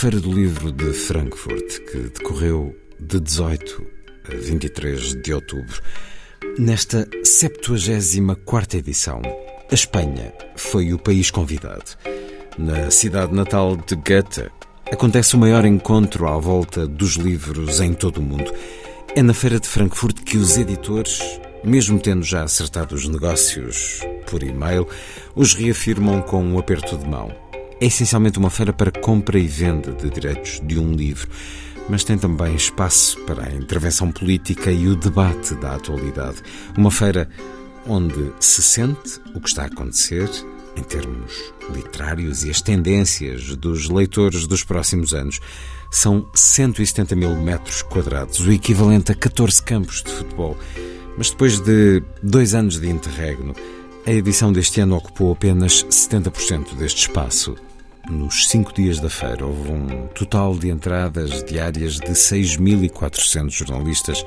Feira do Livro de Frankfurt, que decorreu de 18 a 23 de outubro. Nesta 74 edição, a Espanha foi o país convidado. Na cidade natal de Goethe, acontece o maior encontro à volta dos livros em todo o mundo. É na Feira de Frankfurt que os editores, mesmo tendo já acertado os negócios por e-mail, os reafirmam com um aperto de mão. É essencialmente uma feira para compra e venda de direitos de um livro, mas tem também espaço para a intervenção política e o debate da atualidade. Uma feira onde se sente o que está a acontecer em termos literários e as tendências dos leitores dos próximos anos. São 170 mil metros quadrados, o equivalente a 14 campos de futebol. Mas depois de dois anos de interregno, a edição deste ano ocupou apenas 70% deste espaço. Nos cinco dias da feira, houve um total de entradas diárias de 6.400 jornalistas,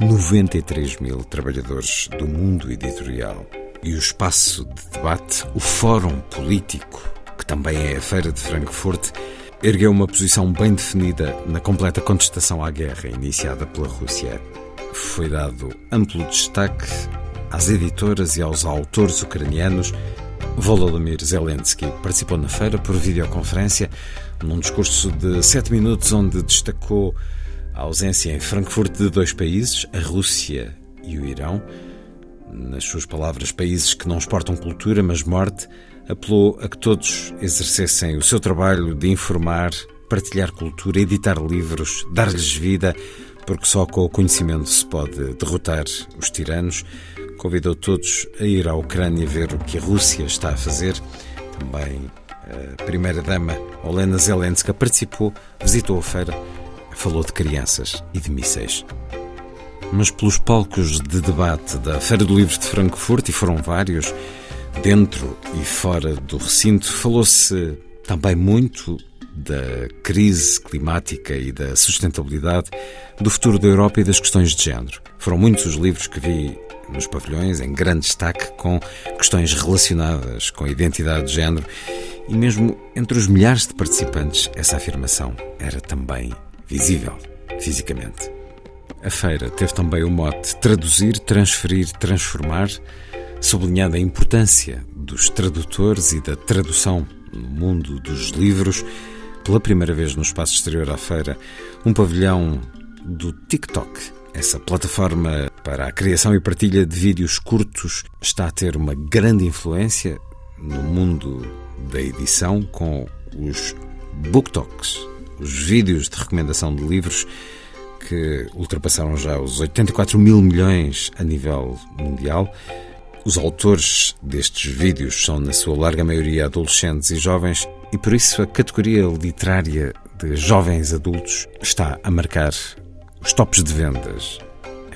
93 mil trabalhadores do mundo editorial. E o espaço de debate, o Fórum Político, que também é a Feira de Frankfurt, ergueu uma posição bem definida na completa contestação à guerra iniciada pela Rússia. Foi dado amplo destaque às editoras e aos autores ucranianos Volodymyr Zelensky participou na feira por videoconferência, num discurso de sete minutos, onde destacou a ausência em Frankfurt de dois países, a Rússia e o Irão. Nas suas palavras, países que não exportam cultura, mas morte, apelou a que todos exercessem o seu trabalho de informar, partilhar cultura, editar livros, dar-lhes vida, porque só com o conhecimento se pode derrotar os tiranos convidou todos a ir à Ucrânia ver o que a Rússia está a fazer. Também a primeira-dama Olena Zelenska participou, visitou a feira, falou de crianças e de mísseis. Mas pelos palcos de debate da Feira do Livro de Frankfurt, e foram vários, dentro e fora do recinto, falou-se também muito da crise climática e da sustentabilidade, do futuro da Europa e das questões de género. Foram muitos os livros que vi nos pavilhões, em grande destaque, com questões relacionadas com a identidade de género. E mesmo entre os milhares de participantes, essa afirmação era também visível, fisicamente. A feira teve também o mote traduzir, transferir, transformar, sublinhando a importância dos tradutores e da tradução no mundo dos livros. Pela primeira vez no espaço exterior à feira, um pavilhão do TikTok, essa plataforma para a criação e partilha de vídeos curtos está a ter uma grande influência no mundo da edição com os book talks, os vídeos de recomendação de livros que ultrapassaram já os 84 mil milhões a nível mundial. Os autores destes vídeos são, na sua larga maioria, adolescentes e jovens, e por isso a categoria literária de jovens adultos está a marcar os tops de vendas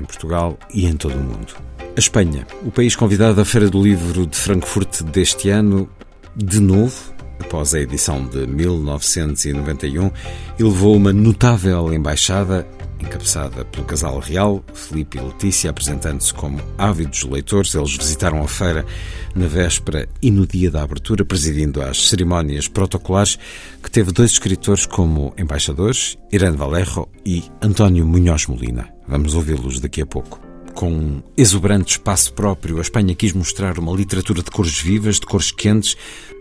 em Portugal e em todo o mundo. A Espanha, o país convidado à Feira do Livro de Frankfurt deste ano, de novo, após a edição de 1991, elevou uma notável embaixada encabeçada pelo casal real, Felipe e Letícia, apresentando-se como ávidos leitores. Eles visitaram a feira na véspera e no dia da abertura, presidindo as cerimónias protocolares, que teve dois escritores como embaixadores, Irene Valerro e António Munhoz Molina. Vamos ouvi-los daqui a pouco. Com um exuberante espaço próprio, a Espanha quis mostrar uma literatura de cores vivas, de cores quentes,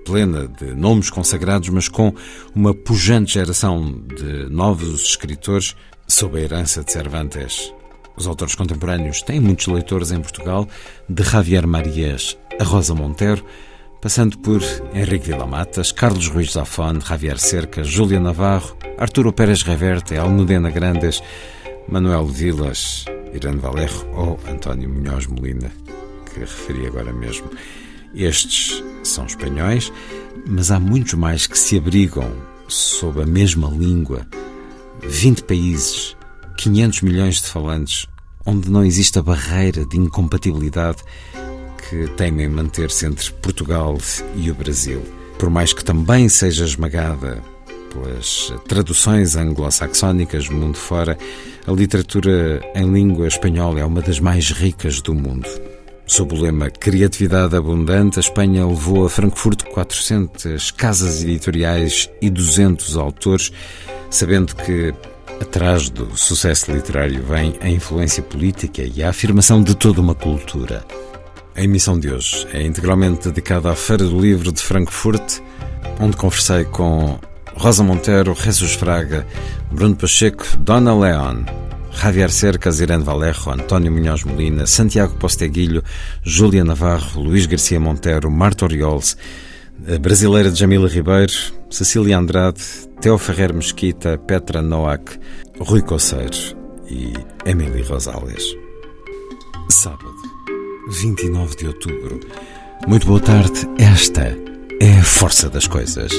plena de nomes consagrados, mas com uma pujante geração de novos escritores sob a herança de Cervantes. Os autores contemporâneos têm muitos leitores em Portugal, de Javier Marias a Rosa Montero, passando por Henrique Villamatas, Carlos Ruiz Zafón, Javier Cerca, Júlia Navarro, Arturo Pérez Reverte, Almudena Grandes, Manuel Vilas, Irene Valerro ou António Munhoz Molina, que referi agora mesmo. Estes são espanhóis, mas há muitos mais que se abrigam sob a mesma língua. 20 países, 500 milhões de falantes, onde não existe a barreira de incompatibilidade que temem manter-se entre Portugal e o Brasil. Por mais que também seja esmagada pelas traduções anglo-saxónicas mundo fora, a literatura em língua espanhola é uma das mais ricas do mundo. Sob o lema Criatividade Abundante, a Espanha levou a Frankfurt 400 casas editoriais e 200 autores, sabendo que atrás do sucesso literário vem a influência política e a afirmação de toda uma cultura. A emissão de hoje é integralmente dedicada à Feira do Livro de Frankfurt, onde conversei com Rosa Montero, Jesus Fraga, Bruno Pacheco, Dona Leon, Javier Cercas, Irene Valerro, António Munhoz Molina, Santiago Posteguilho, Júlia Navarro, Luís Garcia Montero, Marta Oriols, a brasileira Jamila Ribeiro, Cecília Andrade, Teo Ferrer Mesquita, Petra Noack, Rui Coceiro e Emily Rosales. Sábado, 29 de outubro. Muito boa tarde. Esta é a força das coisas.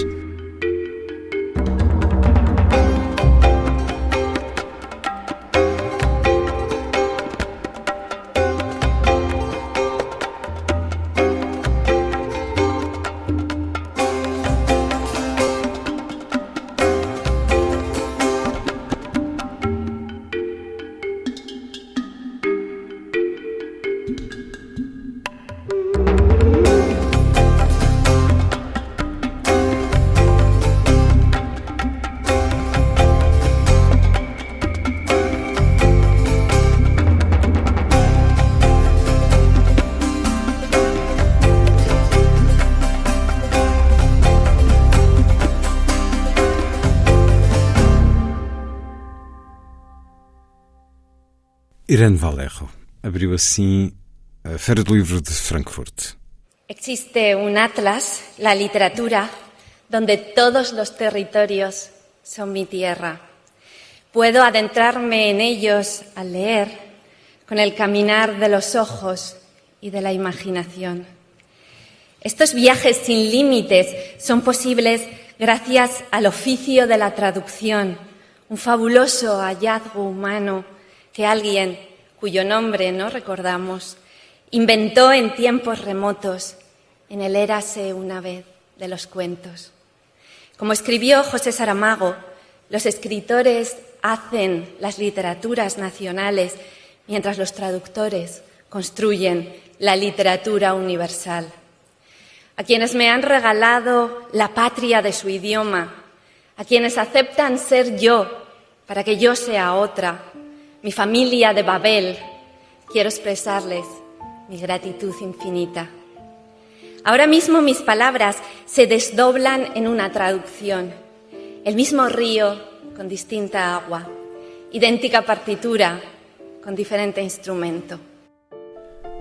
Irene Valerro abriu assim a Feira do Livro de Frankfurt. Existe un atlas, la literatura, donde todos los territorios son mi tierra. Puedo adentrarme en ellos al leer con el caminar de los ojos y de la imaginación. Estos viajes sin límites son posibles gracias al oficio de la traducción, un fabuloso hallazgo humano que alguien, cuyo nombre no recordamos, inventó en tiempos remotos, en el érase una vez de los cuentos. Como escribió José Saramago, los escritores hacen las literaturas nacionales mientras los traductores construyen la literatura universal. A quienes me han regalado la patria de su idioma, a quienes aceptan ser yo para que yo sea otra, mi familia de Babel, quiero expresarles mi gratitud infinita. Ahora mismo mis palabras se desdoblan en una traducción. El mismo río con distinta agua, idéntica partitura con diferente instrumento.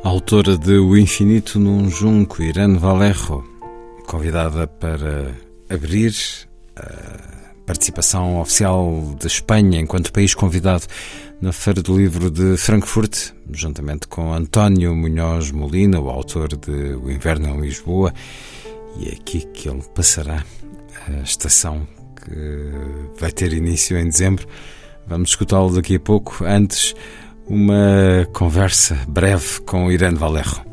Autora de O Infinito num Junco, Irene Valerro, convidada para abrir a participação oficial de Espanha enquanto país convidado na Feira do Livro de Frankfurt, juntamente com António Munhoz Molina, o autor de O Inverno em Lisboa, e é aqui que ele passará a estação que vai ter início em dezembro. Vamos escutá-lo daqui a pouco. Antes, uma conversa breve com Irene Valerro.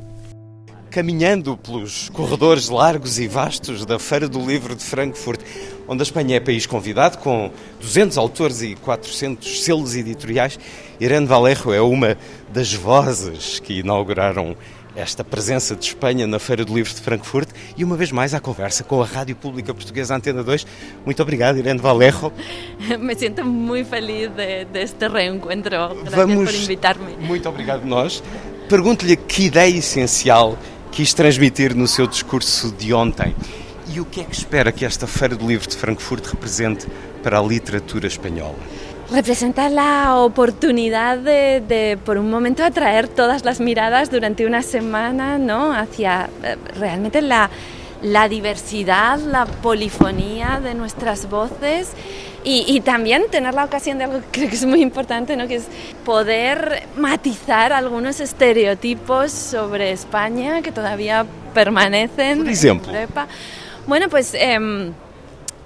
caminhando pelos corredores largos e vastos da Feira do Livro de Frankfurt, onde a Espanha é país convidado, com 200 autores e 400 selos editoriais. Irene Valerro é uma das vozes que inauguraram esta presença de Espanha na Feira do Livro de Frankfurt e uma vez mais à conversa com a Rádio Pública Portuguesa Antena 2. Muito obrigado, Irene Valerro. Me sinto muito feliz de, deste reencontro. Gracias Vamos... por invitar-me. Muito obrigado nós. Pergunto-lhe que ideia essencial quis transmitir no seu discurso de ontem e o que é que espera que esta Feira do Livro de Frankfurt represente para a literatura espanhola? representa la oportunidad de, de, por un momento, atraer todas las miradas durante una semana ¿no? hacia eh, realmente la, la, diversidad, la polifonía de nuestras voces y, y, también tener la ocasión de algo que creo que es muy importante, ¿no? que es poder matizar algunos estereotipos sobre España que todavía permanecen. Por ejemplo. En Europa. Bueno, pues eh,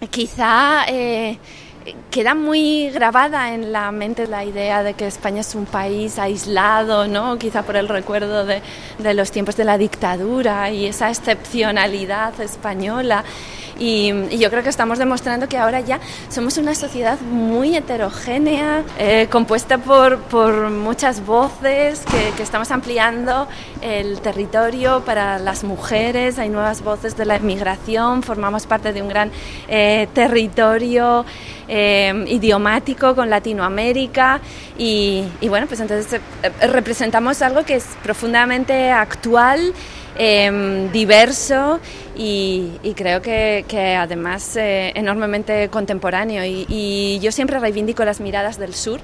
quizá... Eh, queda muy grabada en la mente la idea de que España es un país aislado, ¿no? quizá por el recuerdo de, de los tiempos de la dictadura y esa excepcionalidad española. Y, yo creo que estamos demostrando que ahora ya somos una sociedad muy heterogénea, eh, compuesta por, por, muchas voces, que, que, estamos ampliando el territorio para las mujeres, hay nuevas voces de la inmigración, formamos parte de un gran eh, territorio eh, idiomático con Latinoamérica y, y bueno, pues entonces eh, representamos algo que es profundamente actual. Eh, diverso y, y creo que, que además eh, enormemente contemporáneo. Y, y, yo siempre reivindico las miradas del sur.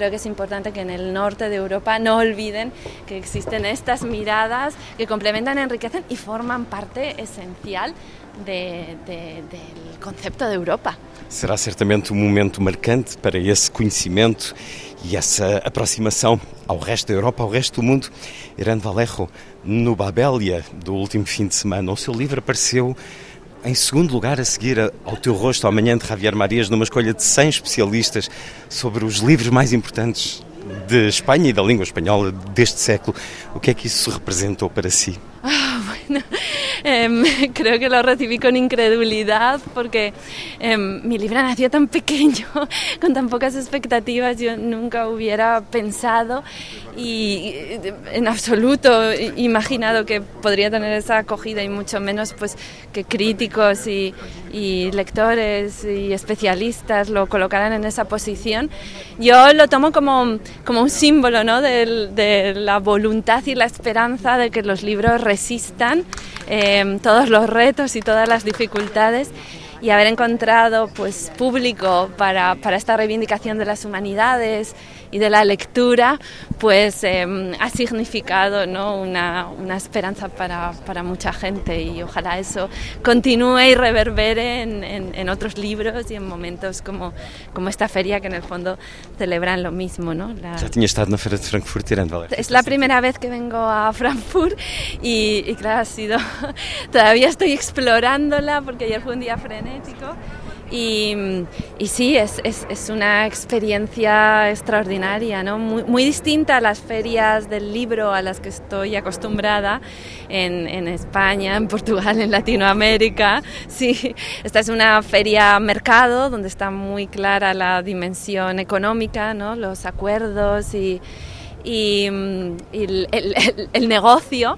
Creo que es importante que en el norte de Europa no olviden que existen estas miradas que complementan, enriquecen y forman parte esencial de, de, del concepto de Europa. Será certamente um momento marcante para esse conhecimento e essa aproximação ao resto da Europa, ao resto do mundo. Irene Valerro, no Babélia do último fim de semana, o seu livro apareceu em segundo lugar a seguir ao teu rosto amanhã de Javier Marias numa escolha de 100 especialistas sobre os livros mais importantes de Espanha e da língua espanhola deste século. O que é que isso representou para si? Ah, bueno, eh, creo que lo recibí con incredulidad porque eh, mi libro nació tan pequeño, con tan pocas expectativas, yo nunca hubiera pensado y en absoluto imaginado que podría tener esa acogida y mucho menos pues que críticos y, y lectores y especialistas lo colocaran en esa posición. Yo lo tomo como, como un símbolo ¿no? de, de la voluntad y la esperanza de que los libros resistan eh, todos los retos y todas las dificultades y haber encontrado pues público para, para esta reivindicación de las humanidades y de la lectura, pues eh, ha significado ¿no? una, una esperanza para, para, mucha gente y ojalá eso continúe y reverbere en, en, en, otros libros y en momentos como, como esta feria que en el fondo celebran lo mismo. ¿no? La... Es la primera vez que vengo a Frankfurt y, y claro, ha sido... todavía estoy explorándola porque ayer fue un día frenético. Y, sí, es, es, una experiencia extraordinaria, ¿no? muy, muy, distinta a las ferias del libro a las que estoy acostumbrada en, en, España, en Portugal, en Latinoamérica. Sí, esta es una feria mercado donde está muy clara la dimensión económica, ¿no? los acuerdos y, y, el, el negocio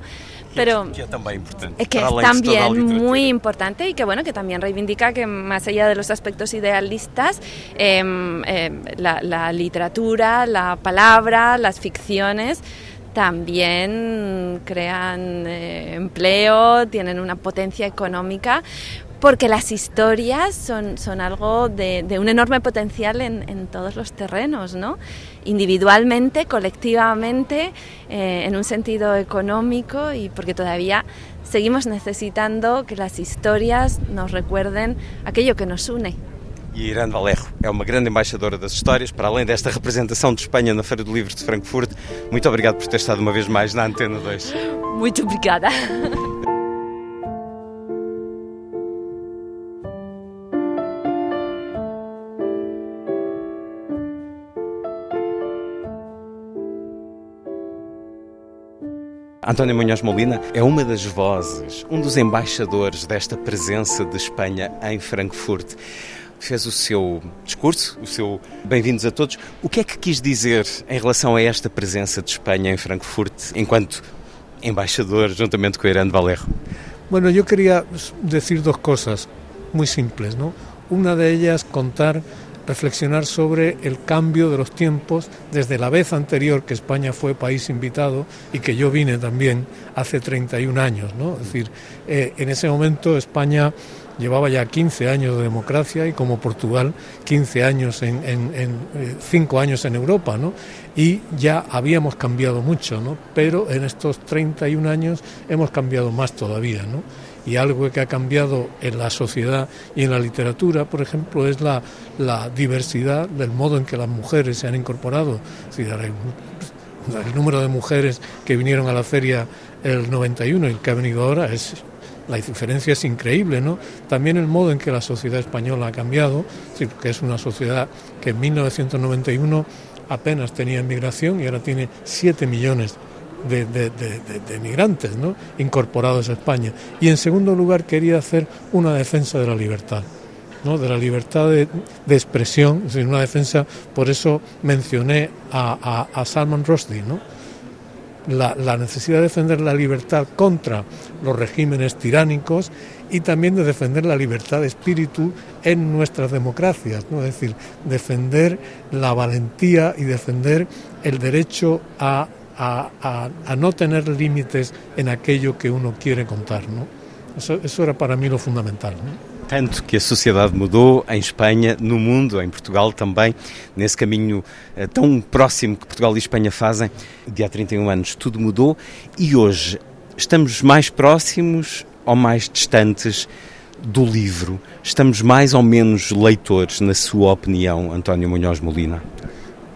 pero que es también importante. Que es también muy importante y que bueno que también reivindica que más allá de los aspectos idealistas, eh, eh, la, la, literatura, la palabra, las ficciones también crean eh, empleo, tienen una potencia económica porque las historias son, son algo de, de, un enorme potencial en, en, todos los terrenos, ¿no? individualmente, colectivamente, eh, en un sentido económico y porque todavía seguimos necesitando que las historias nos recuerden aquello que nos une. E Irene Valerro é uma grande embaixadora das histórias, para além desta representação de Espanha na Feira do Livro de Frankfurt. Muito obrigado por ter estado uma vez mais na Antena 2. Muito obrigada. António Munhoz Molina é uma das vozes, um dos embaixadores desta presença de Espanha em Frankfurt. Fez o seu discurso, o seu bem-vindos a todos. O que é que quis dizer em relação a esta presença de Espanha em Frankfurt, enquanto embaixador, juntamente com Irene Valerro? Bueno, yo quería decir dos cosas muy simples, ¿no? Una de ellas contar reflexionar sobre el cambio de los tiempos desde la vez anterior que España fue país invitado y que yo vine también hace 31 años. ¿no? Es decir, eh, en ese momento España llevaba ya 15 años de democracia y como Portugal 15 años en, en, 5 eh, años en Europa, ¿no? Y ya habíamos cambiado mucho, ¿no? Pero en estos 31 años hemos cambiado más todavía, ¿no? Y algo que ha cambiado en la sociedad y en la literatura, por ejemplo, es la, diversidad del modo en que las mujeres se han incorporado. el, número de mujeres que vinieron a la feria el 91 y el que ha venido ahora es la diferencia es increíble, ¿no? También el modo en que la sociedad española ha cambiado, que es una sociedad que en 1991 apenas tenía inmigración y ahora tiene 7 millones de, migrantes ¿no? incorporados a España. Y en segundo lugar quería hacer una defensa de la libertad. ¿no? de la libertad de, expresión, es decir, una defensa, por eso mencioné a, Salman Rushdie. La, necesidad de defender la libertad contra los regímenes tiránicos y también de defender la libertad de espíritu en nuestras democracias, es decir, defender la valentía y defender el derecho a a, no tener límites en aquello que uno quiere contar. ¿no? Eso, era para mí lo fundamental. Tanto que a sociedade mudou em Espanha, no mundo, em Portugal também, nesse caminho eh, tão próximo que Portugal e Espanha fazem. De há 31 anos tudo mudou e hoje estamos mais próximos ou mais distantes do livro? Estamos mais ou menos leitores, na sua opinião, António Munhoz Molina?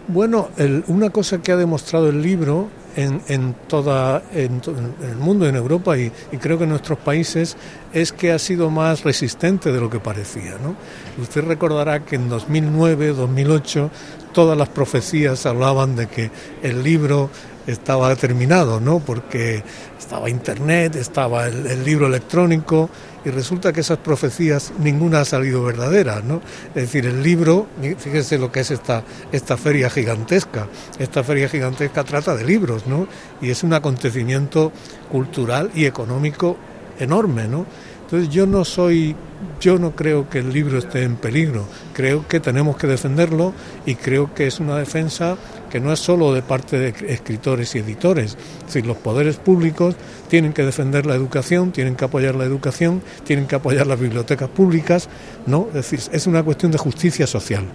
Bueno, el, una cosa que ha demostrado el libro en, en toda en, el mundo, en Europa y, y, creo que en nuestros países es que ha sido más resistente de lo que parecía. ¿no? Usted recordará que en 2009, 2008, todas las profecías hablaban de que el libro estaba terminado, ¿no? Porque estaba Internet, estaba el, libro electrónico y resulta que esas profecías ninguna ha salido verdadera, ¿no? Es decir, el libro, fíjese lo que es esta, esta feria gigantesca, esta feria gigantesca trata de libros, ¿no? Y es un acontecimiento cultural y económico enorme, ¿no? Entonces yo no soy, yo no creo que el libro esté en peligro, creo que tenemos que defenderlo y creo que es una defensa que no es solo de parte de escritores y editores, es decir, los poderes públicos tienen que defender la educación, tienen que apoyar la educación, tienen que apoyar las bibliotecas públicas, ¿no? Es decir, es una cuestión de justicia social.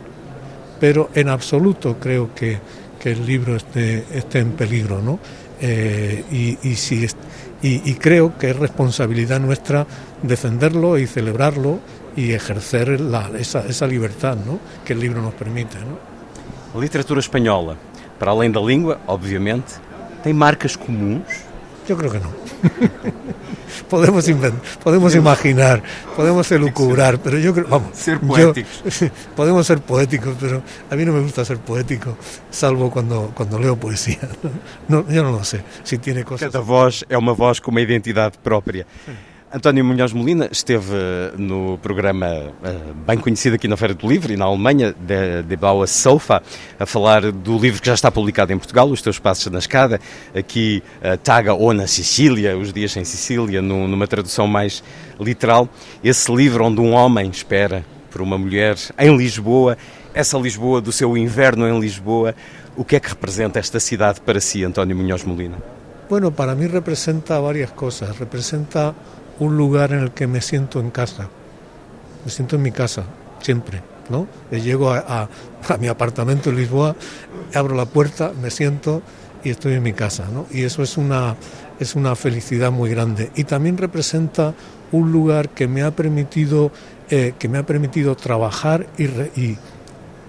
Pero en absoluto creo que, que el libro esté, esté en peligro, ¿no? Eh, y, y, si, y, y creo que es responsabilidad nuestra defenderlo y celebrarlo y ejercer la, esa, esa libertad ¿no? que el libro nos permite. ¿no? A literatura espanhola, para além da língua, obviamente, tem marcas comuns? Eu creo que não. podemos inventar, podemos imaginar, podemos elucubrar, pero yo creo, vamos, ser poéticos. Yo, podemos ser poéticos, pero a mí no me gusta ser poético, salvo cuando, cuando leo poesía. No, yo no lo sé, si tiene cosas. Cada voz é uma voz com uma identidade própria. António Munhoz Molina esteve eh, no programa eh, bem conhecido aqui na Feira do Livro e na Alemanha, de, de Baua Sofa, a falar do livro que já está publicado em Portugal, Os Teus Passos na Escada, aqui eh, Taga ou na Sicília, Os Dias em Sicília, numa tradução mais literal. Esse livro onde um homem espera por uma mulher em Lisboa, essa Lisboa do seu inverno em Lisboa, o que é que representa esta cidade para si, António Munhoz Molina? Bueno, para mí representa varias cosas. Representa un lugar en el que me siento en casa, me siento en mi casa, siempre. ¿no? Llego a, mi apartamento en Lisboa, abro la puerta, me siento y estoy en mi casa. ¿no? Y eso es una, es una felicidad muy grande. Y también representa un lugar que me ha permitido, eh, que me ha permitido trabajar y, y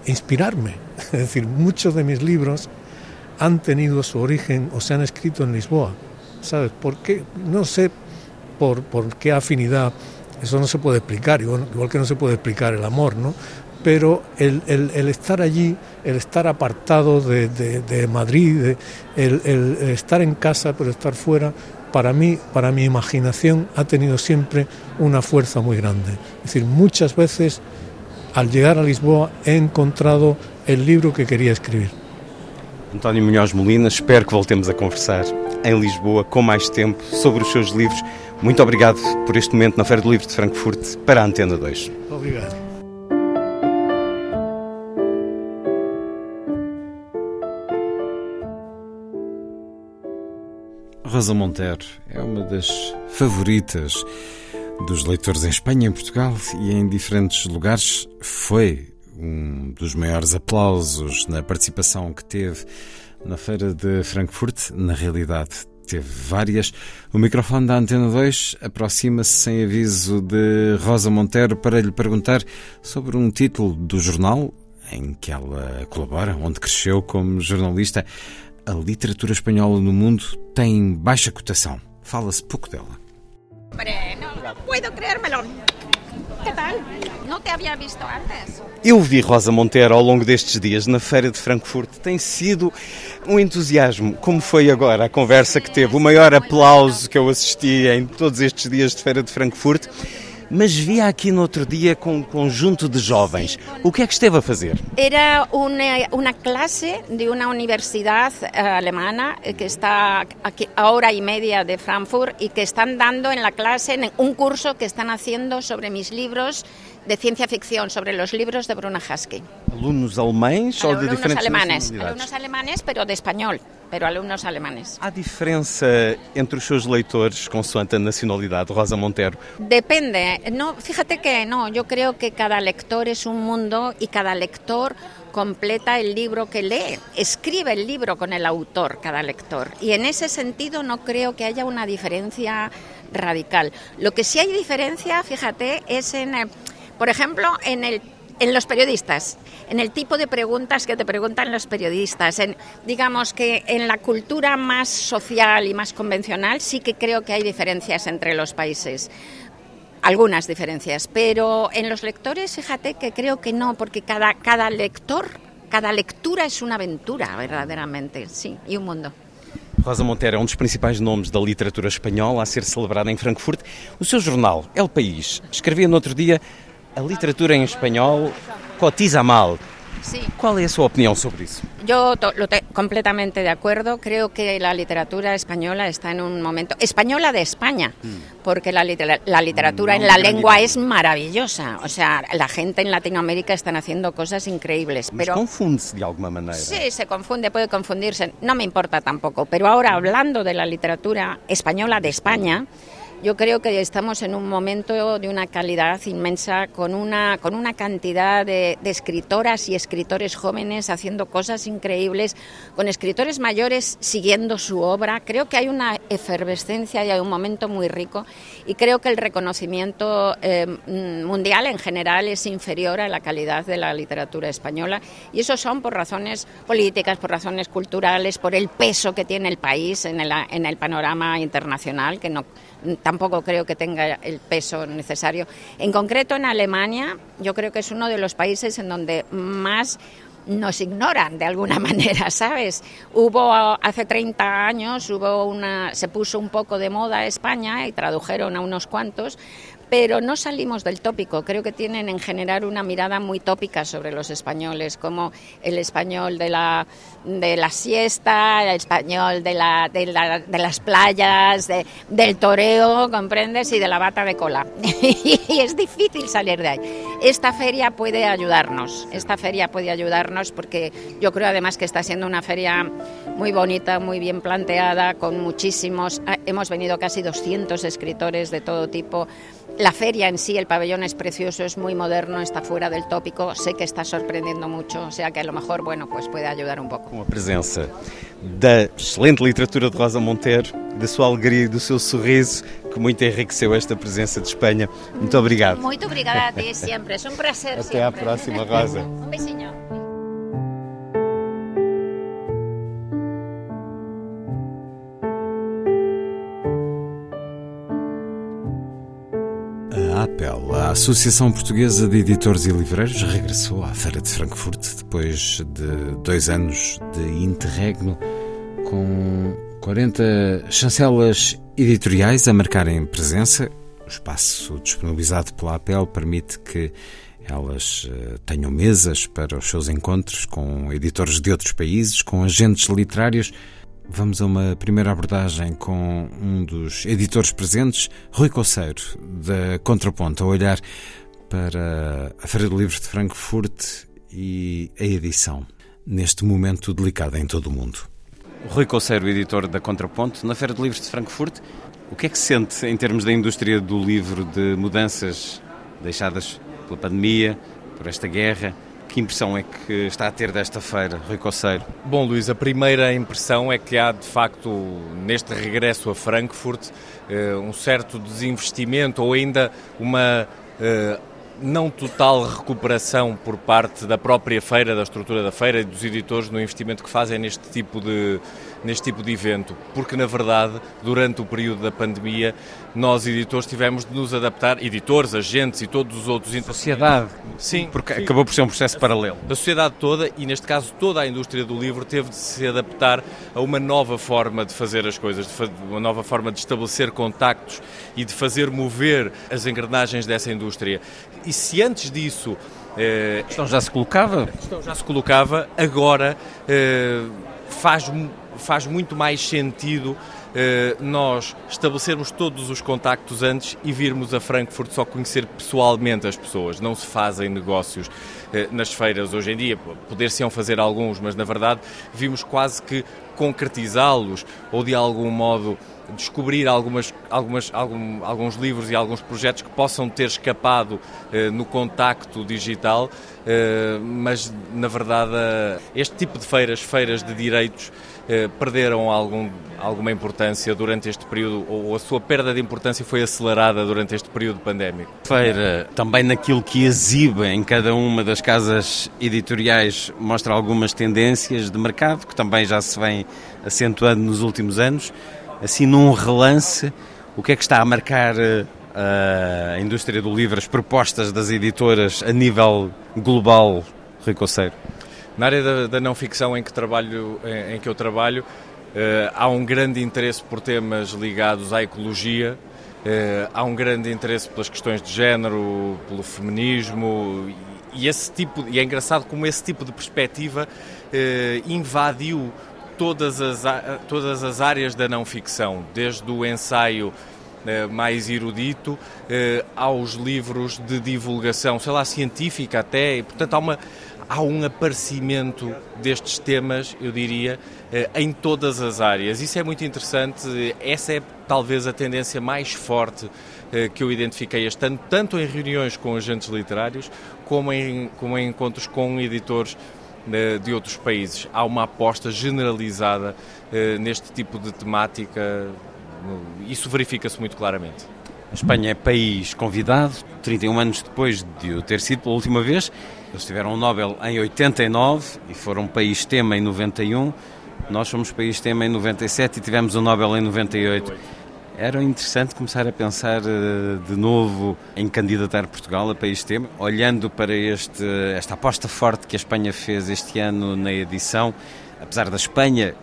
inspirarme. Es decir, muchos de mis libros han tenido su origen o se han escrito en Lisboa. ¿Sabes? ¿Por qué? No sé por, por qué afinidad, eso no se puede explicar, igual, que no se puede explicar el amor, ¿no? pero el, estar allí, el estar apartado de, Madrid, el, el, estar en casa pero estar fuera, para mí, para mi imaginación, ha tenido siempre una fuerza muy grande. Es decir, muchas veces al llegar a Lisboa he encontrado el libro que quería escribir. António Munhoz Molina, espero que voltemos a conversar em Lisboa com mais tempo sobre os seus livros. Muito obrigado por este momento na Feira do Livro de Frankfurt para a Antena 2. Obrigado. Rosa Montero é uma das favoritas dos leitores em Espanha, em Portugal e em diferentes lugares. Foi um dos maiores aplausos na participação que teve na Feira de Frankfurt. Na realidade, teve várias. O microfone da Antena 2 aproxima-se sem aviso de Rosa Monteiro para lhe perguntar sobre um título do jornal em que ela colabora, onde cresceu como jornalista. A literatura espanhola no mundo tem baixa cotação. Fala-se pouco dela. Não, não puedo creérmelo. Que tal? Não te havia visto antes. Eu vi Rosa Monteiro ao longo destes dias na Feira de Frankfurt. Tem sido um entusiasmo. Como foi agora a conversa que teve? O maior aplauso que eu assisti em todos estes dias de Feira de Frankfurt mas via aqui no outro dia com um conjunto de jovens. O que é que esteve a fazer? Era uma, uma classe de uma universidade eh, alemana que está aqui a hora e meia de Frankfurt e que estão dando en la clase un curso que están haciendo sobre mis libros de ciencia ficción sobre los libros de Bruna Husky. ¿Alunos alemanes ou de diferentes alemanes? Alunos alemanes, pero de español, pero alumnos alemanes. Há diferença entre os seus leitores consoante a nacionalidade, Rosa Montero? Depende. No, fíjate que no, yo creo que cada lector es un mundo y cada lector completa el libro que lee, escribe el libro con el autor, cada lector. Y en ese sentido no creo que haya una diferencia radical. Lo que sí hay diferencia, fíjate, es en... Eh, por ejemplo, en el en los periodistas, en el tipo de preguntas que te preguntan los periodistas, en, digamos que en la cultura más social y más convencional sí que creo que hay diferencias entre los países. Algunas diferencias, pero en los lectores, fíjate que creo que no, porque cada, cada lector, cada lectura es una aventura, verdaderamente, sí, y un mundo. Rosa Montero é um dos principais nomes da literatura espanhola a ser celebrada em Frankfurt. O seu jornal, El País, escrevia no outro dia a literatura em espanhol cotiza mal. Sí. ¿Cuál es su opinión sobre eso? Yo lo te completamente de acuerdo. Creo que la literatura española está en un momento. Española de España, mm. porque la, la literatura mm, en la lengua es maravillosa. O sea, la gente en Latinoamérica están haciendo cosas increíbles. pero confunde de alguna manera. Sí, se confunde, puede confundirse. No me importa tampoco. Pero ahora, hablando de la literatura española de España. Yo creo que estamos en un momento de una calidad inmensa, con una, con una cantidad de, escritoras y escritores jóvenes haciendo cosas increíbles, con escritores mayores siguiendo su obra. Creo que hay una efervescencia y hay un momento muy rico y creo que el reconocimiento eh, mundial en general es inferior a la calidad de la literatura española y eso son por razones políticas, por razones culturales, por el peso que tiene el país en el, en el panorama internacional, que no tampoco creo que tenga el peso necesario. En concreto, en Alemania, yo creo que es uno de los países en donde más nos ignoran de alguna manera, ¿sabes? Hubo hace 30 años, hubo una, se puso un poco de moda España y tradujeron a unos cuantos, pero no salimos del tópico. Creo que tienen en general una mirada muy tópica sobre los españoles, como el español de la, de la siesta, el español de, la, de, las playas, del toreo, ¿comprendes? Y de la bata de cola. y es difícil salir de ahí. Esta feria puede ayudarnos, esta feria puede ayudarnos porque yo creo además que está siendo una feria muy bonita, muy bien planteada, con muchísimos, ah, hemos venido casi 200 escritores de todo tipo la feria en sí, el pabellón es precioso, es muy moderno, está fuera del tópico, sé que está sorprendiendo mucho, o sea que a lo mejor, bueno, pues puede ayudar un pouco. Com a presença da excelente literatura de Rosa Monteiro, da sua alegria e do seu sorriso, que muito enriqueceu esta presença de Espanha. Muito obrigado. Muito obrigada a ti sempre, é um prazer Até à próxima, Rosa. um beijinho. A A APEL, a Associação Portuguesa de Editores e Livreiros, regressou à Feira de Frankfurt depois de dois anos de interregno, com 40 chancelas editoriais a marcarem presença. O espaço disponibilizado pela APEL permite que elas eh, tenham mesas para os seus encontros com editores de outros países, com agentes literários. Vamos a uma primeira abordagem com um dos editores presentes, Rui Coceiro, da Contraponto, a olhar para a Feira do Livro de Frankfurt e a edição, neste momento delicado em todo o mundo. Rui Coceiro, editor da Contraponto, na Feira do Livro de Frankfurt, o que é que se sente em termos da indústria do livro, de mudanças deixadas pela pandemia, por esta guerra? Que impressão é que está a ter desta feira, Rui Coceiro? Bom, Luís, a primeira impressão é que há, de facto, neste regresso a Frankfurt, eh, um certo desinvestimento ou ainda uma eh, não total recuperação por parte da própria feira, da estrutura da feira e dos editores no investimento que fazem neste tipo de, neste tipo de evento, porque na verdade, durante o período da pandemia, nós editores tivemos de nos adaptar, editores, agentes e todos os outros... Sociedade. Sim. Porque sim. acabou por ser um processo paralelo. A sociedade toda, e neste caso toda a indústria do livro, teve de se adaptar a uma nova forma de fazer as coisas, de uma nova forma de estabelecer contactos e de fazer mover as engrenagens dessa indústria. E se antes disso... Eh, a questão já se colocava? A questão já se colocava, agora eh, faz faz muito mais sentido eh, nós estabelecermos todos os contactos antes e virmos a Frankfurt só conhecer pessoalmente as pessoas. Não se fazem negócios nas feiras hoje em dia. Poder-se-ão fazer alguns, mas na verdade vimos quase que concretizá-los ou de algum modo descobrir algumas, algumas, algum, alguns livros e alguns projetos que possam ter escapado eh, no contacto digital, eh, mas na verdade este tipo de feiras, feiras de direitos, eh, perderam algum, alguma importância durante este período, ou a sua perda de importância foi acelerada durante este período pandémico? Feira, também naquilo que exibe em cada uma das casas editoriais, mostra algumas tendências de mercado que também já se vem acentuando nos últimos anos. Assim, num relance, o que é que está a marcar eh, a indústria do livro, as propostas das editoras a nível global, Rui Coceiro? Na área da, da não ficção em que, trabalho, em, em que eu trabalho, eh, há um grande interesse por temas ligados à ecologia, eh, há um grande interesse pelas questões de género, pelo feminismo e esse tipo e é engraçado como esse tipo de perspectiva eh, invadiu todas as todas as áreas da não ficção, desde o ensaio mais erudito aos livros de divulgação, sei lá, científica até, e, portanto há uma há um aparecimento destes temas, eu diria, eh, em todas as áreas. Isso é muito interessante. Essa é talvez a tendência mais forte eh, que eu identifiquei este ano, tanto em reuniões com agentes literários, como em, como em encontros com editores eh, de outros países. Há uma aposta generalizada neste tipo de temática. Isso verifica-se muito claramente. A Espanha é país convidado, 31 anos depois de o ter sido pela última vez. Eles tiveram o Nobel em 89 e foram país tema em 91. Nós somos país tema em 97 e tivemos o Nobel em 98. Era interessante começar a pensar eh, de novo em candidatar Portugal a país tema, olhando para este, esta aposta forte que a Espanha fez este ano na edição. Apesar da Espanha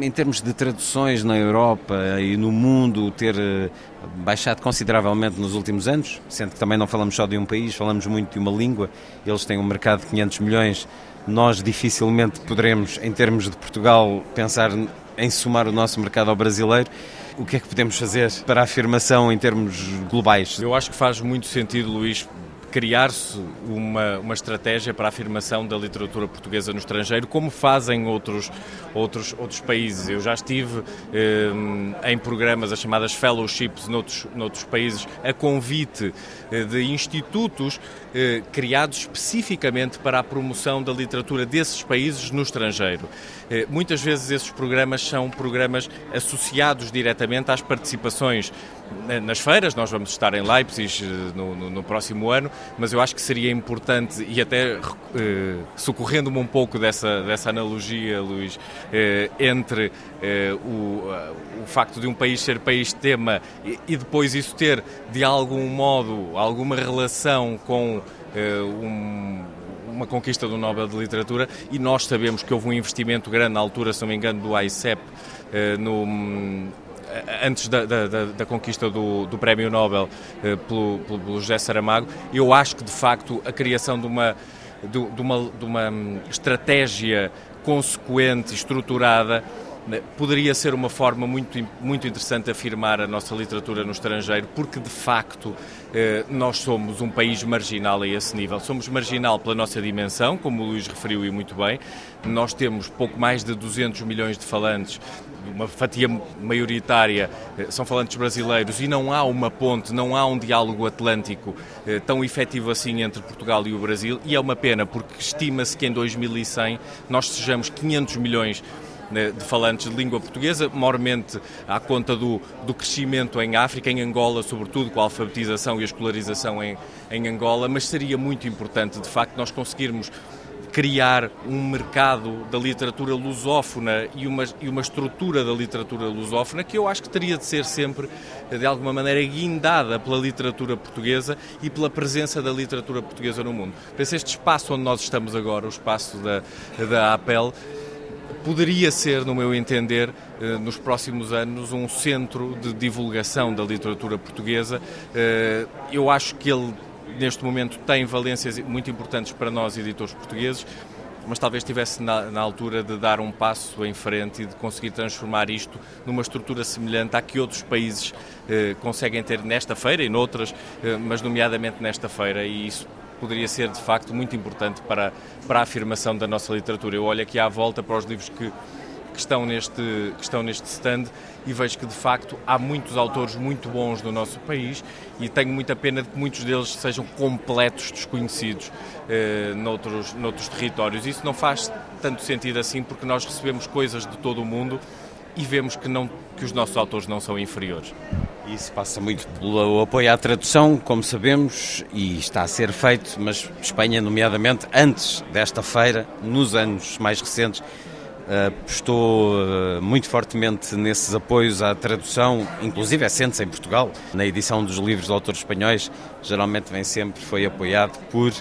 em termos de traduções na Europa e no mundo ter eh, baixado consideravelmente nos últimos anos, sendo que também não falamos só de um país, falamos muito de uma língua, eles têm um mercado de 500 milhões, nós dificilmente poderemos, em termos de Portugal, pensar em somar o nosso mercado ao brasileiro. O que é que podemos fazer para a afirmação em termos globais? Eu acho que faz muito sentido, Luís, criar-se uma, uma estratégia para a afirmação da literatura portuguesa no estrangeiro, como fazem outros, outros, outros países. Eu já estive eh, em programas, as chamadas fellowships, noutros, noutros países, a convite eh, de institutos eh, criados especificamente para a promoção da literatura desses países no estrangeiro. Eh, muitas vezes esses programas são programas associados diretamente às participações nas feiras, nós vamos estar em Leipzig no, no, no próximo ano, mas eu acho que seria importante, e até eh, socorrendo-me um pouco dessa, dessa analogia, Luís, eh, entre eh, o, o facto de um país ser país tema e, e, depois isso ter, de algum modo, alguma relação com um uma conquista do Nobel de Literatura e nós sabemos que houve um investimento grande na altura, se não me engano, do AICEP no, antes da, da, da, conquista do, do Prémio Nobel eh, pelo, pelo José Saramago, eu acho que de facto a criação de uma, de, de uma, de uma hum, estratégia consequente, estruturada, né, poderia ser uma forma muito, muito interessante de afirmar a nossa literatura no estrangeiro, porque de facto eh, nós somos um país marginal a esse nível. Somos marginal pela nossa dimensão, como o Luís referiu e muito bem. Nós temos pouco mais de 200 milhões de falantes uma fatia maioritária eh, são falantes brasileiros e não há uma ponte, não há um diálogo atlântico eh, tão efetivo assim entre Portugal e o Brasil e é uma pena porque estima-se que em 2100 nós sejamos 500 milhões né, de falantes de língua portuguesa, maiormente à conta do, do crescimento em África, em Angola, sobretudo com a alfabetização e a escolarização em, em Angola, mas seria muito importante, de facto, nós conseguirmos criar um mercado da literatura lusófona e uma, e uma estrutura da literatura lusófona que eu acho que teria de ser sempre, de alguma maneira, guindada pela literatura portuguesa e pela presença da literatura portuguesa no mundo. Penso este espaço onde nós estamos agora, o espaço da, da APEL, poderia ser, no meu entender, eh, nos próximos anos, um centro de divulgação da literatura portuguesa. Eh, eu acho que ele neste momento tem valências muito importantes para nós, editores portugueses, mas talvez estivesse na, na, altura de dar um passo em frente e de conseguir transformar isto numa estrutura semelhante à que outros países eh, conseguem ter nesta feira e noutras, eh, mas nomeadamente nesta feira, e isso poderia ser de facto muito importante para, para a afirmação da nossa literatura. Eu olho aqui à volta para os livros que que estão neste, que estão neste stand e vejo que de facto há muitos autores muito bons no nosso país e tenho muita pena de que muitos deles sejam completos desconhecidos eh, noutros, noutros territórios. Isso não faz tanto sentido assim porque nós recebemos coisas de todo o mundo e vemos que, não, que os nossos autores não são inferiores. Isso passa muito pelo apoio à tradução, como sabemos, e está a ser feito, mas Espanha, nomeadamente, antes desta feira, nos anos mais recentes, apostou eh, muito fortemente nesses apoios à tradução, inclusive é sente-se em Portugal, na edição dos livros de autores espanhóis, geralmente vem sempre, foi apoiado por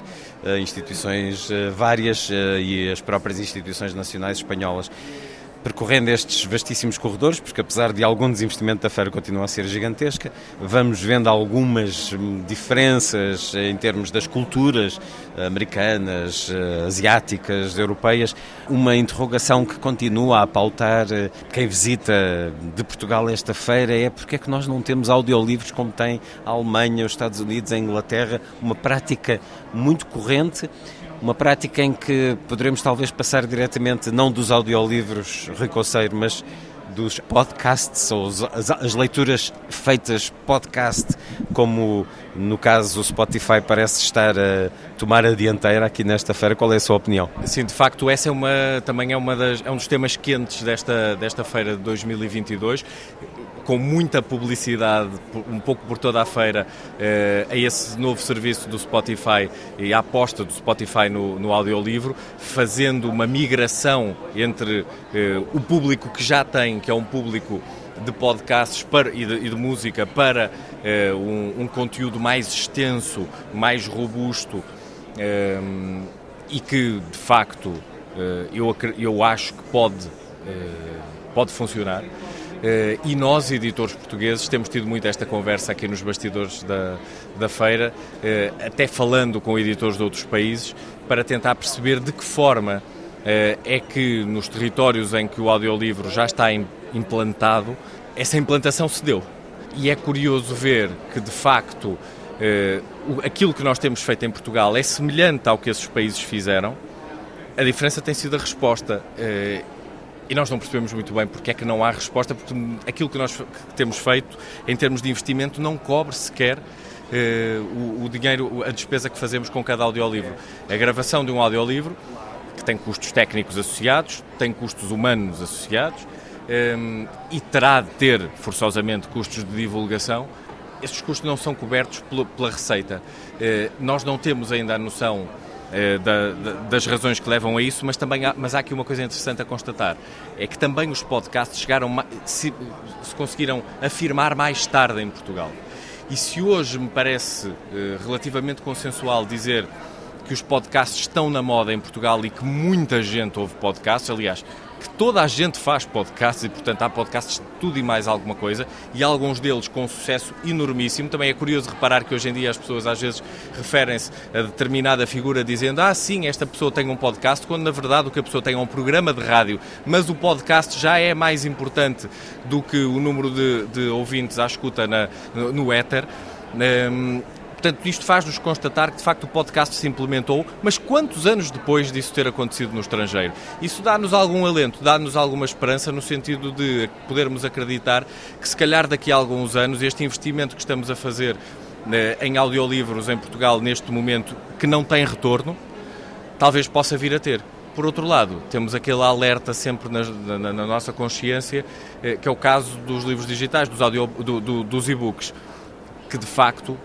eh, instituições eh, várias e as próprias instituições nacionais espanholas percorrendo estes vastíssimos corredores, porque apesar de algum desinvestimento da feira continua a ser gigantesca, vamos vendo algumas diferenças em termos das culturas americanas, eh, asiáticas, europeias, uma interrogação que continua a pautar eh, quem visita de Portugal esta feira é porque é que nós não temos audiolivros como tem a Alemanha, os Estados Unidos, a Inglaterra, uma prática muito corrente uma prática em que poderemos talvez passar diretamente não dos audiolivros Ricoceiro, mas dos podcasts ou as, as, leituras feitas podcast, como no caso o Spotify parece estar a tomar a dianteira aqui nesta feira. Qual é a sua opinião? Sim, de facto, essa é uma, também é, uma das, é um dos temas quentes desta, desta feira de 2022 com muita publicidade, um pouco por toda a feira, eh, a esse novo serviço do Spotify e a aposta do Spotify no, no audiolivro, fazendo uma migração entre eh, o público que já tem, que é um público de podcasts para, e, de, e de música, para eh, um, um, conteúdo mais extenso, mais robusto e que, de facto, eu, eu acho que pode, pode funcionar. Uh, e nós, editores portugueses, temos tido muito esta conversa aqui nos bastidores da, da feira, uh, até falando com editores de outros países, para tentar perceber de que forma uh, é que nos territórios em que o audiolivro já está implantado, essa implantação se deu. E é curioso ver que, de facto, aquilo que nós temos feito em Portugal é semelhante ao que esses países fizeram. A diferença tem sido a resposta. E nós não percebemos muito bem porque é que não há resposta, porque aquilo que nós temos feito em termos de investimento não cobre sequer eh, o, o, dinheiro, a despesa que fazemos com cada audiolivro. A gravação de um audiolivro, que tem custos técnicos associados, tem custos humanos associados eh, e terá de ter, forçosamente, custos de divulgação, esses custos não são cobertos pela, pela receita. Nós não temos ainda a noção da, da, das razões que levam a isso, mas também há, mas há aqui uma coisa interessante a constatar, é que também os podcasts chegaram, se, se conseguiram afirmar mais tarde em Portugal. E se hoje me parece relativamente consensual dizer que os podcasts estão na moda em Portugal e que muita gente ouve podcasts, aliás, que toda a gente faz podcasts e, portanto, há podcasts de tudo e mais alguma coisa e alguns deles com sucesso enormíssimo. Também é curioso reparar que hoje em dia as pessoas às vezes referem-se a determinada figura dizendo ah, sim, esta pessoa tem um podcast, quando na verdade o que a pessoa tem é um programa de rádio, mas o podcast já é mais importante do que o número de, de ouvintes à escuta na, no, no éter. Um, Portanto, isto faz-nos constatar que de facto o podcast se implementou, mas quantos anos depois disso ter acontecido no estrangeiro? Isso dá-nos algum alento, dá-nos alguma esperança no sentido de podermos acreditar que se calhar daqui a alguns anos este investimento que estamos a fazer né, em audiolivros em Portugal neste momento, que não tem retorno, talvez possa vir a ter. Por outro lado, temos aquele alerta sempre na, na, na nossa consciência, eh, que é o caso dos livros digitais, dos, do, do, dos e-books, que de facto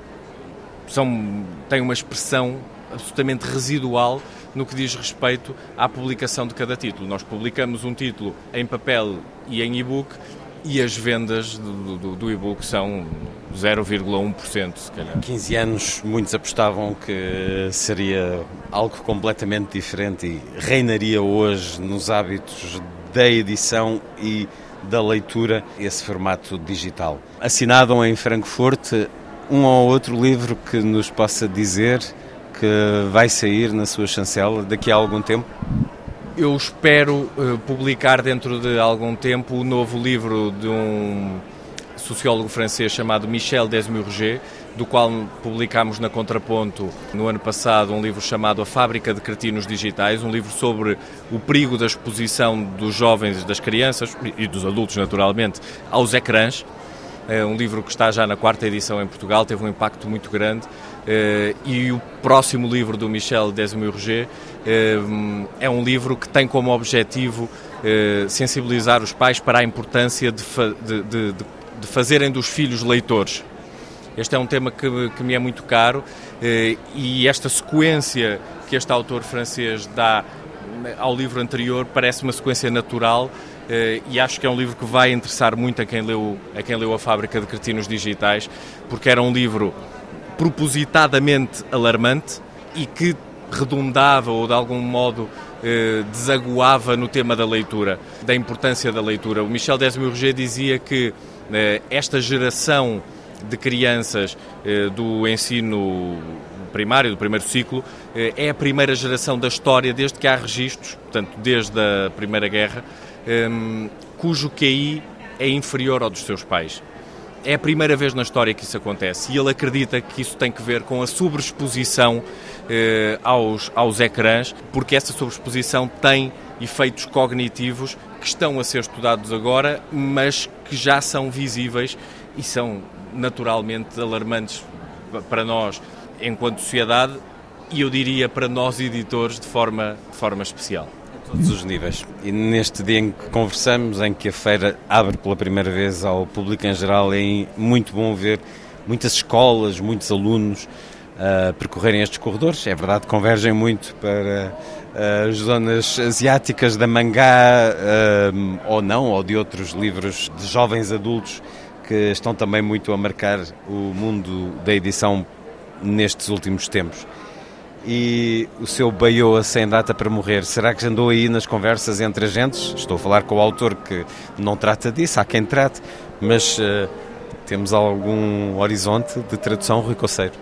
são, têm uma expressão absolutamente residual no que diz respeito à publicação de cada título. Nós publicamos um título em papel e em e-book e as vendas do, do, do e-book são 0,1%, se calhar. 15 anos, muitos apostavam que seria algo completamente diferente e reinaria hoje nos hábitos da edição e da leitura esse formato digital. Assinado em Frankfurt, um ou outro livro que nos possa dizer que vai sair na sua chancela daqui a algum tempo? Eu espero uh, publicar dentro de algum tempo o novo livro de um sociólogo francês chamado Michel Desmurger, do qual publicámos na Contraponto no ano passado um livro chamado A Fábrica de Cretinos Digitais, um livro sobre o perigo da exposição dos jovens, das crianças e dos adultos, naturalmente, aos ecrãs é um livro que está já na quarta edição em Portugal, teve um impacto muito grande. Eh, e o próximo livro do Michel Desmurger eh, é um livro que tem como objetivo eh, sensibilizar os pais para a importância de, de, de, de fazerem dos filhos leitores. Este é um tema que, que me é muito caro e esta sequência que este autor francês dá ao livro anterior parece uma sequência natural e acho que é um livro que vai interessar muito a quem leu a, quem leu a Fábrica de Cretinos Digitais, porque era um livro propositadamente alarmante e que redundava ou de algum modo eh, desaguava no tema da leitura, da importância da leitura. O Michel Desmurger dizia que eh, esta geração de crianças eh, do ensino primário, do primeiro ciclo, eh, é a primeira geração da história desde que há registros, portanto, desde a Primeira Guerra, um, cujo QI é inferior ao dos seus pais. É a primeira vez na história que isso acontece e ele acredita que isso tem que ver com a sobreexposição eh, aos, aos ecrãs, porque essa sobreexposição tem efeitos cognitivos que estão a ser estudados agora, mas que já são visíveis e são naturalmente alarmantes para nós enquanto sociedade e eu diria para nós editores de forma, de forma especial todos os níveis. E neste dia em que conversamos, em que a feira abre pela primeira vez ao público em geral, é muito bom ver muitas escolas, muitos alunos uh, percorrerem estes corredores. É verdade, convergem muito para uh, as zonas asiáticas da mangá, uh, ou não, ou de outros livros de jovens adultos que estão também muito a marcar o mundo da edição nestes últimos tempos e o seu Baioa sem data para morrer, será que andou aí nas conversas entre agentes? Estou a falar com o autor que não trata disso, há quem trate, mas uh, temos algum horizonte de tradução, Rui Coceiro?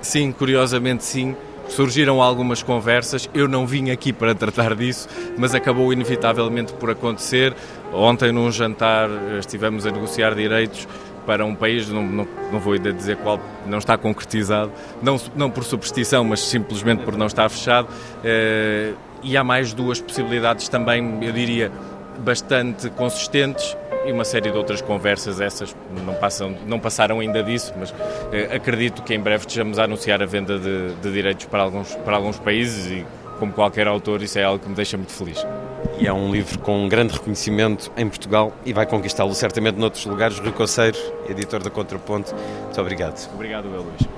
Sim, curiosamente sim. Surgiram algumas conversas, eu não vim aqui para tratar disso, mas acabou inevitavelmente por acontecer. Ontem, num jantar, estivemos a negociar direitos para um país, não, não, não vou dizer qual, não está concretizado, não, não por superstição, mas simplesmente por não estar fechado. Eh, e há mais duas possibilidades também, eu diria, bastante consistentes e uma série de outras conversas, essas não, passam, não passaram ainda disso, mas eh, acredito que em breve estejamos a anunciar a venda de, de direitos para alguns, para alguns países e, como qualquer autor, isso é algo que me deixa muito feliz. E é um livro com um grande reconhecimento em Portugal e vai conquistá-lo certamente noutros lugares. Rui Conceiro, editor da Contraponto, muito obrigado. Obrigado, Luís.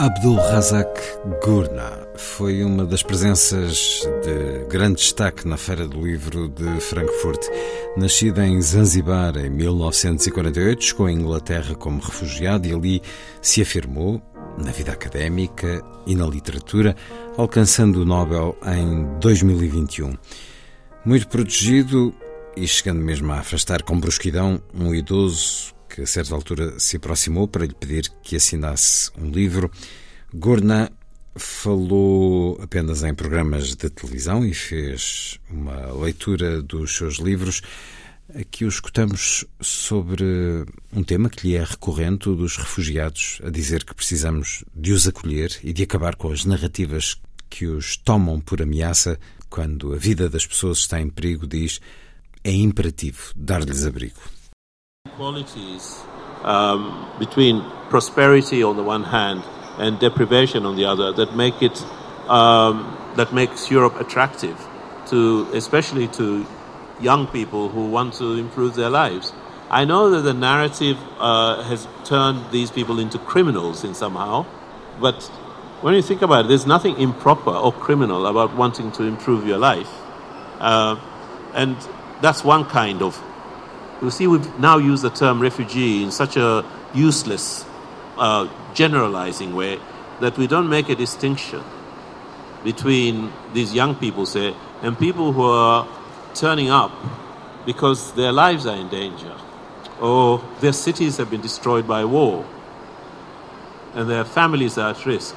Abdul Razak Gurna foi uma das presenças de grande destaque na Feira do Livro de Frankfurt. Nascida em Zanzibar em 1948, chegou à Inglaterra como refugiado e ali se afirmou na vida académica e na literatura, alcançando o Nobel em 2021. Muito protegido e chegando mesmo a afastar com brusquidão um idoso que a certa altura se aproximou para lhe pedir que assinasse um livro. Gurna falou apenas em programas de televisão e fez uma leitura dos seus livros. Aqui o escutamos sobre um tema que lhe é recorrente, o dos refugiados, a dizer que precisamos de os acolher e de acabar com as narrativas que os tomam por ameaça quando a vida das pessoas está em perigo, diz é imperativo dar-lhes abrigo. Qualities um, between prosperity on the one hand and deprivation on the other that make it um, that makes Europe attractive to especially to young people who want to improve their lives. I know that the narrative uh, has turned these people into criminals in somehow, but when you think about it, there's nothing improper or criminal about wanting to improve your life, uh, and that's one kind of you see, we've now used the term refugee in such a useless, uh, generalizing way that we don't make a distinction between these young people, say, and people who are turning up because their lives are in danger or their cities have been destroyed by war and their families are at risk.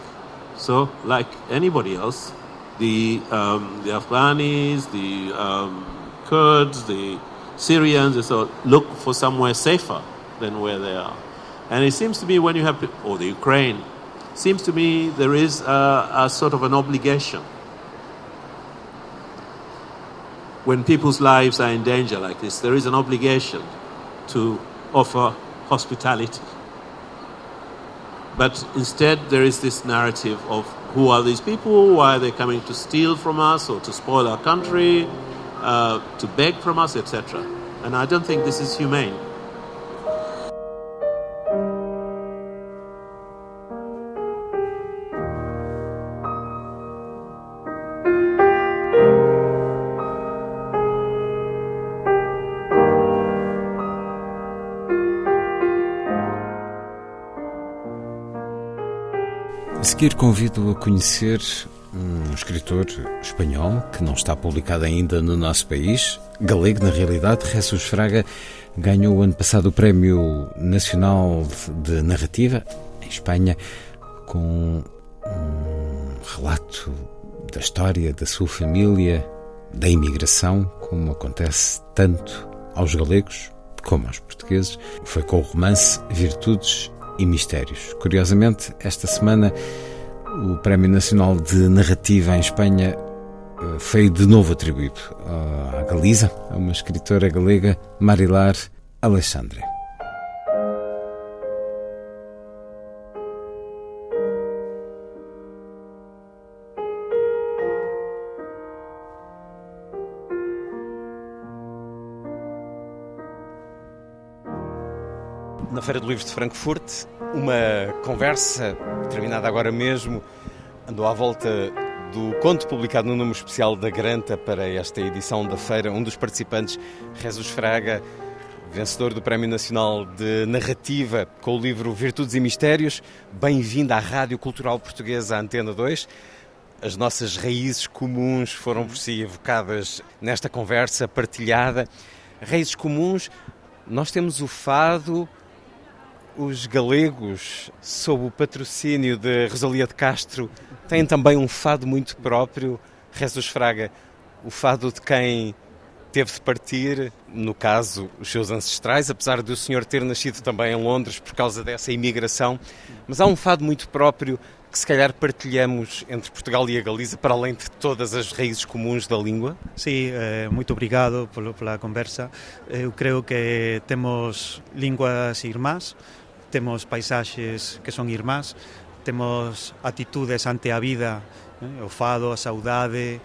So, like anybody else, the, um, the Afghanis, the um, Kurds, the Syrians, so look for somewhere safer than where they are. And it seems to me when you have, or the Ukraine, seems to me there is a, a sort of an obligation. When people's lives are in danger like this, there is an obligation to offer hospitality. But instead, there is this narrative of who are these people? Why are they coming to steal from us or to spoil our country? uh, to beg from us, etc. And I don't think this is humane. A seguir convido a conhecer um escritor espanhol que não está publicado ainda no nosso país, galego na realidade, Jesus Fraga, ganhou ano passado o Prémio Nacional de Narrativa em Espanha com um relato da história da sua família, da imigração, como acontece tanto aos galegos como aos portugueses. Foi com o romance Virtudes e Mistérios. Curiosamente, esta semana o Prémio Nacional de Narrativa em Espanha eh, foi de novo atribuído à Galiza, a uma escritora galega, Marilar Alexandre. Feira do Livro de Frankfurt, uma conversa terminada agora mesmo andou à volta do conto publicado no número especial da Granta para esta edição da feira. Um dos participantes, Jesus Fraga, vencedor do Prémio Nacional de Narrativa com o livro Virtudes e Mistérios. Bem-vindo à Rádio Cultural Portuguesa, Antena 2. As nossas raízes comuns foram por si evocadas nesta conversa partilhada. Raízes comuns, nós temos o fado, os galegos, sob o patrocínio de Rosalia de Castro, têm também um fado muito próprio. Jesus Fraga, o fado de quem teve de partir, no caso, os seus ancestrais, apesar de o senhor ter nascido também em Londres por causa dessa imigração. Mas há um fado muito próprio que se calhar partilhamos entre Portugal e a Galiza, para além de todas as raízes comuns da língua? Sí, eh, moito obrigado pola conversa. Eu creo que temos linguas irmás, temos paisaxes que son irmás, temos atitudes ante a vida, eh, o fado, a saudade,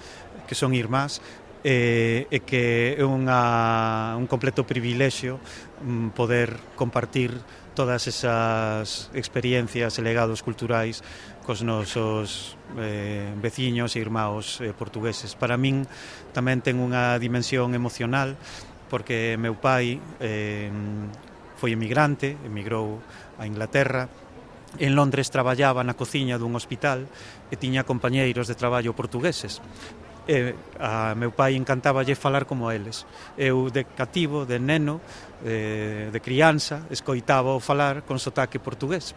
que son irmás, e, e que é unha, un completo privilexio mm, poder compartir todas esas experiencias e legados culturais cos nosos eh, veciños e irmãos eh, portugueses. Para min tamén ten unha dimensión emocional porque meu pai eh, foi emigrante, emigrou a Inglaterra, En Londres traballaba na cociña dun hospital e tiña compañeiros de traballo portugueses e a meu pai encantaballe falar como eles. Eu de cativo, de neno, de, de crianza, escoitaba o falar con sotaque portugués.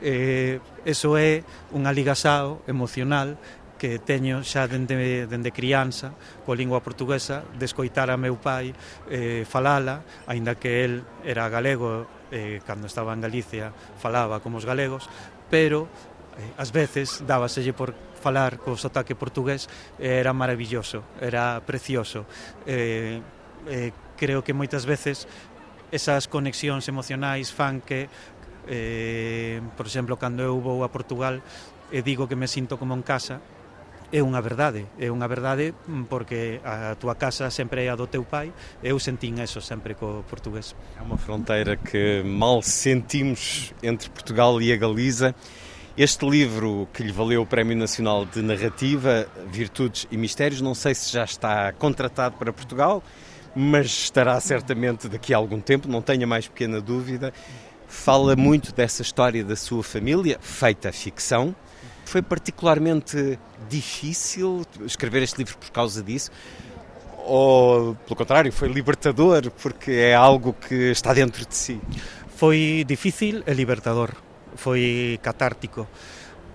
E, eso é un aligasao emocional que teño xa dende, dende crianza coa lingua portuguesa de escoitar a meu pai eh, falala, aínda que el era galego eh, cando estaba en Galicia falaba como os galegos, pero eh, ás veces dábaselle por falar co sotaque portugués eh, era maravilloso, era precioso. Eh, eh, creo que moitas veces esas conexións emocionais fan que eh, por exemplo, cando eu vou a Portugal e digo que me sinto como en casa, é unha verdade, é unha verdade porque a túa casa sempre é a do teu pai eu sentín eso sempre co portugués É unha fronteira que mal sentimos entre Portugal e a Galiza este livro que lhe valeu o Prémio Nacional de Narrativa, Virtudes e Mistérios, não sei se já está contratado para Portugal, mas estará certamente daqui a algum tempo, não tenha mais pequena dúvida. Fala muito dessa história da sua família, feita ficção. Foi particularmente difícil escrever este livro por causa disso? Ou, pelo contrário, foi libertador porque é algo que está dentro de si? Foi difícil e libertador foi catártico.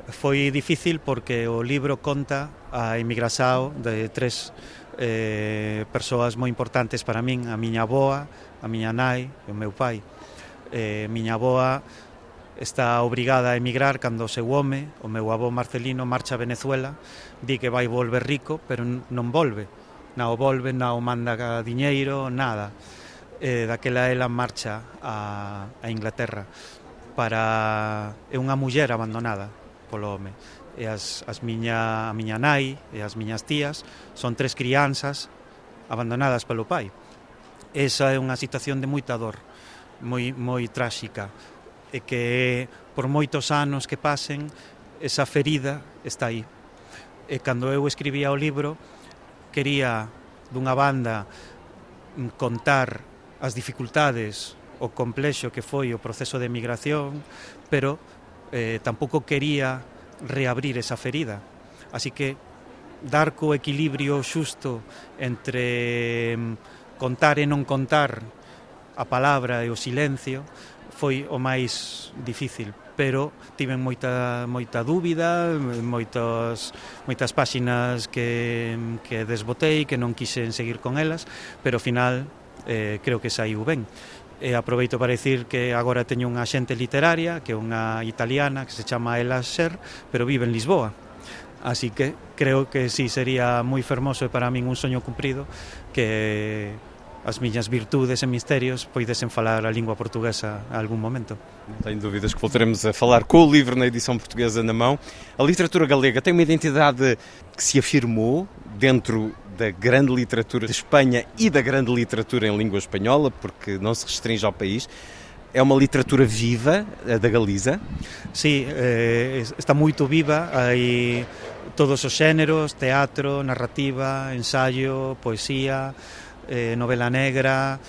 Foi difícil porque o libro conta a emigração de tres eh, persoas moi importantes para min, a miña aboa, a miña nai e o meu pai. Eh, miña aboa está obrigada a emigrar cando o seu home, o meu avó Marcelino, marcha a Venezuela, di que vai volver rico, pero non volve. Na o volve, na o manda diñeiro, nada. Eh, daquela ela marcha a, a Inglaterra para é unha muller abandonada polo home e as, as miña, a miña nai e as miñas tías son tres crianzas abandonadas polo pai. Esa é unha situación de moita dor, moi, moi tráxica, e que por moitos anos que pasen esa ferida está aí. E cando eu escribía o libro quería dunha banda mm, contar as dificultades o complexo que foi o proceso de emigración, pero eh, tampouco quería reabrir esa ferida. Así que dar co equilibrio xusto entre mm, contar e non contar a palabra e o silencio foi o máis difícil, pero tiven moita moita dúbida, moitos moitas páxinas que que desbotei, que non quixen seguir con elas, pero ao final eh, creo que saiu ben e aproveito para dicir que agora teño unha xente literaria, que é unha italiana que se chama Ela Ser, pero vive en Lisboa. Así que creo que sí sería moi fermoso e para min un soño cumprido que as miñas virtudes e misterios poidesen falar a lingua portuguesa a algún momento. Não tenho dúvidas que voltaremos a falar com o livro na edição portuguesa na mão. A literatura galega tem uma identidade que se afirmou dentro da grande literatura de Espanha e da grande literatura em língua espanhola, porque não se restringe ao país. É uma literatura viva, da Galiza? Sí, eh, está moito viva, hai todos os xéneros, teatro, narrativa, ensayo, poesía, eh, novela negra,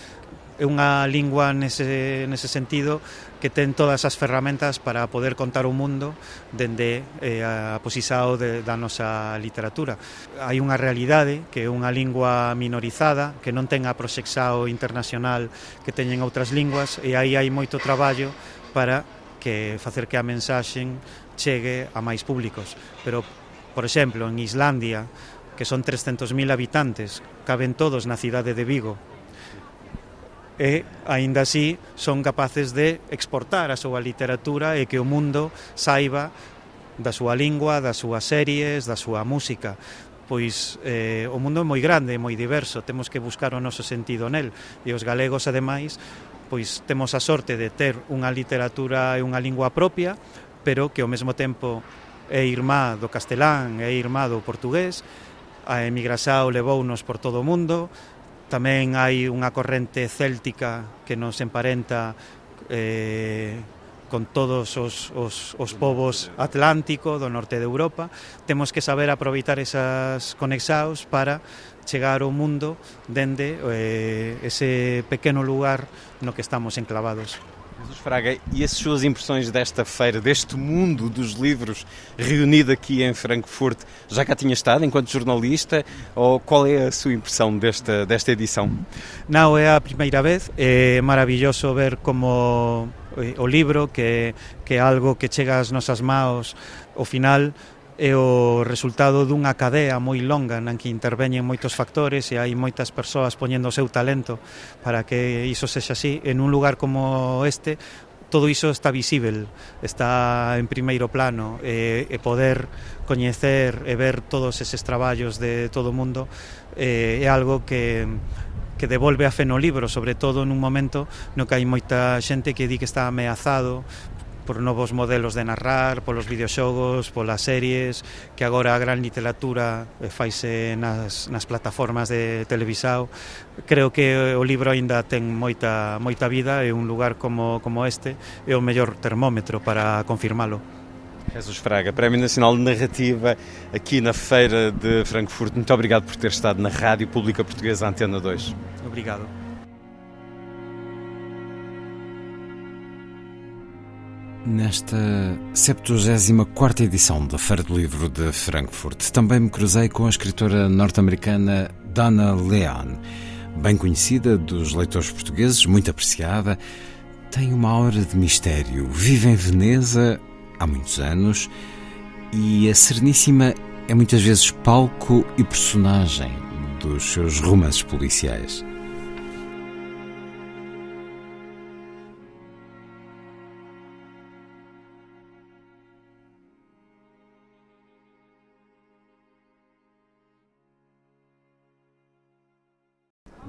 é unha lingua nese, nese sentido que ten todas as ferramentas para poder contar o mundo dende eh, a posisao de, da nosa literatura. Hai unha realidade que é unha lingua minorizada, que non ten a proxexao internacional que teñen outras linguas, e aí hai moito traballo para que facer que a mensaxen chegue a máis públicos. Pero, por exemplo, en Islandia, que son 300.000 habitantes, caben todos na cidade de Vigo. E, aínda así, son capaces de exportar a súa literatura e que o mundo saiba da súa lingua, das súas series, da súa música pois eh, o mundo é moi grande, moi diverso, temos que buscar o noso sentido nel. E os galegos, ademais, pois temos a sorte de ter unha literatura e unha lingua propia, pero que ao mesmo tempo é irmá do castelán, é irmá do portugués, A emigraxao levounos por todo o mundo, tamén hai unha corrente céltica que nos emparenta eh, con todos os, os, os povos atlántico do norte de Europa. Temos que saber aproveitar esas conexaos para chegar ao mundo dende eh, ese pequeno lugar no que estamos enclavados. Jesus Fraga, e as suas impressões desta feira, deste mundo dos livros reunido aqui em Frankfurt, já cá tinha estado enquanto jornalista ou qual é a sua impressão desta, desta edição? Não, é a primeira vez, é maravilhoso ver como o libro que, que é algo que chega ás nosas maos ao final é o resultado dunha cadea moi longa na que interveñen moitos factores e hai moitas persoas poñendo o seu talento para que iso sexa así. En un lugar como este todo iso está visível, está en primeiro plano e, e poder coñecer e ver todos eses traballos de todo o mundo eh, é algo que que devolve a fe no libro, sobre todo nun momento no que hai moita xente que di que está ameazado por novos modelos de narrar, polos videoxogos, polas series, que agora a gran literatura eh, faise nas, nas plataformas de televisao. Creo que o libro aínda ten moita, moita vida e un lugar como, como este é o mellor termómetro para confirmalo. Jesus Fraga, Prémio Nacional de Narrativa aqui na Feira de Frankfurt. Muito obrigado por ter estado na Rádio Pública Portuguesa Antena 2. Obrigado. Nesta 74 edição da Feira do Livro de Frankfurt, também me cruzei com a escritora norte-americana Donna Leon, bem conhecida dos leitores portugueses, muito apreciada. Tem uma aura de mistério. Vive em Veneza há muitos anos e a Sereníssima é muitas vezes palco e personagem dos seus romances policiais.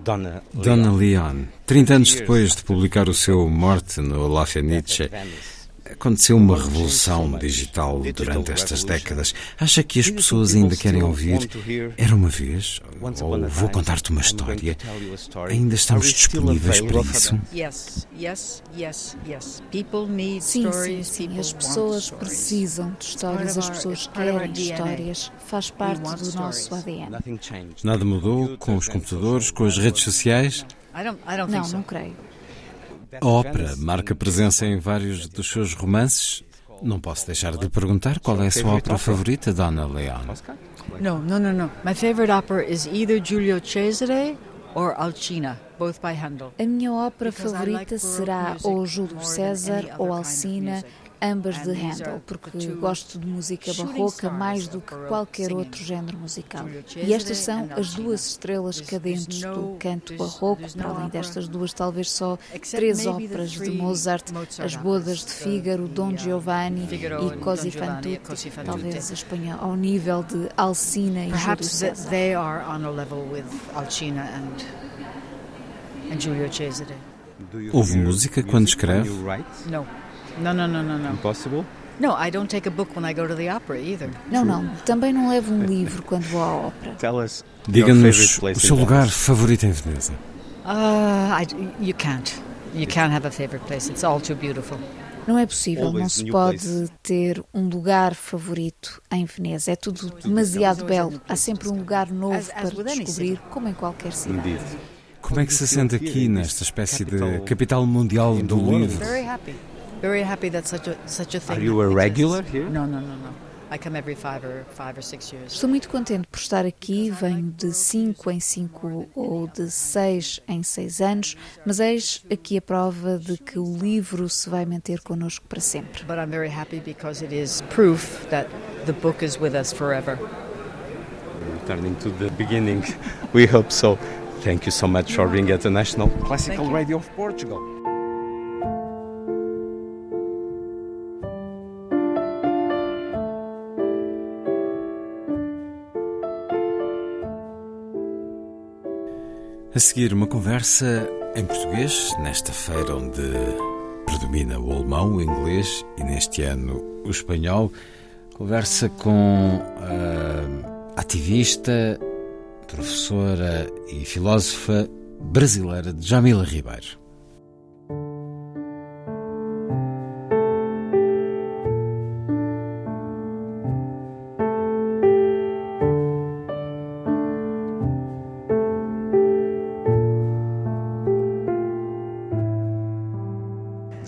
Dona Leon. Dona Leon, 30 anos depois de publicar o seu Morte no Lafayette, Aconteceu uma revolução digital durante estas décadas. Acha que as pessoas ainda querem ouvir Era uma vez? Ou Vou contar-te uma história? Ainda estamos disponíveis para isso? Sim, sim, sim. As pessoas precisam de histórias, as pessoas querem histórias. Faz parte do nosso ADN. Nada mudou com os computadores, com as redes sociais? Não, não creio. A ópera marca presença em vários dos seus romances. Não posso deixar de perguntar qual é a sua ópera favorita, Donna Leon. No, no, no, no. My favorite opera is either Giulio Cesare or Alcina, both by Handel. A minha ópera favorita será ou Júlio César ou Alcina, ambas de Handel, porque gosto de música barroca mais do que qualquer outro género musical. E estas são as duas estrelas cadentes do canto barroco, para além destas duas, talvez só três óperas de Mozart, As Bodas de Fígaro, Dom Giovanni e Così fan tutti, talvez a Espanha ao nível de Alcina e Júlio César. they are on a level with Alcina and, and Giulio Cesare. Ouve música quando escreve? No. No, no, no, no, no. Impossible? No, I don't take a book when I go to the opera either. Não, não. Também não levo um livro quando vou à ópera. Diga-nos o seu lugar favorito em Veneza. Uh, I, you can't. You can't have a favorite place. It's all too beautiful. Não é possível, não se pode ter um lugar favorito em Veneza. É tudo demasiado belo. Há sempre um lugar novo para descobrir, como em qualquer cidade. Como é que se sente aqui nesta espécie de capital mundial do livro? Very happy. That such a such a thing. Are you a regular here? No, no, no, no. I come every five or five or six years. Estou muito contente por estar aqui. Venho de 5 em 5 ou de 6 em 6 anos, mas eis aqui a prova de que o livro se vai manter connosco para sempre. But I'm very happy because it is proof that the book is with us forever. Returning to the beginning, we hope so. Thank you so much for being at the National Classical Radio of Portugal. A seguir, uma conversa em português, nesta feira onde predomina o alemão, o inglês e neste ano o espanhol. Conversa com a ativista, professora e filósofa brasileira Jamila Ribeiro.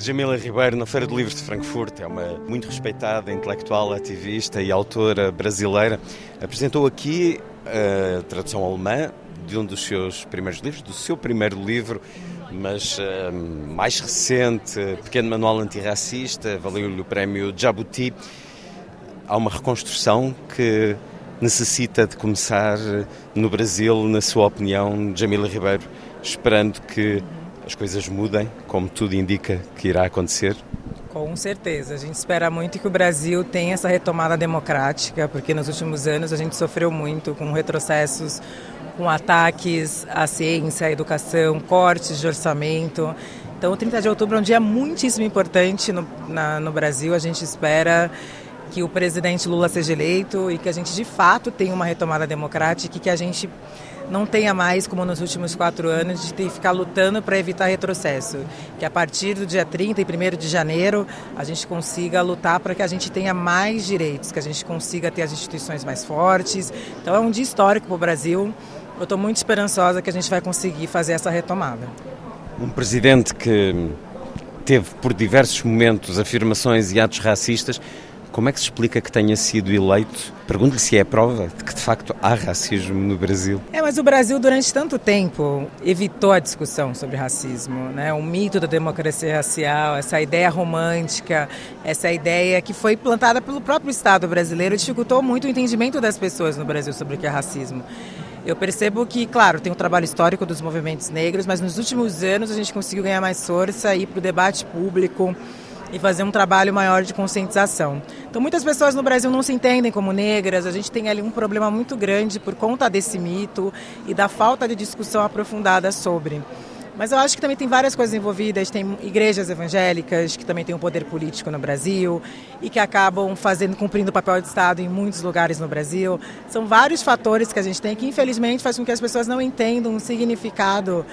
Jamila Ribeiro, na Feira do Livro de Frankfurt, é uma muito respeitada intelectual, ativista e autora brasileira. Apresentou aqui a tradução alemã de um dos seus primeiros livros, do seu primeiro livro, mas uh, mais recente, Pequeno Manual Antirracista, valeu-lhe o prémio Jabuti. Há uma reconstrução que necessita de começar no Brasil, na sua opinião, Jamila Ribeiro, esperando que as coisas mudem, como tudo indica que irá acontecer? Com certeza. A gente espera muito que o Brasil tenha essa retomada democrática, porque nos últimos anos a gente sofreu muito com retrocessos, com ataques à ciência, à educação, cortes de orçamento. Então, o 30 de outubro é um dia muitíssimo importante no, na, no Brasil. A gente espera que o presidente Lula seja eleito e que a gente de fato tenha uma retomada democrática e que a gente não tenha mais, como nos últimos quatro anos, de ter que ficar lutando para evitar retrocesso. Que a partir do dia 30 e 1 de janeiro a gente consiga lutar para que a gente tenha mais direitos, que a gente consiga ter as instituições mais fortes. Então é um dia histórico para o Brasil. Eu estou muito esperançosa que a gente vai conseguir fazer essa retomada. Um presidente que teve por diversos momentos afirmações e atos racistas como é que se explica que tenha sido eleito? Pergunto-lhe se é a prova de que de facto há racismo no Brasil. É, mas o Brasil durante tanto tempo evitou a discussão sobre racismo, né? O mito da democracia racial, essa ideia romântica, essa ideia que foi plantada pelo próprio Estado brasileiro dificultou muito o entendimento das pessoas no Brasil sobre o que é racismo. Eu percebo que, claro, tem o trabalho histórico dos movimentos negros, mas nos últimos anos a gente conseguiu ganhar mais força e ir para o debate público e fazer um trabalho maior de conscientização. Então, muitas pessoas no Brasil não se entendem como negras, a gente tem ali um problema muito grande por conta desse mito e da falta de discussão aprofundada sobre. Mas eu acho que também tem várias coisas envolvidas. Tem igrejas evangélicas que também têm um poder político no Brasil e que acabam fazendo, cumprindo o papel de Estado em muitos lugares no Brasil. São vários fatores que a gente tem que, infelizmente, faz com que as pessoas não entendam o significado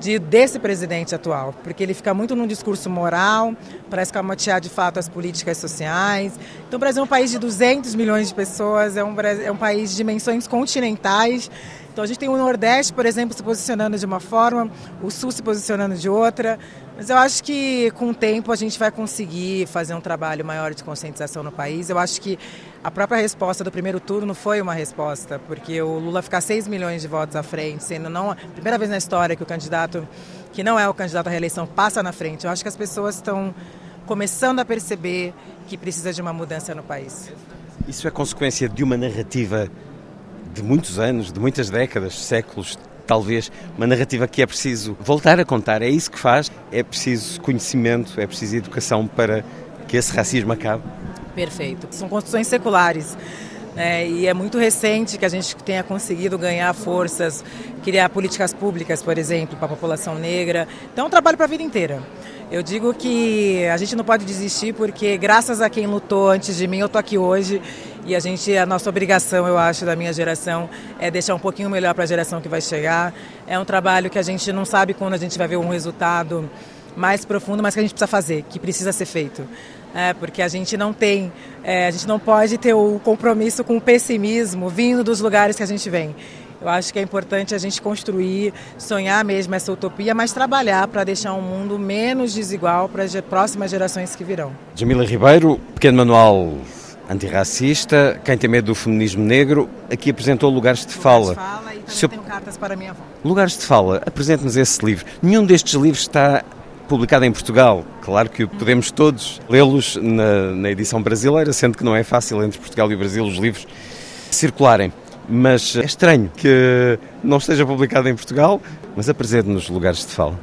de, desse presidente atual, porque ele fica muito num discurso moral, parece escamotear de fato as políticas sociais. Então, o Brasil é um país de 200 milhões de pessoas, é um, é um país de dimensões continentais. Então, a gente tem o Nordeste, por exemplo, se posicionando de uma forma, o Sul se posicionando de outra. Mas eu acho que com o tempo a gente vai conseguir fazer um trabalho maior de conscientização no país. Eu acho que a própria resposta do primeiro turno foi uma resposta, porque o Lula ficar 6 milhões de votos à frente, sendo não a primeira vez na história que o candidato que não é o candidato à reeleição passa na frente. Eu acho que as pessoas estão começando a perceber que precisa de uma mudança no país. Isso é consequência de uma narrativa de muitos anos, de muitas décadas, séculos, talvez uma narrativa que é preciso voltar a contar. É isso que faz. É preciso conhecimento, é preciso educação para que esse racismo acabe. Perfeito. São construções seculares. É, e é muito recente que a gente tenha conseguido ganhar forças, criar políticas públicas, por exemplo, para a população negra. Então é um trabalho para a vida inteira. Eu digo que a gente não pode desistir porque graças a quem lutou antes de mim eu estou aqui hoje e a gente, a nossa obrigação, eu acho, da minha geração é deixar um pouquinho melhor para a geração que vai chegar. É um trabalho que a gente não sabe quando a gente vai ver um resultado mais profundo, mas que a gente precisa fazer, que precisa ser feito. É, porque a gente não tem, é, a gente não pode ter o compromisso com o pessimismo vindo dos lugares que a gente vem. Eu acho que é importante a gente construir, sonhar mesmo essa utopia, mas trabalhar para deixar um mundo menos desigual para as próximas gerações que virão. Jamila Ribeiro, pequeno manual antirracista, quem tem medo do feminismo negro, aqui apresentou Lugares de Fala. Lugares de fala e também tenho cartas para a minha avó. Lugares de Fala, apresente-nos esse livro. Nenhum destes livros está publicado em Portugal. Claro que podemos todos lê-los na, na, edição brasileira, sendo que não é fácil entre Portugal e o Brasil os livros circularem. Mas é estranho que não esteja publicado em Portugal, mas apresente-nos lugares de fala.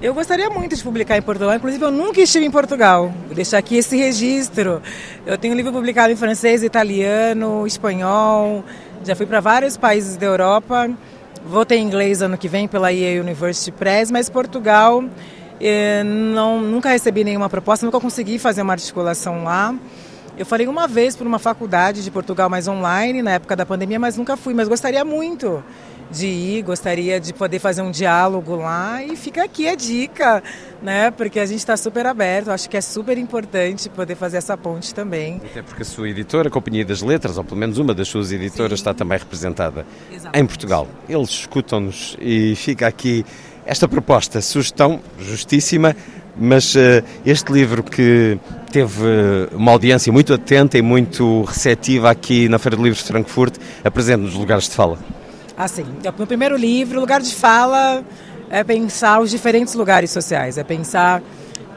Eu gostaria muito de publicar em Portugal, inclusive eu nunca estive em Portugal. Vou deixar aqui esse registro. Eu tenho livro publicado em francês, italiano, espanhol, já fui para vários países da Europa Vou ter inglês ano que vem pela EA University Press, mas Portugal eh, não, nunca recebi nenhuma proposta, nunca consegui fazer uma articulação lá. Eu falei uma vez por uma faculdade de Portugal mais online, na época da pandemia, mas nunca fui. Mas gostaria muito de ir, gostaria de poder fazer um diálogo lá e fica aqui a dica, né? Porque a gente está super aberto, acho que é super importante poder fazer essa ponte também. Até porque a sua editora, a Companhia das Letras, ou pelo menos uma das suas editoras, Sim. está também representada Exatamente. em Portugal. Eles escutam-nos e fica aqui esta proposta, sugestão justíssima, mas uh, este livro que teve uma audiência muito atenta e muito receptiva aqui na Feira de Livros de Frankfurt, apresenta-nos lugares de fala. Assim, o meu primeiro livro, o lugar de fala é pensar os diferentes lugares sociais, é pensar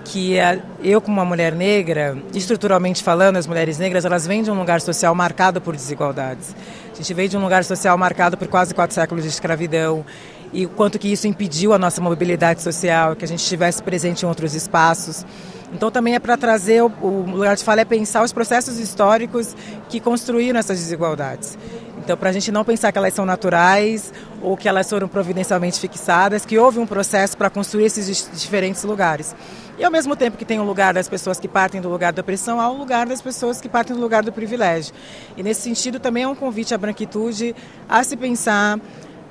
que eu como uma mulher negra, estruturalmente falando, as mulheres negras, elas vêm de um lugar social marcado por desigualdades. A gente veio de um lugar social marcado por quase quatro séculos de escravidão e o quanto que isso impediu a nossa mobilidade social, que a gente estivesse presente em outros espaços. Então também é para trazer, o, o lugar de fala é pensar os processos históricos que construíram essas desigualdades. Então, para a gente não pensar que elas são naturais ou que elas foram providencialmente fixadas, que houve um processo para construir esses diferentes lugares. E ao mesmo tempo que tem o um lugar das pessoas que partem do lugar da opressão, há o um lugar das pessoas que partem do lugar do privilégio. E nesse sentido também é um convite à branquitude a se pensar,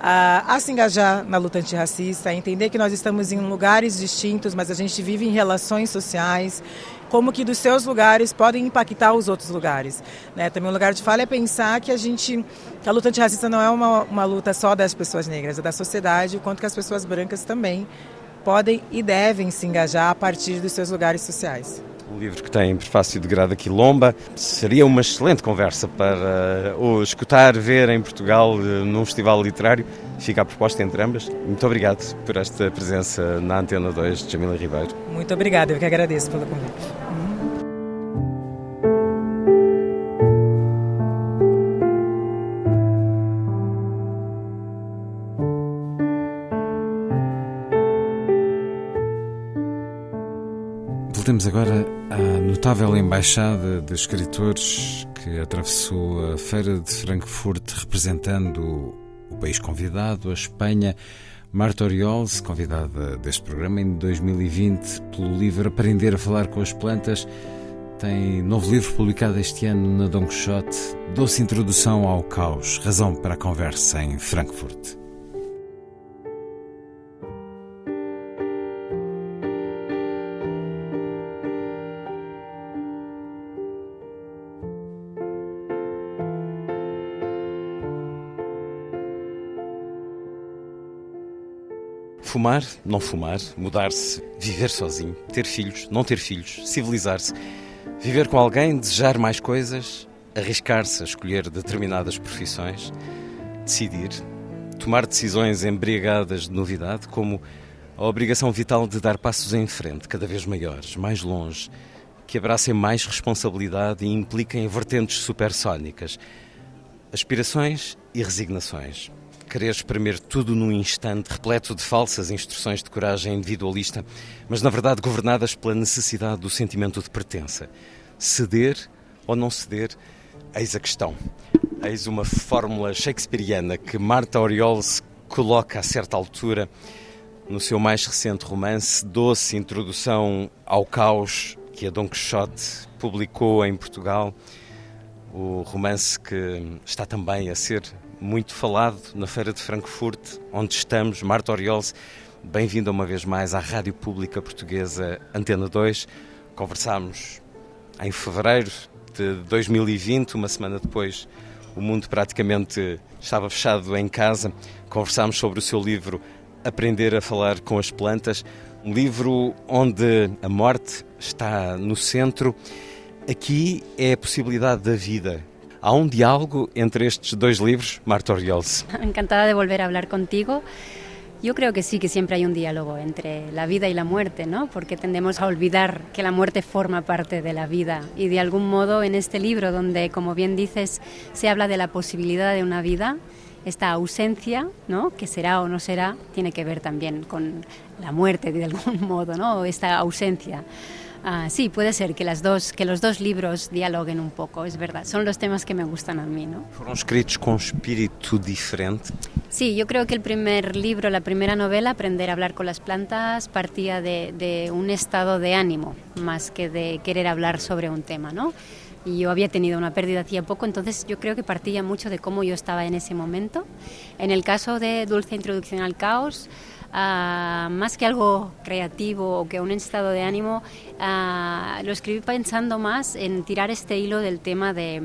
a, a, se engajar na luta antirracista, a entender que nós estamos em lugares distintos, mas a gente vive em relações sociais como que dos seus lugares podem impactar os outros lugares. Né? Também um lugar de fala é pensar que a gente, que a luta antirracista não é uma, uma luta só das pessoas negras, é da sociedade, o quanto que as pessoas brancas também podem e devem se engajar a partir dos seus lugares sociais. O livro que tem prefácio de Grada Quilomba seria uma excelente conversa para o escutar, ver em Portugal eh, num festival literário. Fica a proposta entre ambas. Muito obrigado por esta presença na Antena 2 de Jamila Ribeiro. Muito obrigado, eu que agradeço pelo convite. Voltemos agora à notável embaixada de escritores que atravessou a Feira de Frankfurt representando o país convidado, a Espanha. Marta Oriols, convidada deste programa em 2020 pelo livro Aprender a Falar com as Plantas, tem novo livro publicado este ano na Don Quixote, Doce Introdução ao Caos, razão para a conversa em Frankfurt. Fumar, não fumar, mudar-se, viver sozinho, ter filhos, não ter filhos, civilizar-se, viver com alguém, desejar mais coisas, arriscar-se a escolher determinadas profissões, decidir, tomar decisões embriagadas de novidade, como a obrigação vital de dar passos em frente, cada vez maiores, mais longe, que abracem mais responsabilidade e impliquem vertentes supersónicas, aspirações e resignações querer exprimir tudo num instante, repleto de falsas instruções de coragem individualista, mas na verdade governadas pela necessidade do sentimento de pertença. Ceder ou não ceder, eis a questão. Eis uma fórmula shakespeariana que Marta Oriols coloca a certa altura no seu mais recente romance, Doce Introdução ao Caos, que a Dom Quixote publicou em Portugal. O romance que está também a ser muito falado na Feira de Frankfurt, onde estamos. Marta Oriols, bem-vinda uma vez mais à Rádio Pública Portuguesa Antena 2. Conversámos em fevereiro de 2020, uma semana depois o mundo praticamente estava fechado em casa. Conversámos sobre o seu livro Aprender a Falar com as Plantas, um livro onde a morte está no centro. Aqui é a possibilidade da vida, ¿Hay un diálogo entre estos dos libros, Marta Oriols? Encantada de volver a hablar contigo. Yo creo que sí, que siempre hay un diálogo entre la vida y la muerte, ¿no? Porque tendemos a olvidar que la muerte forma parte de la vida y de algún modo en este libro donde, como bien dices, se habla de la posibilidad de una vida, esta ausencia, ¿no? Que será o no será, tiene que ver también con la muerte de algún modo, ¿no? Esta ausencia. Ah, sí, puede ser que, las dos, que los dos libros dialoguen un poco, es verdad. Son los temas que me gustan a mí, ¿no? ¿Fueron escritos con espíritu diferente? Sí, yo creo que el primer libro, la primera novela, Aprender a hablar con las plantas, partía de, de un estado de ánimo, más que de querer hablar sobre un tema, ¿no? y yo había tenido una pérdida hacía poco, entonces yo creo que partía mucho de cómo yo estaba en ese momento. En el caso de Dulce Introducción al Caos, uh, más que algo creativo o que un estado de ánimo, uh, lo escribí pensando más en tirar este hilo del tema de,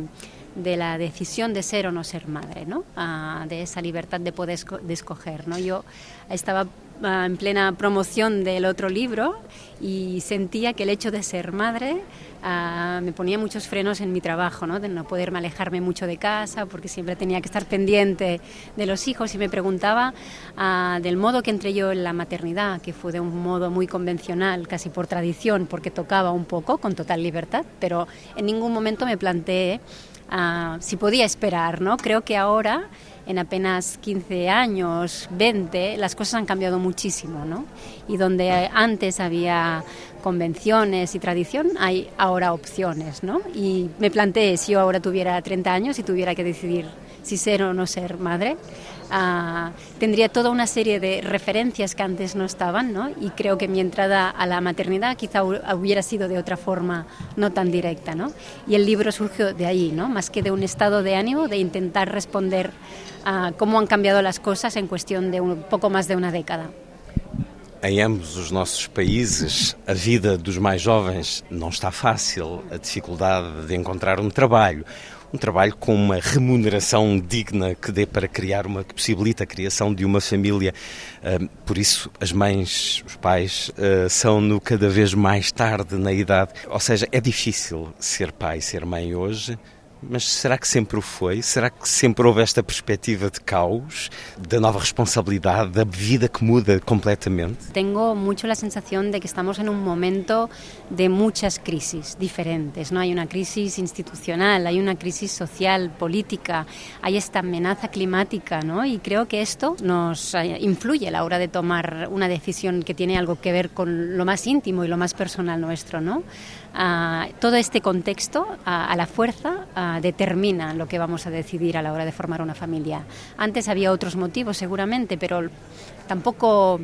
de la decisión de ser o no ser madre, ¿no? Uh, de esa libertad de poder de escoger. ¿no? Yo estaba en plena promoción del otro libro y sentía que el hecho de ser madre uh, me ponía muchos frenos en mi trabajo, ¿no? de no poderme alejarme mucho de casa porque siempre tenía que estar pendiente de los hijos y me preguntaba uh, del modo que entré yo en la maternidad, que fue de un modo muy convencional, casi por tradición, porque tocaba un poco con total libertad, pero en ningún momento me planteé uh, si podía esperar. ¿no? Creo que ahora en apenas 15 años, 20, las cosas han cambiado muchísimo, ¿no? Y donde antes había convenciones y tradición, hay ahora opciones, ¿no? Y me planteé, si yo ahora tuviera 30 años y tuviera que decidir si ser o no ser madre, uh, tendría toda una serie de referencias que antes no estaban, ¿no? Y creo que mi entrada a la maternidad quizá hubiera sido de otra forma no tan directa, ¿no? Y el libro surgió de ahí, ¿no? Más que de un estado de ánimo de intentar responder a cómo han cambiado las cosas en cuestión de un poco más de una década. Em ambos os nossos países, a vida dos mais jovens não está fácil, a dificuldade de encontrar um trabalho, um trabalho com uma remuneração digna que dê para criar uma que possibilita a criação de uma família. Por isso, as mães, os pais ah, são no cada vez mais tarde na idade. Ou seja, é difícil ser pai, ser mãe hoje. Mas será que sempre o foi? Será que sempre houve esta perspectiva de caos, da nova responsabilidade, da vida que muda completamente? Tengo mucho la sensación de que estamos en un momento de muchas crisis diferentes. No hay una crisis institucional, hay una crisis social, política, hay esta amenaza climática, ¿no? Y creo que esto nos eh, influye a la hora de tomar una decisión que tiene algo que ver con lo más íntimo y lo más personal nuestro, ¿no? Uh, todo este contexto, uh, a la fuerza, uh, determina lo que vamos a decidir a la hora de formar una familia. Antes había otros motivos, seguramente, pero tampoco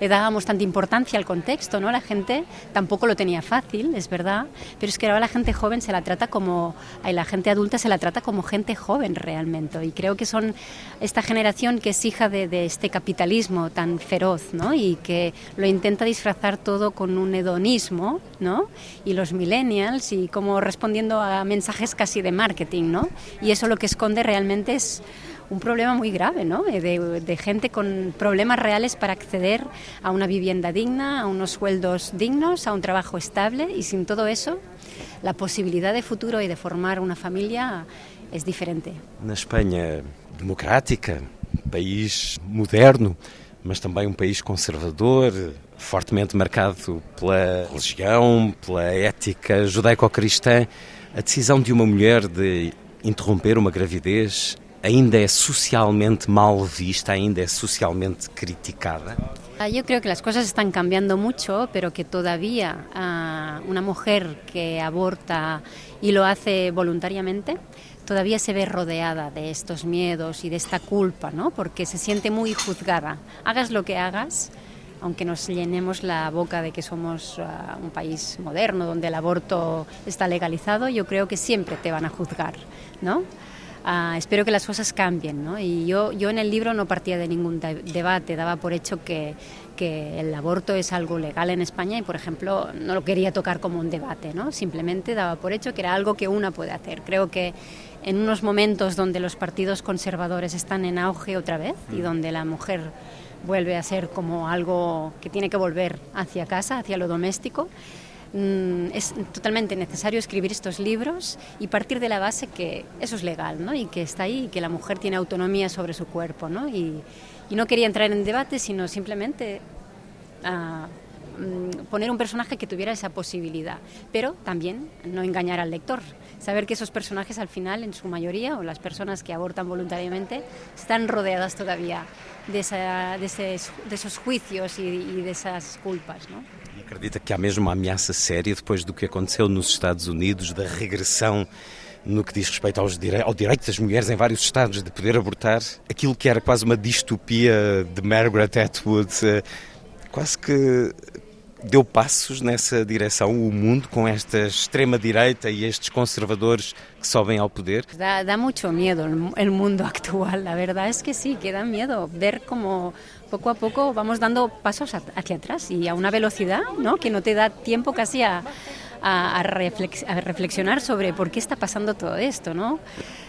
le dábamos tanta importancia al contexto, ¿no? La gente tampoco lo tenía fácil, es verdad, pero es que ahora la gente joven se la trata como, la gente adulta se la trata como gente joven realmente, y creo que son esta generación que es hija de, de este capitalismo tan feroz, ¿no? Y que lo intenta disfrazar todo con un hedonismo, ¿no? Y los millennials y como respondiendo a mensajes casi de marketing, ¿no? Y eso lo que esconde realmente es un problema muy grave, ¿no? De, de, gente con problemas reales para acceder a una vivienda digna, a unos sueldos dignos, a un trabajo estable y sin todo eso, la posibilidad de futuro y de formar una familia es diferente. Na Espanha democrática, país moderno, mas também um país conservador, fortemente marcado pela religião, pela ética judaico-cristã, a decisão de uma mulher de interromper uma gravidez ainda é socialmente mal vista, ainda é socialmente criticada? Yo creo que las cosas están cambiando mucho, pero que todavía uh, una mujer que aborta y lo hace voluntariamente, todavía se ve rodeada de estos miedos y de esta culpa, ¿no? Porque se siente muy juzgada. Hagas lo que hagas, aunque nos llenemos la boca de que somos uh, un país moderno donde el aborto está legalizado, yo creo que siempre te van a juzgar, ¿no? Uh, espero que las cosas cambien. ¿no? Y yo, yo en el libro no partía de ningún de debate, daba por hecho que, que el aborto es algo legal en España y, por ejemplo, no lo quería tocar como un debate, ¿no? simplemente daba por hecho que era algo que una puede hacer. Creo que en unos momentos donde los partidos conservadores están en auge otra vez y donde la mujer vuelve a ser como algo que tiene que volver hacia casa, hacia lo doméstico, Mm, es totalmente necesario escribir estos libros y partir de la base que eso es legal ¿no? y que está ahí y que la mujer tiene autonomía sobre su cuerpo. ¿no? Y, no quería entrar en debate, sino simplemente uh, poner un personaje que tuviera esa posibilidad, pero también no engañar al lector. Saber que esos personajes al final, en su mayoría, o las personas que abortan voluntariamente, están rodeadas todavía de, esa, de esos juicios y, y de esas culpas. ¿no? Acredita que há mesmo uma ameaça séria depois do que aconteceu nos Estados Unidos, da regressão no que diz respeito aos ao direito das mulheres em vários estados de poder abortar? Aquilo que era quase uma distopia de Margaret Atwood, eh, quase que deu passos nessa direção o mundo com esta extrema-direita e estes conservadores que sobem ao poder? Dá, dá muito medo o mundo actual, a verdade é que sí, que dá medo ver como pouco a pouco vamos dando passos hacia atrás e a uma velocidade ¿no? que não te dá tempo casi a reflexionar sobre por qué está pasando todo esto, ¿no?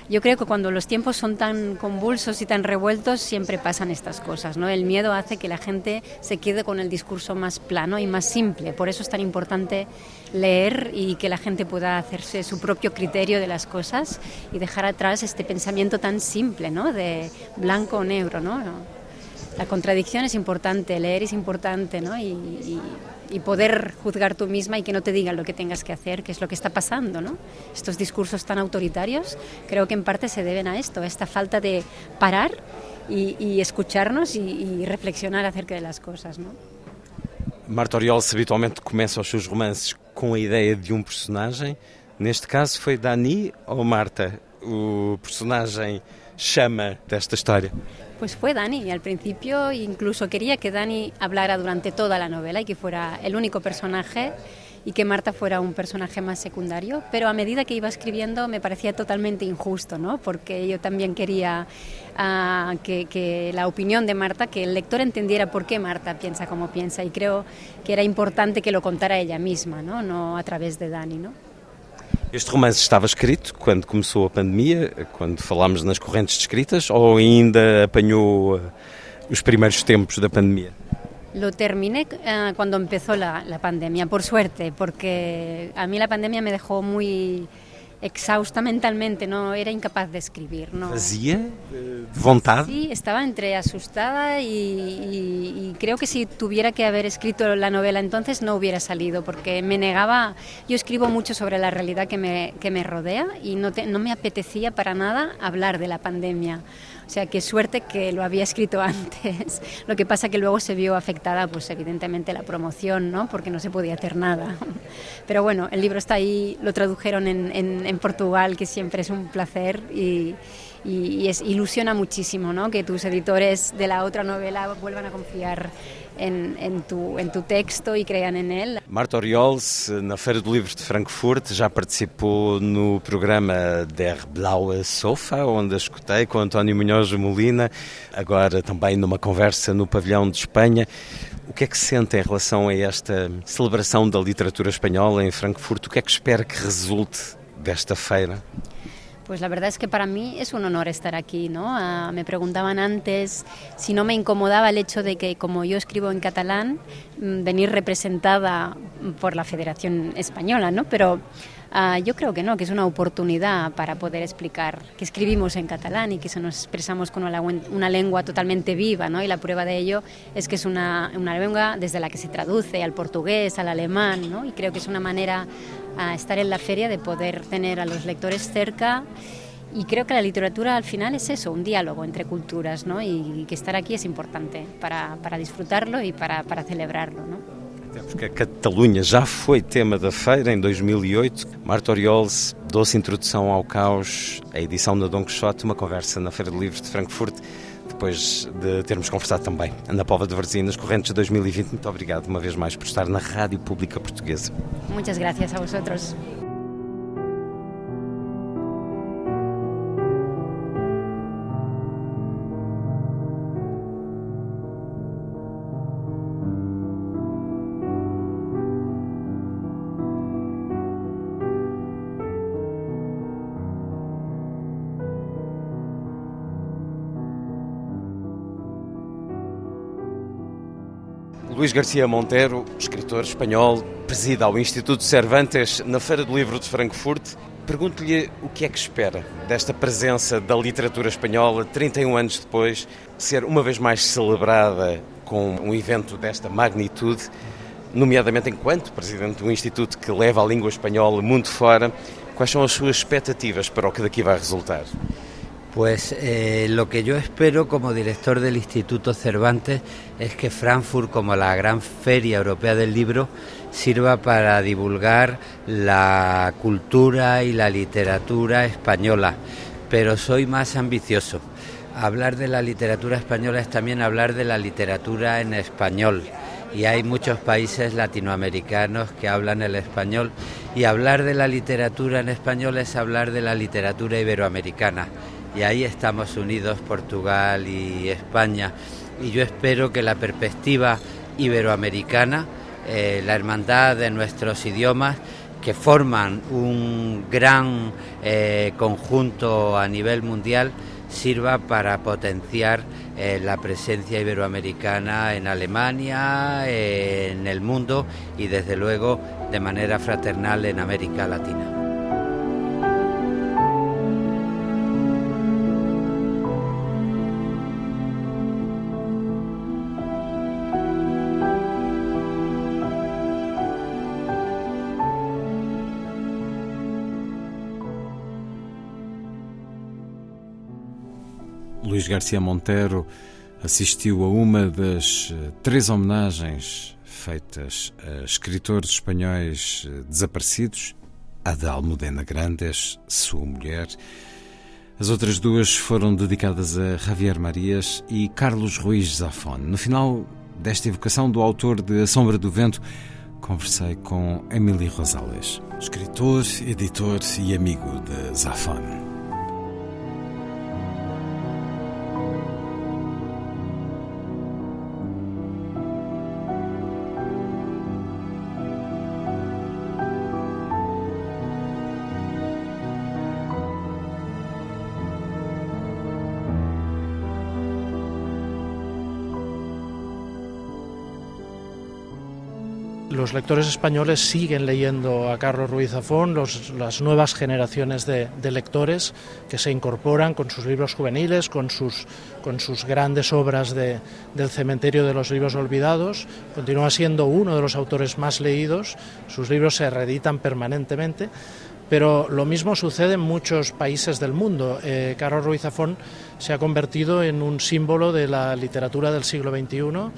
Yo creo que cuando los tiempos son tan convulsos y tan revueltos, siempre pasan estas cosas. ¿no? El miedo hace que la gente se quede con el discurso más plano y más simple. Por eso es tan importante leer y que la gente pueda hacerse su propio criterio de las cosas y dejar atrás este pensamiento tan simple, ¿no? de blanco o negro. ¿no? La contradicción es importante, leer es importante ¿no? y, y y poder juzgar tú misma y que no te digan lo que tengas que hacer, que es lo que está pasando, ¿no? Estos discursos tan autoritarios creo que en parte se deben a esto, a esta falta de parar y, y escucharnos y, reflexionar acerca de las cosas, ¿no? Marta Orioles habitualmente começa os seus romances com a ideia de um personagem. Neste caso foi Dani ou Marta, o personagem chama desta história? Pues fue Dani. Al principio incluso quería que Dani hablara durante toda la novela y que fuera el único personaje y que Marta fuera un personaje más secundario, pero a medida que iba escribiendo me parecía totalmente injusto, ¿no? porque yo también quería uh, que, que, la opinión de Marta, que el lector entendiera por qué Marta piensa como piensa y creo que era importante que lo contara ella misma, no, no a través de Dani. ¿no? Este romance estava escrito quando começou a pandemia, quando falámos nas correntes escritas, ou ainda apanhou eh, os primeiros tempos da pandemia? Lo terminé uh, cuando empezó la, la pandemia, por suerte, porque a mí la pandemia me dejó muy exhausta mentalmente, no era incapaz de escribir. No. ¿Fazía? ¿Vontad? Sí, estaba entre asustada y, y, y, creo que si tuviera que haber escrito la novela entonces no hubiera salido, porque me negaba, yo escribo mucho sobre la realidad que me, que me rodea y no, te, no me apetecía para nada hablar de la pandemia. O sea, qué suerte que lo había escrito antes. Lo que pasa que luego se vio afectada, pues evidentemente la promoción, ¿no? Porque no se podía hacer nada. Pero bueno, el libro está ahí, lo tradujeron en, en, en Portugal, que siempre es un placer y, y, y es, ilusiona muchísimo, ¿no? Que tus editores de la otra novela vuelvan a confiar en, en, tu, en tu texto e cream en ele. Marta Oriols, na Feira do Livro de Frankfurt, já participou no programa Der Blaue Sofa, onde a escutei com António Munhoz Molina, agora também numa conversa no Pavilhão de Espanha. O que é que sente em relação a esta celebração da literatura espanhola em Frankfurt? O que é que espera que resulte desta feira? Pues la verdad es que para mí es un honor estar aquí, ¿no? Uh, me preguntaban antes si no me incomodaba el hecho de que, como yo escribo en catalán, mm, venir representada por la Federación Española, ¿no? Pero Uh, yo creo que no, que es una oportunidad para poder explicar que escribimos en catalán y que se nos expresamos con una, una lengua totalmente viva, ¿no? Y la prueba de ello es que es una, una, lengua desde la que se traduce al portugués, al alemán, ¿no? Y creo que es una manera a estar en la feria de poder tener a los lectores cerca. Y creo que la literatura al final es eso, un diálogo entre culturas, ¿no? Y, que estar aquí es importante para, para disfrutarlo y para, para celebrarlo, ¿no? Temos que a Catalunha já foi tema da feira em 2008. Marta Oriols, doce introdução ao caos, a edição da Dom Quixote, uma conversa na Feira de Livros de Frankfurt, depois de termos conversado também na Pova de Varzim, correntes de 2020. Muito obrigado uma vez mais por estar na Rádio Pública Portuguesa. Muitas gracias a vosotros. Luís Garcia Monteiro, escritor espanhol, presida ao Instituto Cervantes na Feira do Livro de Frankfurt. Pergunto-lhe o que é que espera desta presença da literatura espanhola, 31 anos depois, ser uma vez mais celebrada com um evento desta magnitude, nomeadamente enquanto presidente do Instituto que leva a língua espanhola mundo fora. Quais são as suas expectativas para o que daqui vai resultar? Pues eh, lo que yo espero como director del Instituto Cervantes es que Frankfurt, como la gran feria europea del libro, sirva para divulgar la cultura y la literatura española. Pero soy más ambicioso. Hablar de la literatura española es también hablar de la literatura en español y hay muchos países latinoamericanos que hablan el español y hablar de la literatura en español es hablar de la literatura iberoamericana y ahí estamos unidos Portugal y España y yo espero que la perspectiva iberoamericana, eh, la hermandad de nuestros idiomas, que forman un gran eh, conjunto a nivel mundial, sirva para potenciar eh, la presencia iberoamericana en Alemania, en el mundo y desde luego de manera fraternal en América Latina. Luís Garcia Monteiro assistiu a uma das eh, três homenagens feitas a escritores espanhóis eh, desaparecidos, a de Almudena Grandes, sua mulher. As outras duas foram dedicadas a Javier Marias e Carlos Ruiz Zafón. No final desta evocação do autor de A Sombra do Vento, conversei com Emily Rosales, escritor, editor e amigo de Zafón. Los lectores españoles siguen leyendo a Carlos Ruiz Zafón, las nuevas generaciones de, lectores que se incorporan con sus libros juveniles, con sus, grandes obras del cementerio de los libros olvidados. Continúa siendo uno de los autores más leídos, sus libros se reeditan permanentemente. Pero lo mismo sucede en muchos países del mundo. Eh, Carlos Ruiz Zafón se ha convertido en un símbolo de la literatura del siglo XXI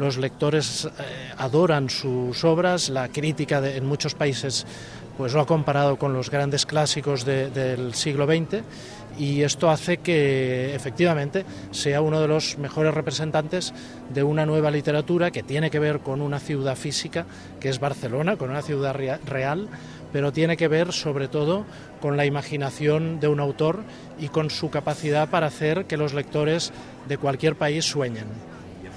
los lectores eh, adoran sus obras, la crítica en muchos países pues lo ha comparado con los grandes clásicos del siglo XX y esto hace que efectivamente sea uno de los mejores representantes de una nueva literatura que tiene que ver con una ciudad física que es Barcelona, con una ciudad real, pero tiene que ver sobre todo con la imaginación de un autor y con su capacidad para hacer que los lectores de cualquier país sueñen.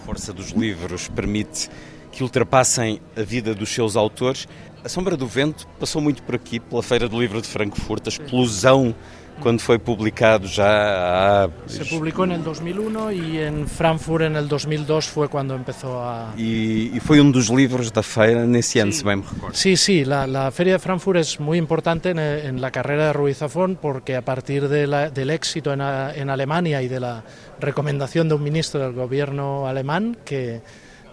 Força dos livros permite que ultrapassem a vida dos seus autores. A Sombra do Vento passou muito por aqui, pela Feira do Livro de Frankfurt, a explosão quando foi publicado já há... Se publicou em 2001 e em Frankfurt em 2002 foi quando começou a... E, e, foi um dos livros da feira nesse ano, sí. se bem me recordo. Sí, sí, la, la Feria de Frankfurt es muy importante en, en la carrera de Ruiz Zafón porque a partir de la, del éxito en, en Alemania y de la recomendación de un ministro del gobierno alemán que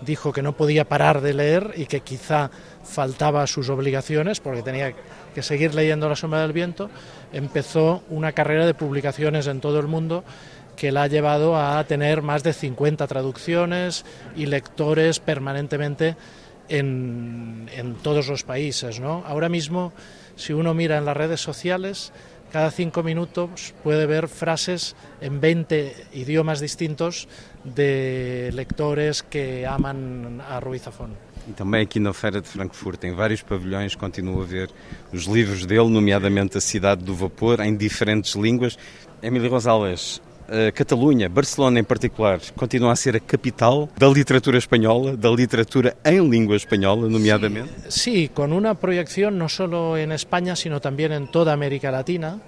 dijo que no podía parar de leer y que quizá faltaba a sus obligaciones porque tenía que seguir leyendo La sombra del viento, empezó una carrera de publicaciones en todo el mundo que la ha llevado a tener más de 50 traducciones y lectores permanentemente en, en todos los países. Ahora mismo, si uno mira en las redes sociales, cada cinco minutos puede ver frases en 20 idiomas distintos de lectores que aman a Ruiz Zafón. E também aqui na Feira de Frankfurt, em vários pavilhões, continuo a ver os livros dele, nomeadamente A Cidade do Vapor, em diferentes línguas. Emílio a Catalunha, Barcelona em particular, continua a ser a capital da literatura espanhola, da literatura em língua espanhola, nomeadamente? Sí, sí con una proyección no solo en España, sino también en toda América Latina.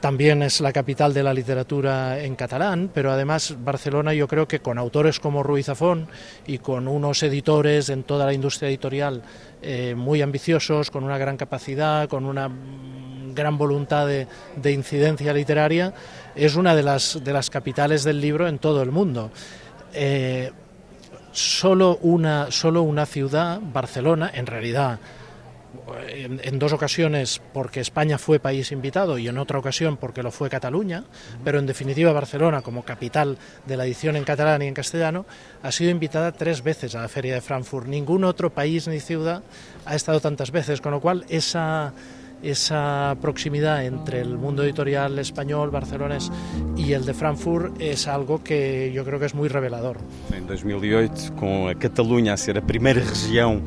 También es la capital de la literatura en catalán, pero además Barcelona yo creo que con autores como Ruiz Zafón y con unos editores en toda la industria editorial eh, muy ambiciosos, con una gran capacidad, con una gran voluntad de, de incidencia literaria, es una de las, de las capitales del libro en todo el mundo. Eh, solo, una, solo una ciudad, Barcelona, en realidad en, dos ocasiones porque España fue país invitado y en otra ocasión porque lo fue Cataluña, pero en definitiva Barcelona como capital de la edición en catalán y en castellano ha sido invitada tres veces a la Feria de Frankfurt. Ningún otro país ni ciudad ha estado tantas veces, con lo cual esa esa proximidad entre el mundo editorial español, barcelonés y el de Frankfurt es algo que yo creo que es muy revelador. En 2008, con Cataluña a ser la primera región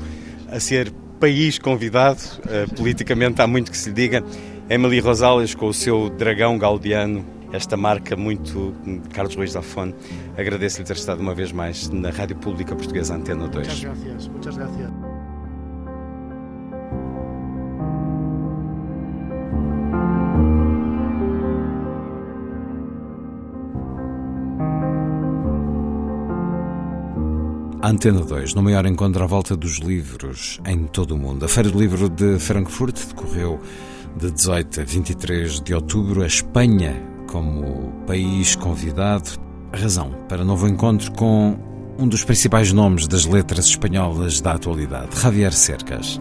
a ser país convidado, uh, politicamente há muito que se diga. Emily Rosales com o seu dragão gaudiano, esta marca muito Carlos Ruiz Lafone. Agradeço-lhe ter estado uma vez mais na Rádio Pública Portuguesa Antena 2. Muchas gracias, muchas gracias. Antena 2, no maior encontro à volta dos livros em todo o mundo. A Feira do Livro de Frankfurt decorreu de 18 a 23 de outubro. A Espanha como país convidado. Razão para novo encontro com um dos principais nomes das letras espanholas da atualidade, Javier Cercas.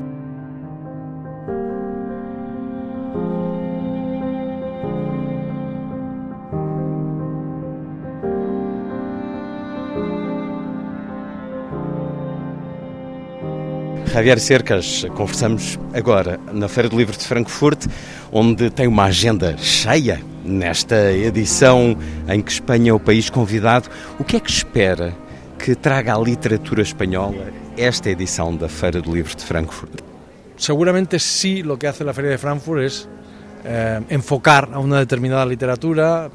Javier Cercas, conversamos agora na Feira do Livro de Frankfurt, onde tem uma agenda cheia nesta edição em que Espanha é o país convidado. O que é que espera que traga à literatura espanhola esta edição da Feira do Livro de Frankfurt? Seguramente sí lo que hace la Feria de Frankfurt es eh, enfocar a una determinada literatura,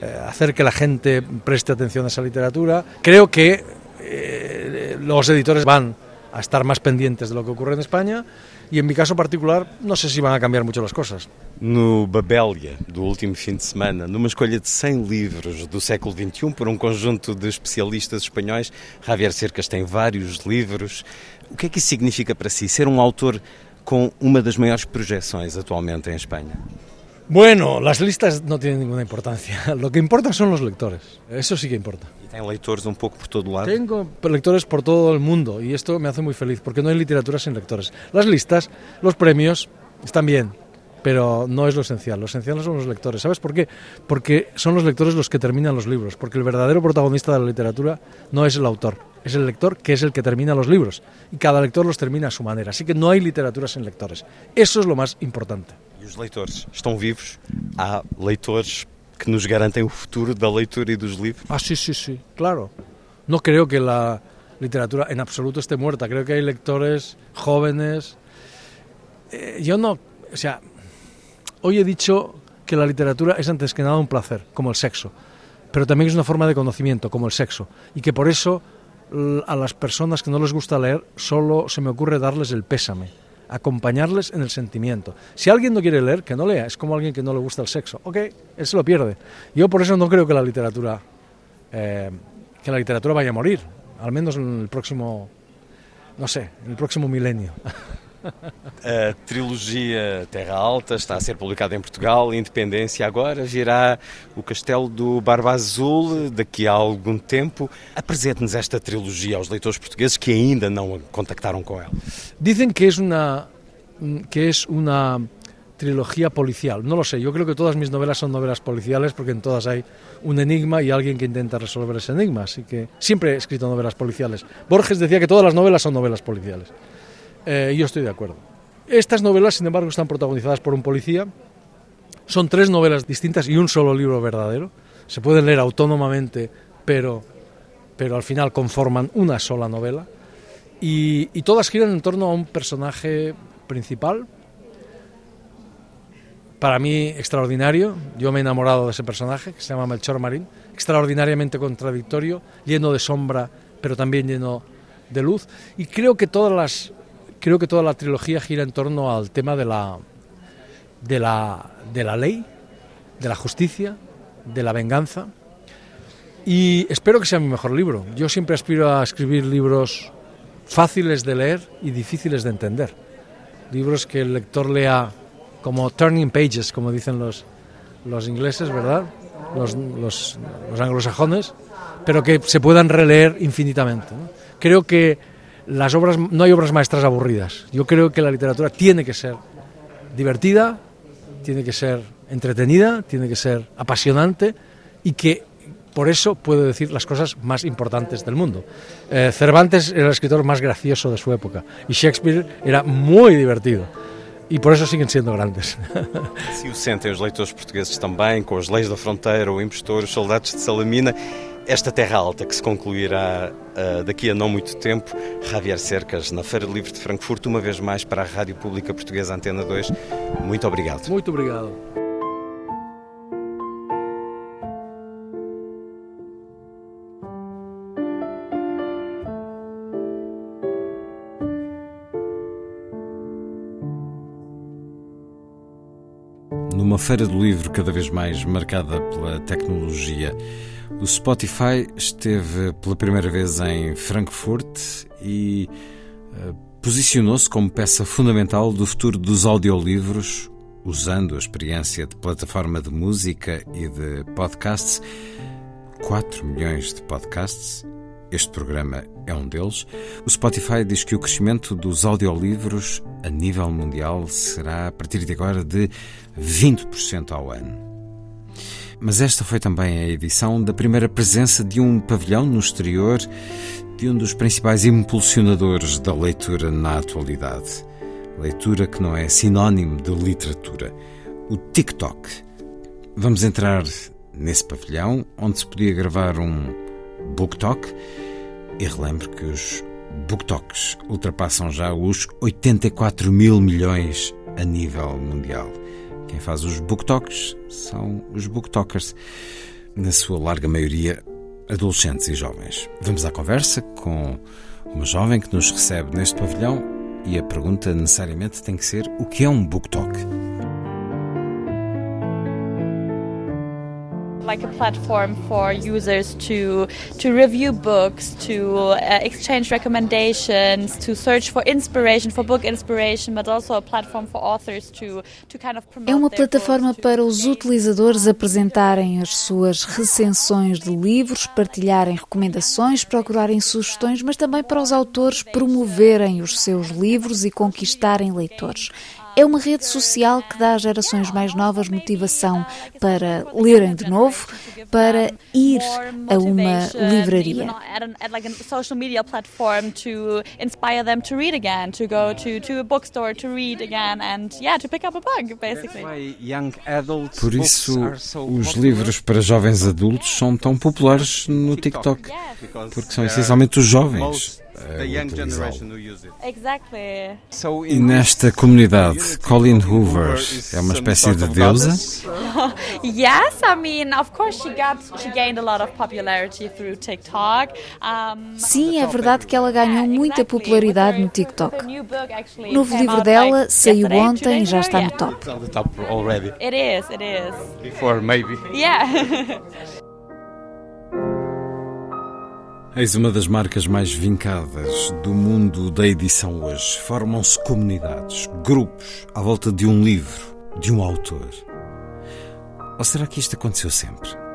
eh, que la gente preste atención a esa literatura. Creo que eh, editores van a estar más pendientes de lo que ocurre en España y en mi caso particular no sé si van a cambiar mucho las cosas. No Babélia do último fim de semana, numa escolha de 100 livros do século XXI por um conjunto de especialistas espanhóis, Javier Cercas tem vários livros. O que é que isso significa para si, ser um autor com uma das maiores projeções atualmente em Espanha? Bueno, las listas no tienen ninguna importancia. Lo que importa son los lectores. Eso sí que importa. ¿Y tiene lectores un poco por todo lado? Tengo lectores por todo el mundo y esto me hace muy feliz porque no hay literatura sin lectores. Las listas, los premios están bien, pero no es lo esencial. Lo esencial son los lectores. ¿Sabes por qué? Porque son los lectores los que terminan los libros. Porque el verdadero protagonista de la literatura no es el autor, es el lector que es el que termina los libros. Y cada lector los termina a su manera. Así que no hay literatura sin lectores. Eso es lo más importante. Os leitores estão vivos? Há leitores que nos garantem o futuro da leitura e dos livros? Ah, sí, sí, sí, claro. No creo que la literatura en absoluto esté muerta. Creo que hay lectores jóvenes. Eh, yo no, o sea, hoy he dicho que la literatura es antes que nada un placer, como el sexo, pero también es una forma de conocimiento, como el sexo, y que por eso a las personas que no les gusta leer solo se me ocurre darles el pésame acompañarles en el sentimiento. Si alguien no quiere leer, que no lea, es como alguien que no le gusta el sexo. Ok, él se lo pierde. Yo por eso no creo que la literatura, eh, que la literatura vaya a morir, al menos en el próximo, no sé, en el próximo milenio. A trilogia Terra Alta está a ser publicada em Portugal, Independência agora, virá o Castelo do Barba Azul daqui a algum tempo. Apresente-nos esta trilogia aos leitores portugueses que ainda não contactaram com ela. Dicen que es una que es una trilogía policial. No lo sé, yo creo que todas mis novelas son novelas policiales porque en todas hay un enigma y alguien que intenta resolver ese enigma. Así que siempre he escrito novelas policiales. Borges decía que todas las novelas son novelas policiales. Eh, yo estoy de acuerdo. Estas novelas, sin embargo, están protagonizadas por un policía. Son tres novelas distintas y un solo libro verdadero. Se pueden leer autónomamente, pero, pero al final conforman una sola novela. Y, y todas giran en torno a un personaje principal, para mí extraordinario. Yo me he enamorado de ese personaje, que se llama Melchor Marín, extraordinariamente contradictorio, lleno de sombra, pero también lleno de luz. Y creo que todas las creo que toda la trilogía gira en torno al tema de la, de la, de la ley, de la justicia, de la venganza. Y espero que sea mi mejor libro. Yo siempre aspiro a escribir libros fáciles de leer y difíciles de entender. Libros que el lector lea como turning pages, como dicen los, los ingleses, ¿verdad? Los, los, los anglosajones, pero que se puedan releer infinitamente. Creo que las obras, no hay obras maestras aburridas. Yo creo que la literatura tiene que ser divertida, tiene que ser entretenida, tiene que ser apasionante y que por eso puedo decir las cosas más importantes del mundo. Eh, Cervantes era el escritor más gracioso de su época y Shakespeare era muy divertido. E por isso siguen sendo grandes. Se o sentem os leitores portugueses também, com as leis da fronteira, o impostor, os soldados de Salamina, esta terra alta que se concluirá uh, daqui a não muito tempo. Javier Cercas, na Feira Livre de Frankfurt, uma vez mais para a Rádio Pública Portuguesa Antena 2. Muito obrigado. Muito obrigado. Numa feira do livro cada vez mais marcada pela tecnologia, o Spotify esteve pela primeira vez em Frankfurt e uh, posicionou-se como peça fundamental do futuro dos audiolivros, usando a experiência de plataforma de música e de podcasts. 4 milhões de podcasts. Este programa é um deles. O Spotify diz que o crescimento dos audiolivros a nível mundial será a partir de agora de 20% ao ano. Mas esta foi também a edição da primeira presença de um pavilhão no exterior de um dos principais impulsionadores da leitura na atualidade. Leitura que não é sinónimo de literatura, o TikTok. Vamos entrar nesse pavilhão onde se podia gravar um BookTok e relembro que os BookToks ultrapassam já os 84 mil milhões a nível mundial. Quem faz os booktalks são os booktokers, na sua larga maioria adolescentes e jovens. Vamos à conversa com uma jovem que nos recebe neste pavilhão e a pergunta necessariamente tem que ser: o que é um booktalk? Like a platform for users to to review books, to uh, exchange recommendations, to search for inspiration, for book inspiration, but also a platform for authors to to kind of promote É uma plataforma para os utilizadores apresentarem as suas recensões de livros, partilharem recomendações, procurarem sugestões, mas também para os autores promoverem os seus livros e conquistarem leitores. É uma rede social que dá às gerações mais novas motivação para lerem de novo, para ir a uma livraria. social media platform to inspire them to read again, to go to to a bookstore to read again and yeah, to pick up a book basically. Por isso os livros para jovens adultos são tão populares no TikTok, porque são essencialmente os jovens e nesta comunidade, Colin Hoover é uma espécie de deusa? yes, I mean, of course she got she gained a lot of popularity through TikTok. Sim, é verdade que ela ganhou muita popularidade no TikTok. O novo livro dela saiu ontem e já está no top. It is, it is. Before maybe. Yeah. Eis uma das marcas mais vincadas do mundo da edição hoje. Formam-se comunidades, grupos, à volta de um livro, de um autor. Ou será que isto aconteceu sempre?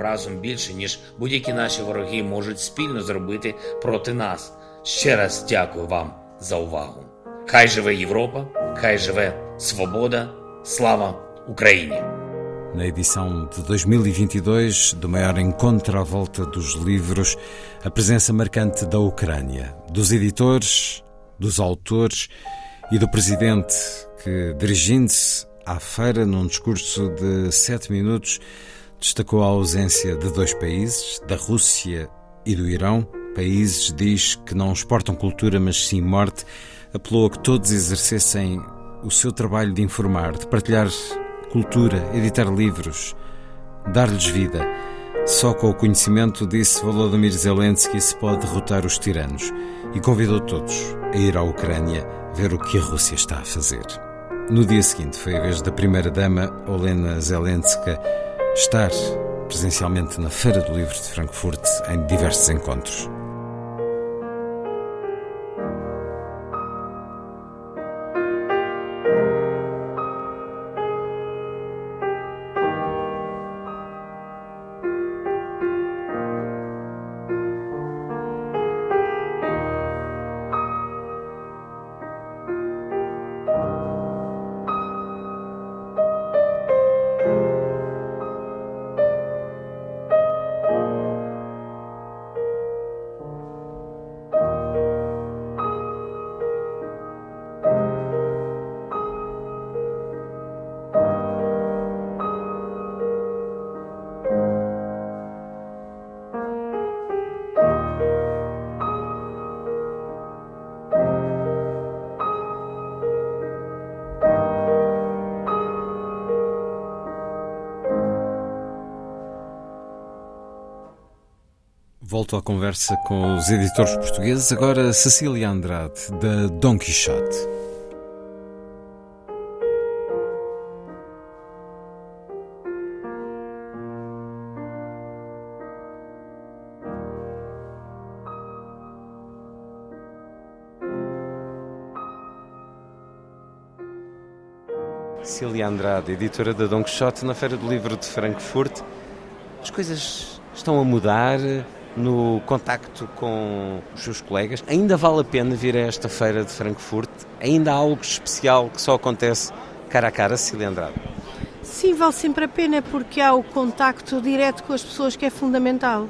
разом більше, ніж будь-які наші вороги можуть спільно зробити проти нас. Ще раз дякую вам за увагу. Хай живе Європа, хай живе свобода, слава Україні! Na edição de 2022 do maior encontro à volta dos livros, a presença marcante da Ucrânia, dos editores, dos autores e do presidente que, dirigindo-se à feira num discurso de sete minutos, destacou a ausência de dois países, da Rússia e do Irão. Países, diz, que não exportam cultura, mas sim morte. Apelou a que todos exercessem o seu trabalho de informar, de partilhar cultura, editar livros, dar-lhes vida. Só com o conhecimento, disse Volodymyr Zelensky, se pode derrotar os tiranos e convidou todos a ir à Ucrânia ver o que a Rússia está a fazer. No dia seguinte foi a vez da primeira-dama, Olena Zelenska, estar presencialmente na Feira do Livro de Frankfurt em diversos encontros. À conversa com os editores portugueses, agora Cecília Andrade, da Dom Quixote. Cecília Andrade, editora da Dom Quixote, na Feira do Livro de Frankfurt. As coisas estão a mudar, no contacto com os seus colegas. Ainda vale a pena vir a esta feira de Frankfurt? Ainda há algo especial que só acontece cara a cara, Cecília Andrade? Sim, vale sempre a pena porque há o contacto direto com as pessoas que é fundamental.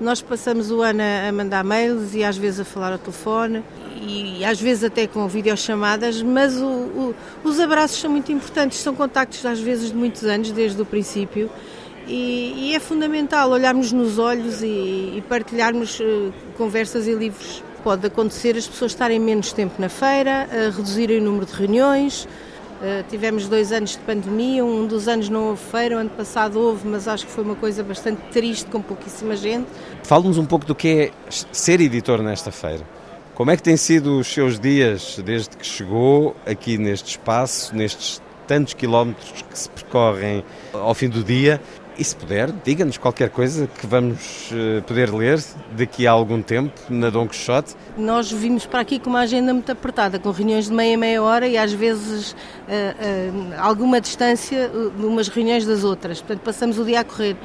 Nós passamos o ano a mandar mails e às vezes a falar ao telefone e às vezes até com videochamadas, mas o, o, os abraços são muito importantes, são contactos às vezes de muitos anos, desde o princípio, e, e, é fundamental olharmos nos olhos e, e partilharmos uh, conversas e livros. Pode acontecer as pessoas estarem menos tempo na feira, reduzirem o número de reuniões. Uh, tivemos dois anos de pandemia, um dos anos não houve feira, o ano passado houve, mas acho que foi uma coisa bastante triste, com pouquíssima gente. Fale-nos um pouco do que é ser editor nesta feira. Como é que têm sido os seus dias desde que chegou aqui neste espaço, nestes tantos quilómetros que se percorrem ao fim do dia e se puder, diga-nos qualquer coisa que vamos uh, poder ler daqui a algum tempo na Dom Quixote. Nós vimos para aqui com uma agenda muito apertada, com reuniões de meia meia hora e às vezes uh, uh, alguma distância de umas reuniões das outras. Portanto, passamos o dia a correr.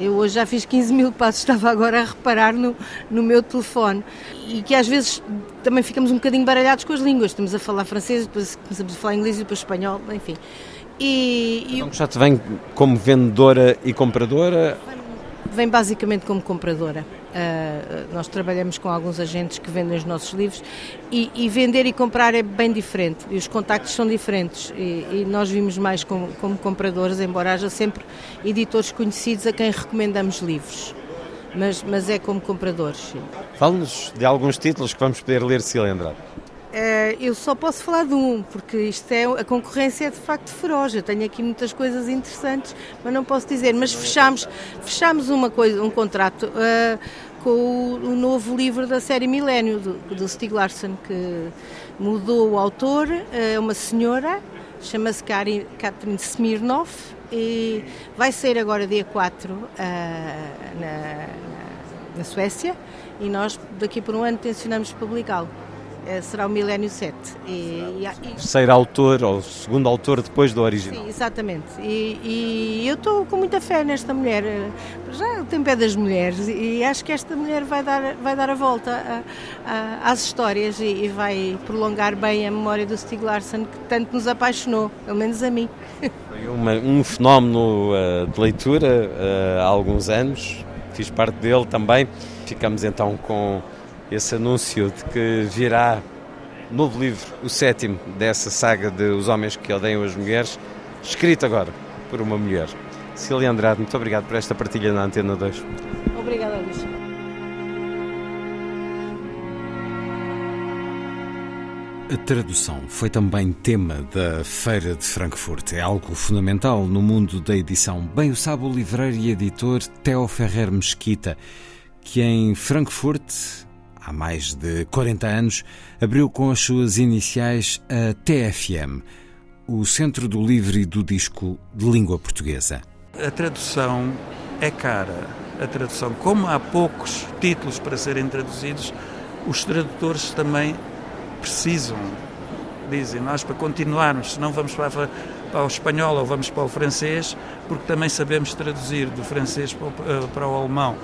Eu hoje já fiz 15 mil passos, estava agora a reparar no, no meu telefone. E que às vezes também ficamos um bocadinho baralhados com as línguas. Estamos a falar francês, depois começamos a falar inglês e depois espanhol, enfim. E, e... Então já te vem como vendedora e compradora? Vem basicamente como compradora. Uh, nós trabalhamos com alguns agentes que vendem os nossos livros e, e, vender e comprar é bem diferente e os contactos são diferentes e, e nós vimos mais como, como, compradores, embora haja sempre editores conhecidos a quem recomendamos livros. Mas, mas é como compradores. Fale-nos de alguns títulos que vamos poder ler se lembrar. Uh, eu só posso falar de um, porque isto é, a concorrência é de facto feroz. Eu tenho aqui muitas coisas interessantes, mas não posso dizer. Mas fechamos, fechamos uma coisa, um contrato uh, com o, novo livro da série Milênio, do, do Stieg Larsson, que mudou o autor, é uh, uma senhora, chama-se Katrin Smirnov, e vai sair agora dia 4 na, na Suécia, e nós daqui por um ano tencionamos publicá-lo. Eh, será o Milénio 7. E, e, e... Terceiro autor, ou segundo autor depois do original. Sim, exatamente. E, e eu estou com muita fé nesta mulher. Já o tempo é das mulheres e acho que esta mulher vai dar, vai dar a volta a, a, às histórias e, vai prolongar bem a memória do Stieg Larsson que tanto nos apaixonou, pelo menos a mim. Foi uma, um fenómeno uh, de leitura uh, há alguns anos, fiz parte dele também. Ficamos então com esse anúncio de que virá novo livro, o sétimo dessa saga de Os Homens que Odeiam as Mulheres, escrito agora por uma mulher. Cília Andrade, muito obrigado por esta partilha na Antena 2. Obrigada, Luís. A tradução foi também tema da Feira de Frankfurt. É algo fundamental no mundo da edição. Bem o sabe o livreiro e editor Theo Ferrer Mesquita, que em Frankfurt, há mais de 40 anos, abriu com as suas iniciais a TFM, o Centro do Livro e do Disco de Língua Portuguesa. A tradução é cara. A tradução, como há poucos títulos para serem traduzidos, os tradutores também precisam, dizem nós, para continuarmos, senão vamos para, para o espanhol ou vamos para o francês, porque também sabemos traduzir do francês para o, eh, para o alemão.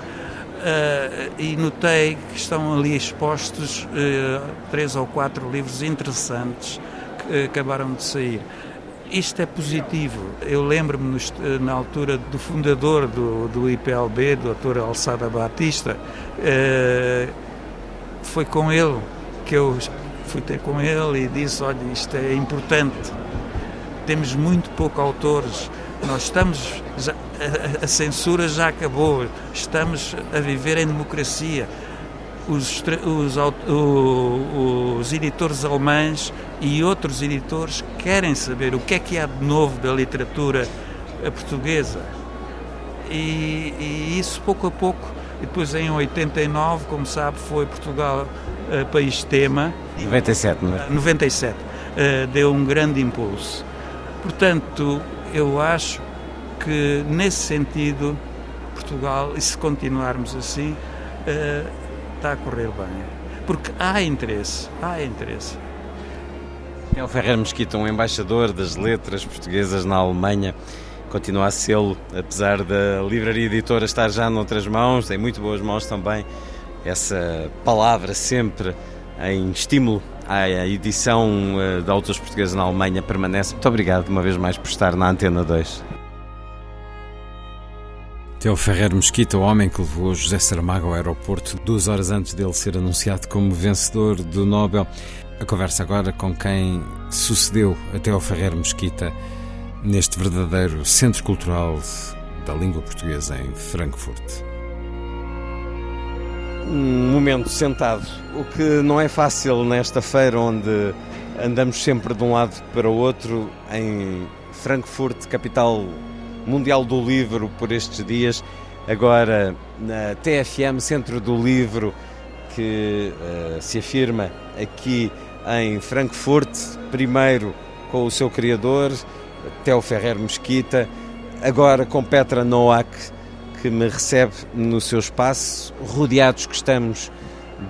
Uh, e notei que estão ali expostos uh, três ou quatro livros interessantes que uh, acabaram de sair. Isto é positivo. Eu lembro-me na altura do fundador do, do IPLB, Dr. Alçada Batista, foi com ele que eu fui ter com ele e disse: Olha, isto é importante. Temos muito pouco autores. Nós estamos. Já, a, a, censura já acabou. Estamos a viver em democracia. Os, os, os, editores alemães e outros editores querem saber o que é que há de novo da literatura portuguesa. E, e isso, pouco a pouco, e depois em 89, como sabe, foi Portugal uh, país tema. 97, não é? 97. Uh, deu um grande impulso. Portanto, eu acho que nesse sentido, Portugal, e se continuarmos assim, uh, está a correr bem. Porque há interesse, há interesse. É o Ferrer Mesquita, um embaixador das letras portuguesas na Alemanha continua a sê-lo, apesar da livraria editora estar já noutras mãos, tem muito boas mãos também. Essa palavra sempre em estímulo à edição eh, de autores portugueses na Alemanha permanece. Muito obrigado uma vez mais por estar na Antena 2. Teo Ferreira Mesquita, o homem que levou José Saramago ao aeroporto duas horas antes dele ser anunciado como vencedor do Nobel. A conversa agora com quem sucedeu a Teo Ferreira Mesquita neste verdadeiro centro cultural da língua portuguesa em Frankfurt. Um momento sentado, o que não é fácil nesta feira onde andamos sempre de um lado para o outro, em Frankfurt, capital mundial do livro por estes dias, agora na TFM, Centro do Livro, que uh, se afirma aqui em Frankfurt, primeiro com o seu criador, Theo Ferrer Mesquita, agora com Petra Noack, que me recebe no seu espaço, rodeados que estamos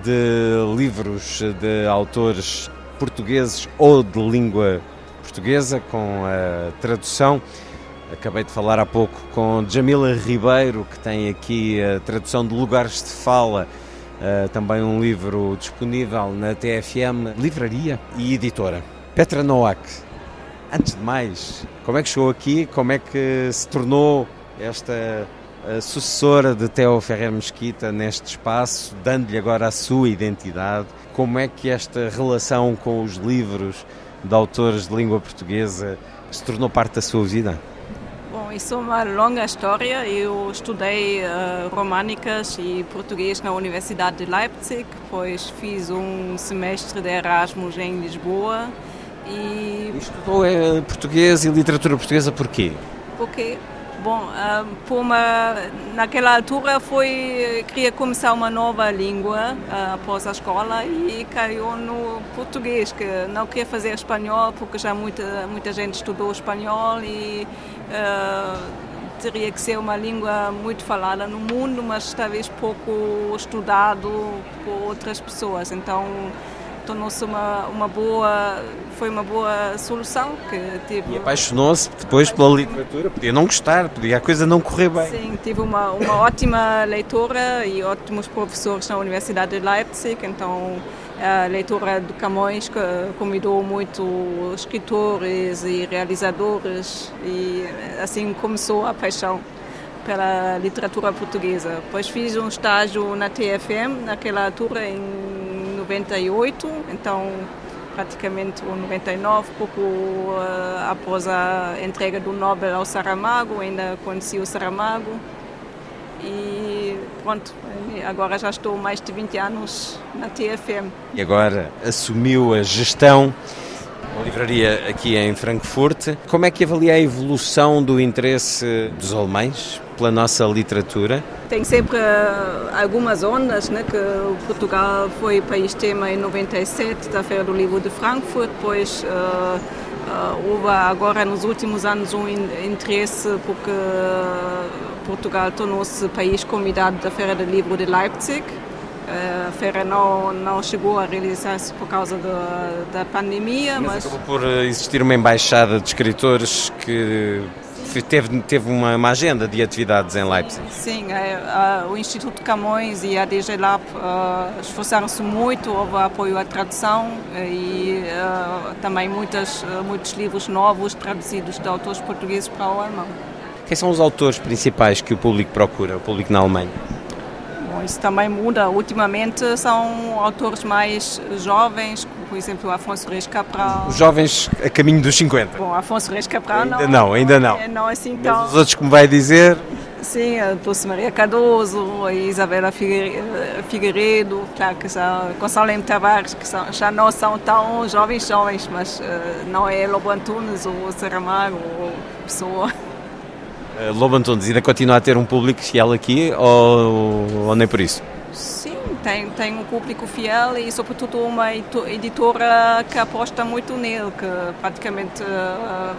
de livros de autores portugueses ou de língua portuguesa, com a tradução. Acabei de falar há pouco com Jamila Ribeiro, que tem aqui a tradução de Lugares de Fala, uh, também um livro disponível na TFM Livraria e Editora. Petra Noack, Antes de mais, como é que chegou aqui? Como é que se tornou esta sucessora de Theo Ferrer Mesquita neste espaço, dando-lhe agora a sua identidade? Como é que esta relação com os livros de autores de língua portuguesa se tornou parte da sua vida? Bom, isso é uma longa história. Eu estudei uh, românicas e português na Universidade de Leipzig, depois fiz um semestre de Erasmus em Lisboa e... Estudou é, português e literatura portuguesa porquê? Porque, bom, por uma, naquela altura foi, queria começar uma nova língua uh, após a escola e caiu no português, que não queria fazer espanhol porque já muita, muita gente estudou espanhol e uh, teria que ser uma língua muito falada no mundo, mas talvez pouco estudado por outras pessoas. Então, tornou-se uma, uma boa, foi uma boa solução que tive. E apaixonou-se depois pela literatura, podia não gostar, podia a coisa não correr bem. Sim, tive uma, uma ótima leitora e ótimos professores na Universidade de Leipzig, então a leitura de Camões convidou muito escritores e realizadores e assim começou a paixão pela literatura portuguesa. Depois fiz um estágio na TFM, naquela altura em 98, então praticamente o 99, pouco uh, após a entrega do Nobel ao Saramago, ainda conheci o Saramago. e pronto, agora já estou mais de 20 anos na TFM. E agora assumiu a gestão da livraria aqui em Frankfurt. Como é que avalia a evolução do interesse dos alemães pela nossa literatura? Tem sempre uh, algumas ondas, né, que Portugal foi país tema em 97 da Feira do Livro de Frankfurt, depois uh, uh, houve agora nos últimos anos um interesse porque Portugal tornou-se país convidado da Feira do Livro de Leipzig. A feira não, não chegou a realizar-se por causa da, da pandemia, mas, mas... acabou por existir uma embaixada de escritores que teve, teve uma, uma, agenda de atividades em Leipzig. Sim, é, o Instituto Camões e a DG Lab uh, esforçaram-se muito, houve apoio à tradução e uh, também muitas, muitos livros novos traduzidos de autores portugueses para o alemão. Quem são os autores principais que o público procura, o público na Alemanha? Isso também muda. Ultimamente são autores mais jovens, por exemplo, Afonso Reis Cabral. Os jovens a caminho dos 50? Bom, Afonso Reis Cabral ainda não. não ainda não. É, não assim tão... Mas os outros, como vai dizer... Sim, a Dulce Maria Cardoso, a Isabela Figueiredo, claro que são Gonçalo Tavares, que são, já não são tão jovens jovens, mas uh, não é Lobo Antunes ou Saramago ou Pessoa. Uh, Lobo Antunes ainda continua a ter um público fiel aqui ou, ou nem por isso? Sim, tem, tem um público fiel e sobretudo uma editora que aposta muito nele, que praticamente uh,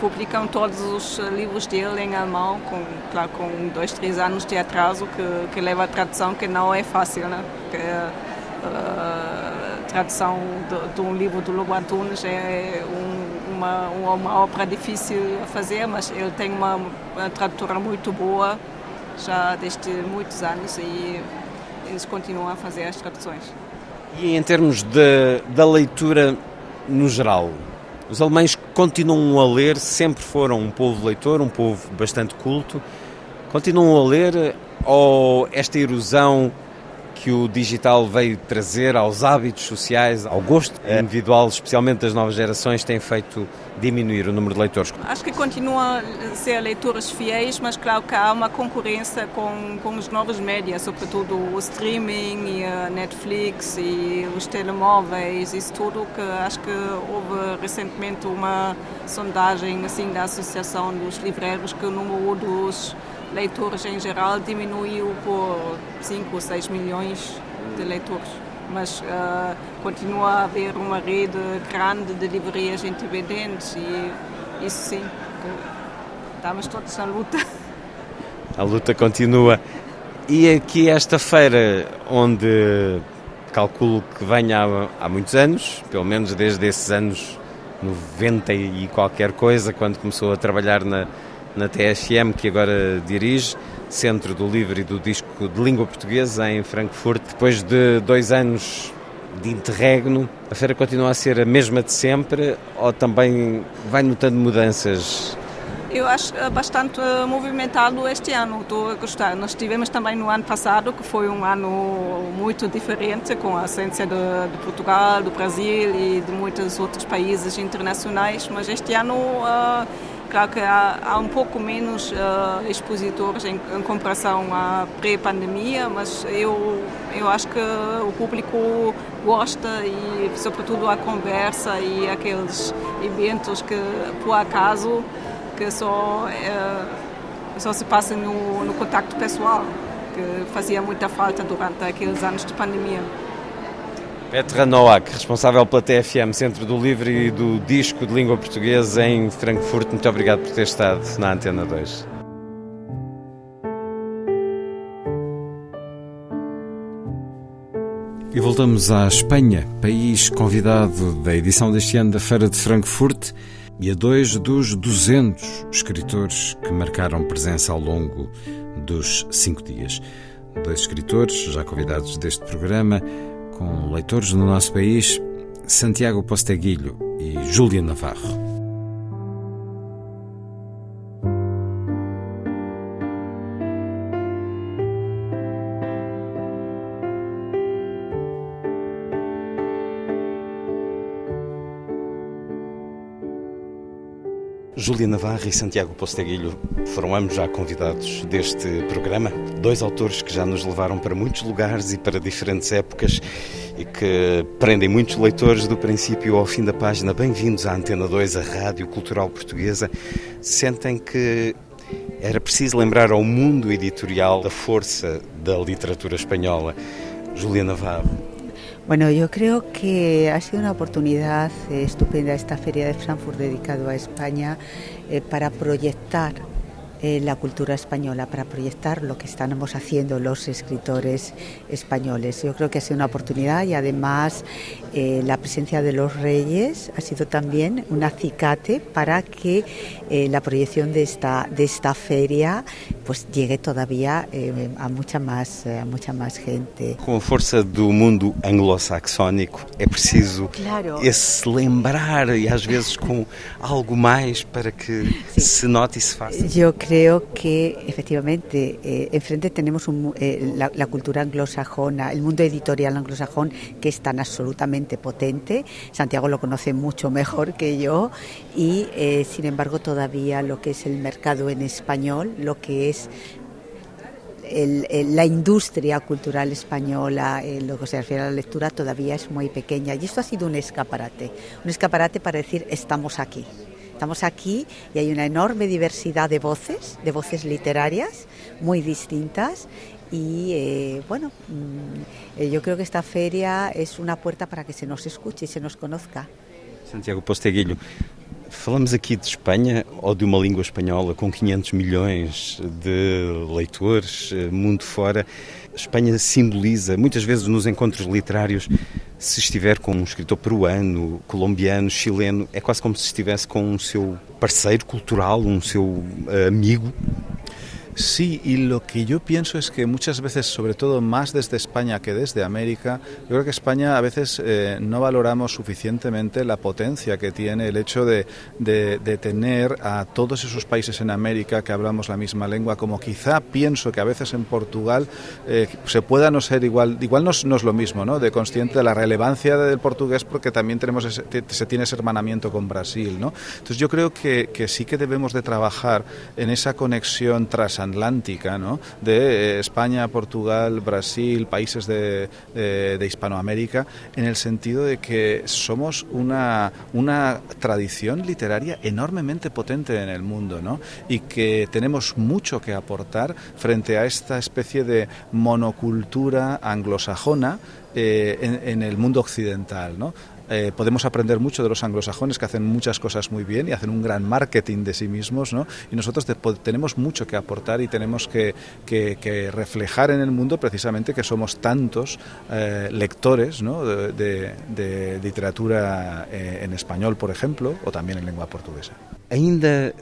publicam todos os livros dele em alemão, com, claro, com dois, três anos de atraso, que, que leva a tradução que não é fácil, né? Que, uh, a tradução de, de, um livro do Lobo Antunes é um uma, uma obra difícil a fazer, mas ele tem uma, uma tradutora muito boa já desde muitos anos e eles continuam a fazer as traduções. E em termos de, da leitura no geral, os alemães continuam a ler, sempre foram um povo leitor, um povo bastante culto. Continuam a ler ou esta erosão que o digital veio trazer aos hábitos sociais, ao gosto individual, especialmente das novas gerações, tem feito diminuir o número de leitores? Acho que continuam a ser leitores fiéis, mas claro que há uma concorrência com, com os novos médias, sobretudo o streaming e a Netflix e os telemóveis, isso tudo que acho que houve recentemente uma sondagem assim da Associação dos Livreiros que o número dos leitores em geral diminuiu por 5 ou 6 milhões de leitores. Mas uh, continua a haver uma rede grande de livrarias independentes e isso sim, estamos todos na luta. A luta continua. E aqui esta feira, onde calculo que venha há, há muitos anos, pelo menos desde esses anos 90 e qualquer coisa, quando começou a trabalhar na, na TSM, que agora dirige, Centro do Livro e do Disco de Língua Portuguesa, em Frankfurt. Depois de dois anos de interregno, a feira continua a ser a mesma de sempre ou também vai notando mudanças? Eu acho bastante movimentado este ano, estou a gostar. Nós tivemos também no ano passado, que foi um ano muito diferente, com a ausência de, de Portugal, do Brasil e de muitos outros países internacionais, mas este ano uh, Claro que há, há um pouco menos uh, expositores em, em, comparação à pré-pandemia, mas eu, eu acho que o público gosta e, sobretudo, a conversa e aqueles eventos que, por acaso, que só, uh, só se passa no, no contacto pessoal, que fazia muita falta durante aqueles anos de pandemia. Petra Noack, responsável pela TFM, Centro do Livro e do Disco de Língua Portuguesa em Frankfurt, muito obrigado por ter estado na Antena 2. E voltamos à Espanha, país convidado da edição deste ano da Feira de Frankfurt e a dois dos 200 escritores que marcaram presença ao longo dos cinco dias. Dois escritores já convidados deste programa, com leitores no nosso país, Santiago Posteguilho e Júlia Navarro. Júlia Navarra e Santiago Posteguilho foram ambos já convidados deste programa. Dois autores que já nos levaram para muitos lugares e para diferentes épocas e que prendem muitos leitores do princípio ao fim da página. Bem-vindos à Antena 2, a Rádio Cultural Portuguesa. Sentem que era preciso lembrar ao mundo editorial da força da literatura espanhola. Júlia Navarro. Bueno, yo creo que ha sido una oportunidad eh, estupenda esta feria de Frankfurt dedicado a España eh, para proyectar eh, la cultura española, para proyectar lo que estamos haciendo los escritores españoles. Yo creo que ha sido una oportunidad y además eh, la presencia de los reyes ha sido también un acicate para que eh, la proyección de esta, de esta feria pues llegue todavía eh, a mucha más, a mucha más gente. Com a força do mundo anglo-saxónico, é preciso Claro. esse lembrar e às vezes com algo mais para que se note e se faça. Yo creo que efectivamente eh, enfrente tenemos un eh, la, la cultura anglosajona, el mundo editorial anglosajón que es tan absolutamente potente. Santiago lo conoce mucho mejor que yo y eh, sin embargo todavía lo que es el mercado en español, lo que es el- la industria cultural española, en lo que se refiere a la lectura, todavía es muy pequeña. Y esto ha sido un escaparate, un escaparate para decir estamos aquí. Estamos aquí y hay una enorme diversidad de voces, de voces literarias muy distintas. Y eh, bueno, mm, eh, yo creo que esta feria es una puerta para que se nos escuche y se nos conozca. Santiago Posteguilho, falamos aqui de Espanha ou de uma língua espanhola com 500 milhões de leitores, eh, mundo fora. Espanha simboliza, muitas vezes nos encontros literários, se estiver com um escritor peruano, colombiano, chileno, é quase como se estivesse com um seu parceiro cultural, um seu eh, amigo. Sí, y lo que yo pienso es que muchas veces, sobre todo más desde España que desde América, yo creo que España a veces eh, no valoramos suficientemente la potencia que tiene el hecho de, de- tener a todos esos países en América que hablamos la misma lengua, como quizá pienso que a veces en Portugal eh, se pueda no ser igual, igual no es, lo mismo, ¿no? De consciente de la relevancia del portugués porque también tenemos se tiene ese hermanamiento con Brasil, ¿no? Entonces yo creo que, sí que debemos de trabajar en esa conexión ¿no? De eh, España, Portugal, Brasil, países de, de- de Hispanoamérica, en el sentido de que somos una, una tradición literaria enormemente potente en el mundo, ¿no? Y que tenemos mucho que aportar frente a esta especie de monocultura anglosajona eh, en, en el mundo occidental, ¿no? Eh, podemos aprender mucho de los anglosajones que hacen muchas cosas muy bien y hacen un gran marketing de sí mismos, ¿no? Y nosotros te- tenemos mucho que aportar y tenemos que, que- que reflejar en el mundo precisamente que somos tantos eh, lectores, ¿no? de, de- de literatura eh, en español, por ejemplo, o también en lengua portuguesa. Ainda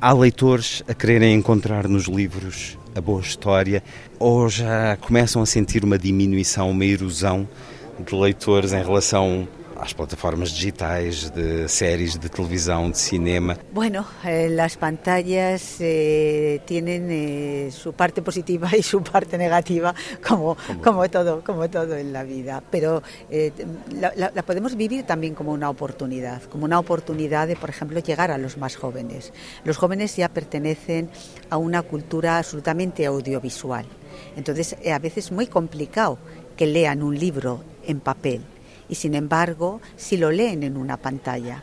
há leitores a quererem encontrar nos livros a boa história ou já começam a sentir uma diminuição, uma erosão de leitores em relação às plataformas digitais, de séries de televisão, de cinema? Bueno, eh, las pantallas eh, tienen eh, su parte positiva y su parte negativa, como, como, todo, como todo en la vida. Pero la, la- la podemos vivir también como una oportunidad, como una oportunidad de, por ejemplo, llegar a los más jóvenes. Los jóvenes ya pertenecen a una cultura absolutamente audiovisual. Entonces, a veces es muy complicado que lean un libro en papel y, sin embargo, si lo leen en una pantalla.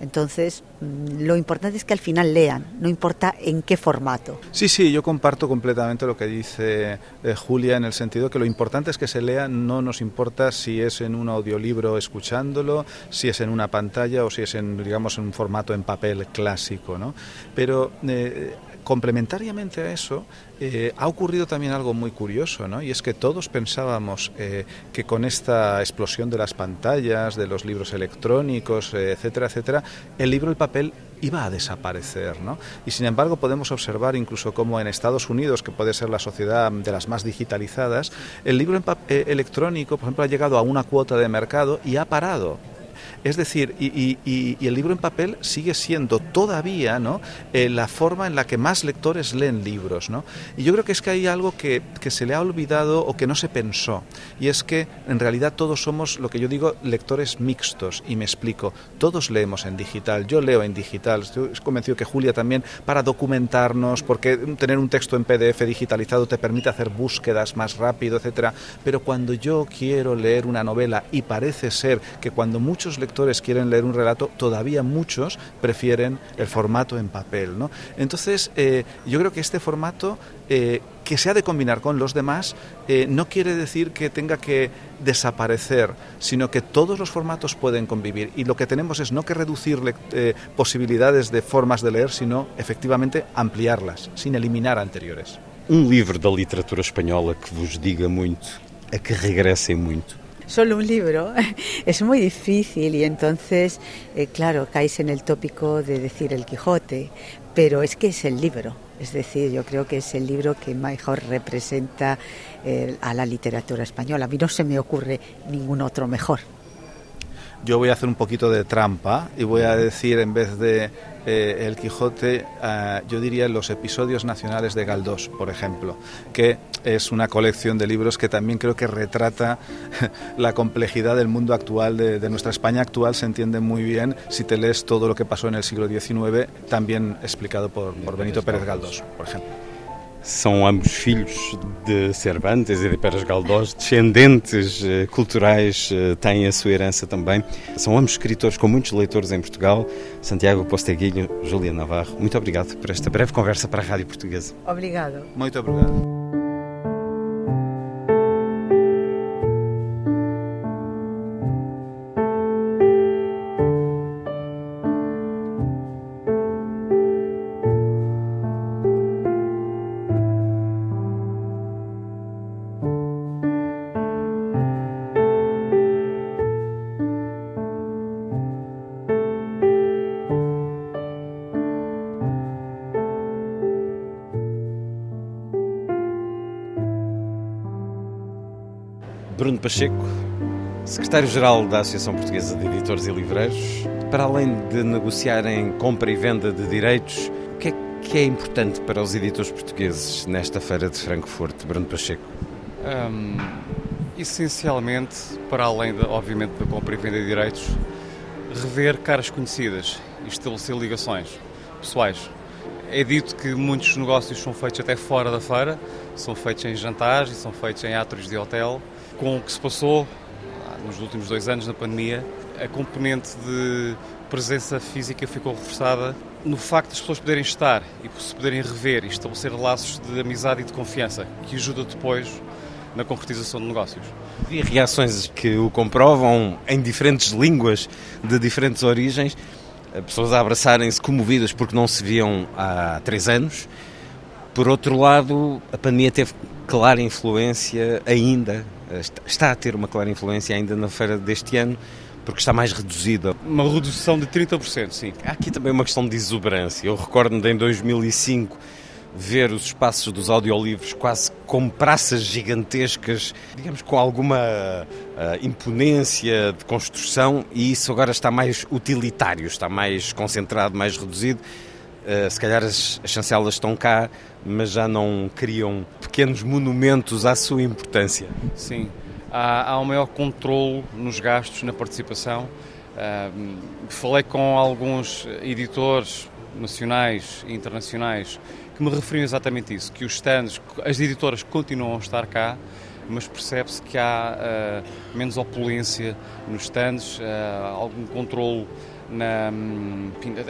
Entonces, lo importante es que al final lean, no importa en qué formato. Sí, sí, yo comparto completamente lo que dice eh, Julia en el sentido que lo importante es que se lea, no nos importa si es en un audiolibro escuchándolo, si es en una pantalla o si es en, digamos, en un formato en papel clásico, ¿no? Pero eh, complementariamente a eso, eh, ha ocurrido también algo muy curioso, ¿no? Y es que todos pensábamos que con esta explosión de las pantallas, de los libros electrónicos, eh, etcétera, etcétera, el libro, el papel iba a desaparecer, ¿no? Y sin embargo podemos observar incluso como en Estados Unidos, que puede ser la sociedad de las más digitalizadas, el libro eh, electrónico, por ejemplo, ha llegado a una cuota de mercado y ha parado. Es decir, y, el libro en papel sigue siendo todavía ¿no? Eh, la forma en la que más lectores leen libros. ¿no? Y yo creo que es que hay algo que, que se le ha olvidado o que no se pensó, y es que en realidad todos somos lo que yo digo lectores mixtos, y me explico, todos leemos en digital, yo leo en digital, estoy convencido que Julia también, para documentarnos, porque tener un texto en PDF digitalizado te permite hacer búsquedas más rápido, etcétera, pero cuando yo quiero leer una novela y parece ser que cuando muchos lectores quieren leer un relato, todavía muchos prefieren el formato en papel. ¿no? Entonces, eh, yo creo que este formato eh, que se ha de combinar con los demás eh, no quiere decir que tenga que desaparecer, sino que todos los formatos pueden convivir. Y lo que tenemos es no que reducir posibilidades de formas de leer, sino efectivamente ampliarlas, sin eliminar anteriores. Un libro de literatura española que vos diga mucho, a que regresen mucho. Solo un libro es muy difícil y entonces, eh, claro, caes en el tópico de decir el Quijote, pero es que es el libro. Es decir, yo creo que es el libro que mejor representa eh, a la literatura española. A mí no se me ocurre ningún otro mejor. Yo voy a hacer un poquito de trampa y voy a decir, en vez de eh, El Quijote, eh, yo diría los episodios nacionales de Galdós, por ejemplo, que es una colección de libros que también creo que retrata la complejidad del mundo actual, de, nuestra España actual, se entiende muy bien si te lees todo lo que pasó en el siglo XIX, también explicado por, por Benito Pérez Galdós, por ejemplo. São ambos filhos de Cervantes e de Pérez Galdós, descendentes eh, culturais, eh, têm a sua herança também. São ambos escritores com muitos leitores em Portugal. Santiago Posteguilho, Júlia Navarro, muito obrigado por esta breve conversa para a Rádio Portuguesa. Obrigado. Muito obrigado. Pacheco, secretário-geral da Associação Portuguesa de Editores e Livreiros. Para além de negociarem compra e venda de direitos, o que é que é importante para os editores portugueses nesta feira de Frankfurt, Bruno Pacheco? Um, essencialmente, para além, de, obviamente, da compra e venda de direitos, rever caras conhecidas e estabelecer ligações pessoais. É dito que muitos negócios são feitos até fora da feira, são feitos em jantares e são feitos em atos de hotel com o que se passou nos últimos dois anos na pandemia, a componente de presença física ficou reforçada no facto de as pessoas poderem estar e se poderem rever e estabelecer laços de amizade e de confiança, que ajuda depois na concretização de negócios. E reações que o comprovam em diferentes línguas, de diferentes origens, pessoas a abraçarem-se comovidas porque não se viam há três anos. Por outro lado, a pandemia teve clara influência ainda está a ter uma clara influência ainda na feira deste ano, porque está mais reduzida. Uma redução de 30%, sim. Há aqui também uma questão de exuberância. Eu recordo-me de em 2005 ver os espaços dos audiolivros quase como praças gigantescas, digamos com alguma uh, imponência de construção, e isso agora está mais utilitário, está mais concentrado, mais reduzido. Uh, se calhar as, as chancelas estão cá mas já não criam pequenos monumentos à sua importância. Sim, há, há um maior controle nos gastos, na participação. Uh, falei com alguns editores nacionais e internacionais que me referiam exatamente isso, que os stands, as editoras continuam a estar cá, mas percebe-se que há uh, menos opulência nos stands, uh, algum controle na,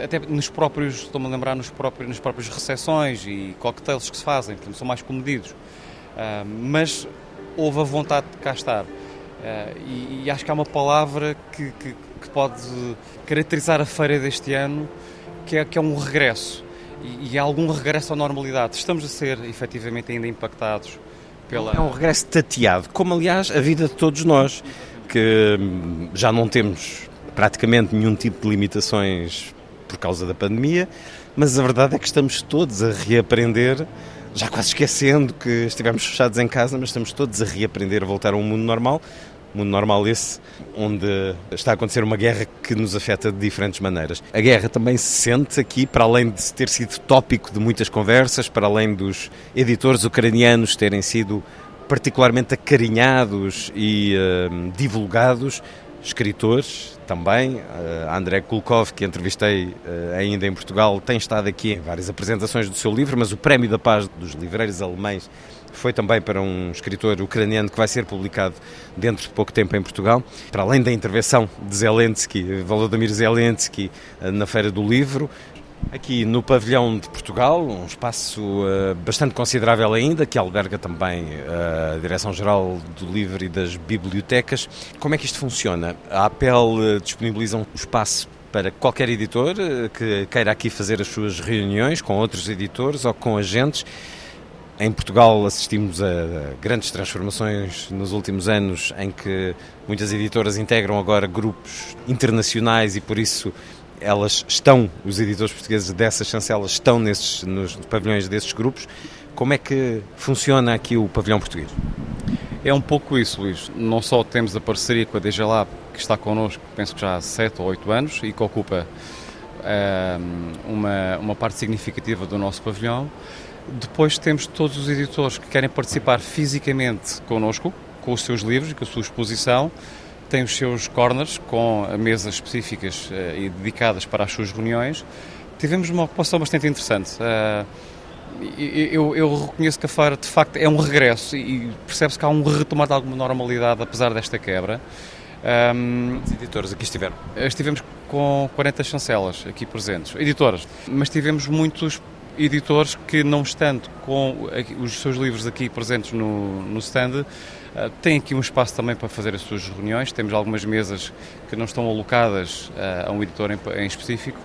até nos próprios, estou-me a lembrar, nos próprios, nas próprias recepções e cocktails que se fazem, portanto, são mais comedidos. Uh, mas houve a vontade de cá estar. Uh, e, e, acho que há uma palavra que, que, que, pode caracterizar a feira deste ano, que é, que é um regresso. E, e algum regresso à normalidade. Estamos a ser efetivamente ainda impactados pela. É um regresso tateado, como aliás a vida de todos nós, que hum, já não temos praticamente nenhum tipo de limitações por causa da pandemia, mas a verdade é que estamos todos a reaprender, já quase esquecendo que estivemos fechados em casa, mas estamos todos a reaprender a voltar a um mundo normal, mundo normal esse, onde está a acontecer uma guerra que nos afeta de diferentes maneiras. A guerra também se sente aqui, para além de ter sido tópico de muitas conversas, para além dos editores ucranianos terem sido particularmente acarinhados e uh, divulgados, escritores também. Uh, André Kulkov, que entrevistei uh, ainda em Portugal, tem estado aqui em várias apresentações do seu livro, mas o Prémio da Paz dos Livreiros Alemães foi também para um escritor ucraniano que vai ser publicado dentro de pouco tempo em Portugal. Para além da intervenção de Zelensky, Volodymyr Zelensky, eh, na Feira do Livro, aqui no pavilhão de Portugal, um espaço uh, bastante considerável ainda, que alberga também uh, a Direção-Geral do Livro e das Bibliotecas. Como é que isto funciona? A APEL uh, disponibiliza um espaço para qualquer editor que queira aqui fazer as suas reuniões com outros editores ou com agentes em Portugal assistimos a grandes transformações nos últimos anos em que muitas editoras integram agora grupos internacionais e por isso elas estão, os editores portugueses dessas chancelas estão nesses, nos pavilhões desses grupos. Como é que funciona aqui o pavilhão português? É um pouco isso, Luís. Não só temos a parceria com a DGLab, que está connosco, penso que já há 7 ou 8 anos e que ocupa um, uma, uma parte significativa do nosso pavilhão, depois temos todos os editores que querem participar fisicamente connosco, com os seus livros e com a sua exposição, têm os seus corners com mesas específicas uh, e dedicadas para as suas reuniões. Tivemos uma ocupação bastante interessante. Uh, eu, eu, reconheço que a feira de facto é um regresso e percebe-se que há um retomar de alguma normalidade apesar desta quebra. Um, Quantos editores aqui estiveram? Estivemos com 40 chancelas aqui presentes, editoras, mas tivemos muitos editores que, não estando com os seus livros aqui presentes no, no stand, Uh, têm aqui um espaço também para fazer as suas reuniões. Temos algumas mesas que não estão alocadas uh, a um editor em, em específico.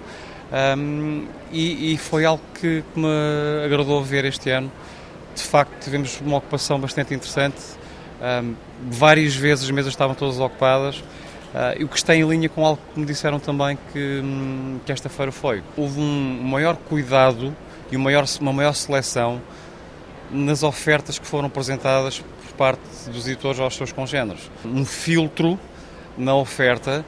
Um, e, e, foi algo que me agradou ver este ano. De facto, tivemos uma ocupação bastante interessante. Um, várias vezes as mesas estavam todas ocupadas. Uh, o que está em linha com algo que me disseram também que, um, que esta feira foi. Houve um maior cuidado e uma maior, uma maior seleção nas ofertas que foram apresentadas parte dos editores aos seus congêneres. Um filtro na oferta,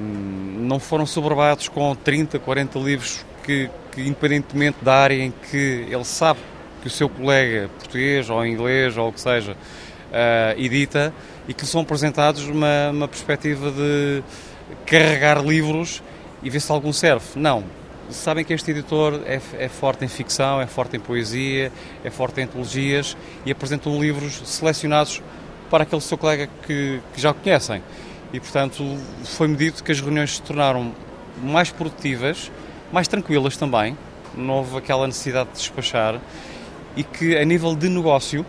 um, não foram sobrevadados com 30, 40 livros que, que, independentemente da área em que ele sabe que o seu colega português ou inglês ou o que seja uh, edita e que são apresentados numa, numa perspectiva de carregar livros e ver se algum serve. Não, sabem que este editor é, é, forte em ficção, é forte em poesia, é forte em antologias e apresentam livros selecionados para aquele seu colega que, que já conhecem. E, portanto, foi-me dito que as reuniões se tornaram mais produtivas, mais tranquilas também, não houve aquela necessidade de despachar e que, a nível de negócio,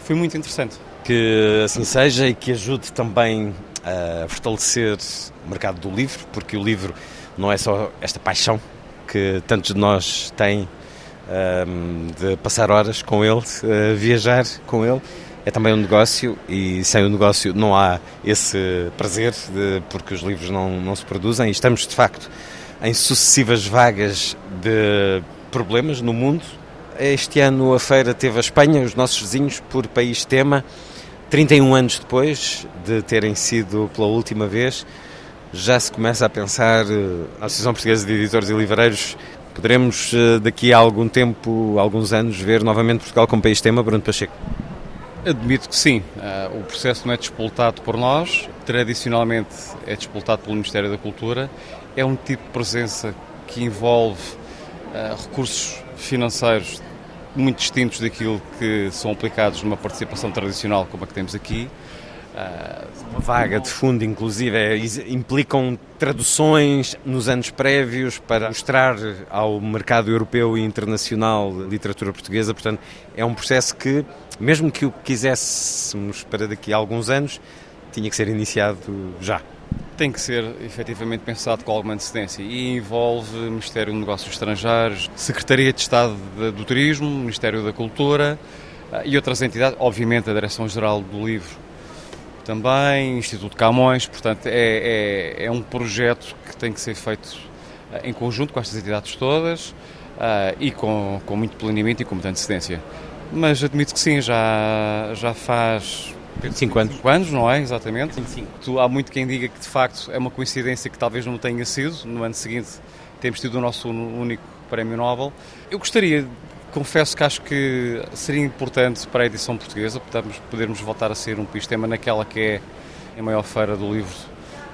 foi muito interessante. Que assim seja e que ajude também a fortalecer o mercado do livro, porque o livro não é só esta paixão que tantos de nós têm um, de passar horas com ele, uh, viajar com ele. É também um negócio e sem o negócio não há esse prazer, de, porque os livros não, não se produzem. E estamos, de facto, em sucessivas vagas de problemas no mundo. Este ano a feira teve a Espanha, os nossos vizinhos, por país tema. 31 anos depois de terem sido pela última vez, já se começa a pensar, eh, a Associação Portuguesa de Editores e Livreiros, poderemos eh, daqui a algum tempo, alguns anos, ver novamente Portugal como país tema, Bruno Pacheco? Admito que sim. Eh, o processo não é disputado por nós, tradicionalmente é disputado pelo Ministério da Cultura. É um tipo de presença que envolve recursos financeiros muito distintos daquilo que são aplicados numa participação tradicional como a que temos aqui. Uma vaga de fundo, inclusive, é, implicam traduções nos anos prévios para mostrar ao mercado europeu e internacional literatura portuguesa. Portanto, é um processo que, mesmo que o quiséssemos para daqui a alguns anos, tinha que ser iniciado já. Tem que ser efetivamente pensado com alguma antecedência e envolve Ministério de Negócios Estrangeiros, Secretaria de Estado do Turismo, Ministério da Cultura ah, e outras entidades, obviamente a Direção-Geral do Livro também, Instituto Camões, portanto é, é, é, um projeto que tem que ser feito eh, em conjunto com estas entidades todas uh, e com, com muito planeamento e com muita antecedência. Mas admito que sim, já, já faz 25 anos. 25 anos, não é? Exatamente. 25. Tu, há muito quem diga que de facto é uma coincidência que talvez não tenha sido. No ano seguinte temos tido o nosso único prémio Nobel. Eu gostaria, confesso que acho que seria importante para a edição portuguesa podermos, voltar a ser um país tema naquela que é a maior feira do livro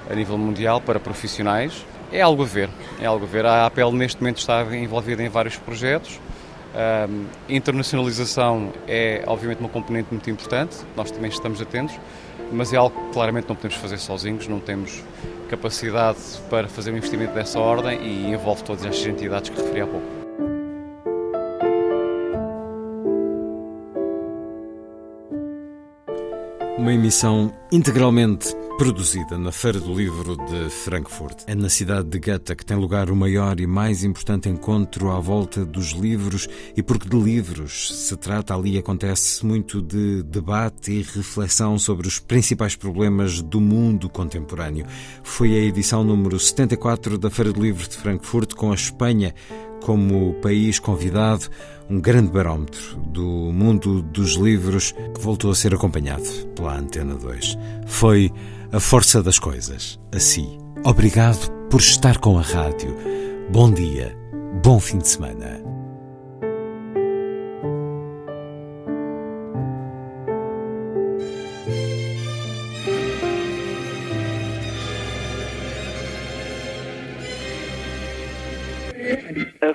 a nível mundial para profissionais. É algo a ver, é algo a ver. A APL neste momento está envolvida em vários projetos. A internacionalização é obviamente uma componente muito importante, nós também estamos atentos, mas é algo que claramente não podemos fazer sozinhos, não temos capacidade para fazer um investimento dessa ordem e envolve todas estas entidades que referi há pouco. Uma emissão integralmente produzida na Feira do Livro de Frankfurt. É na cidade de Goethe que tem lugar o maior e mais importante encontro à volta dos livros, e porque de livros se trata, ali acontece muito de debate e reflexão sobre os principais problemas do mundo contemporâneo. Foi a edição número 74 da Feira do Livro de Frankfurt, com a Espanha como país convidado, um grande barómetro do mundo dos livros que voltou a ser acompanhado pela Antena 2. Foi a força das coisas. Assim, obrigado por estar com a rádio. Bom dia, bom fim de semana.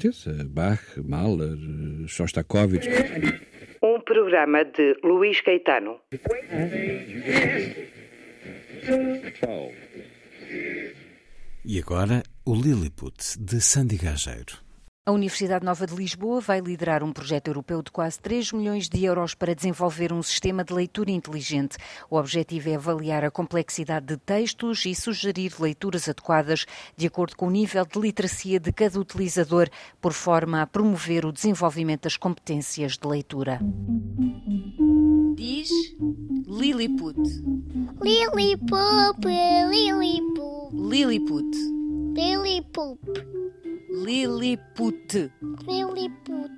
Certeza, Bach, Mahler, Shostakovich. Um programa de Luís Caetano. E agora, o Lilliput, de Sandy Gageiro. A Universidade Nova de Lisboa vai liderar um projeto europeu de quase 3 milhões de euros para desenvolver um sistema de leitura inteligente. O objetivo é avaliar a complexidade de textos e sugerir leituras adequadas de acordo com o nível de literacia de cada utilizador, por forma a promover o desenvolvimento das competências de leitura. Diz Lilliput. Lilliput, Lilliput. Lilliput. Lilliput. Lilliput. Lilliput.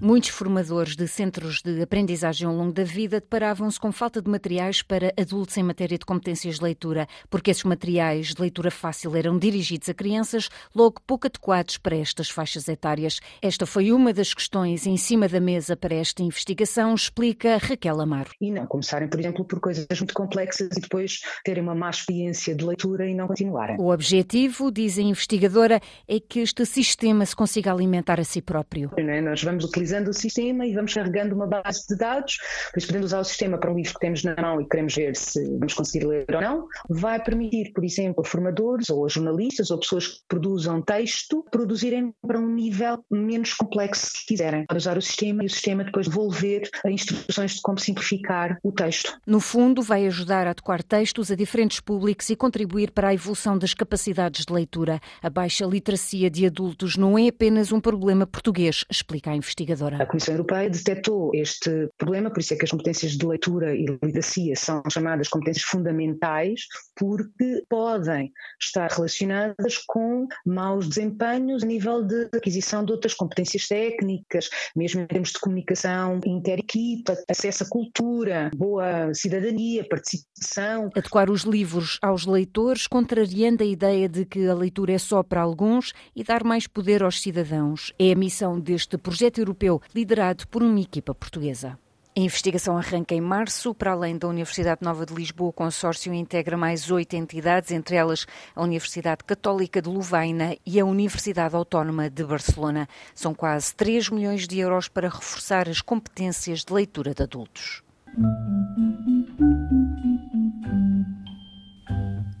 Muitos formadores de centros de aprendizagem ao longo da vida deparavam-se com falta de materiais para adultos em matéria de competências de leitura, porque esses materiais de leitura fácil eram dirigidos a crianças, logo pouco adequados para estas faixas etárias. Esta foi uma das questões em cima da mesa para esta investigação, explica Raquel Amaro. E não começarem, por exemplo, por coisas muito complexas e depois terem uma má experiência de leitura e não continuarem. O objetivo, diz a investigadora, é que este sistema se consiga alimentar a si próprio. É? Nós vamos utilizando o sistema e vamos carregando uma base de dados, depois podendo usar o sistema para um livro que temos na mão e queremos ver se vamos conseguir ler ou não, vai permitir, por exemplo, a formadores ou a jornalistas ou pessoas que produzam texto, produzirem para um nível menos complexo se quiserem. Para usar o sistema e o sistema depois devolver instruções de como simplificar o texto. No fundo, vai ajudar a adequar textos a diferentes públicos e contribuir para a evolução das capacidades de leitura. A baixa literacia de adultos não é apenas um problema português, explica a investigadora. A Comissão Europeia detectou este problema, por isso é que as competências de leitura e literacia são chamadas competências fundamentais, porque podem estar relacionadas com maus desempenhos a nível de aquisição de outras competências técnicas, mesmo em termos de comunicação inter-equipa, acesso à cultura, boa cidadania, participação. Adequar os livros aos leitores, contrariando a ideia de que a leitura é só para alguns e dar mais poder aos cidadãos. É a missão deste projeto europeu europeu, liderado por uma equipa portuguesa. A investigação arranca em março. Para além da Universidade Nova de Lisboa, o consórcio integra mais oito entidades, entre elas a Universidade Católica de Louvaina e a Universidade Autónoma de Barcelona. São quase 3 milhões de euros para reforçar as competências de leitura de adultos.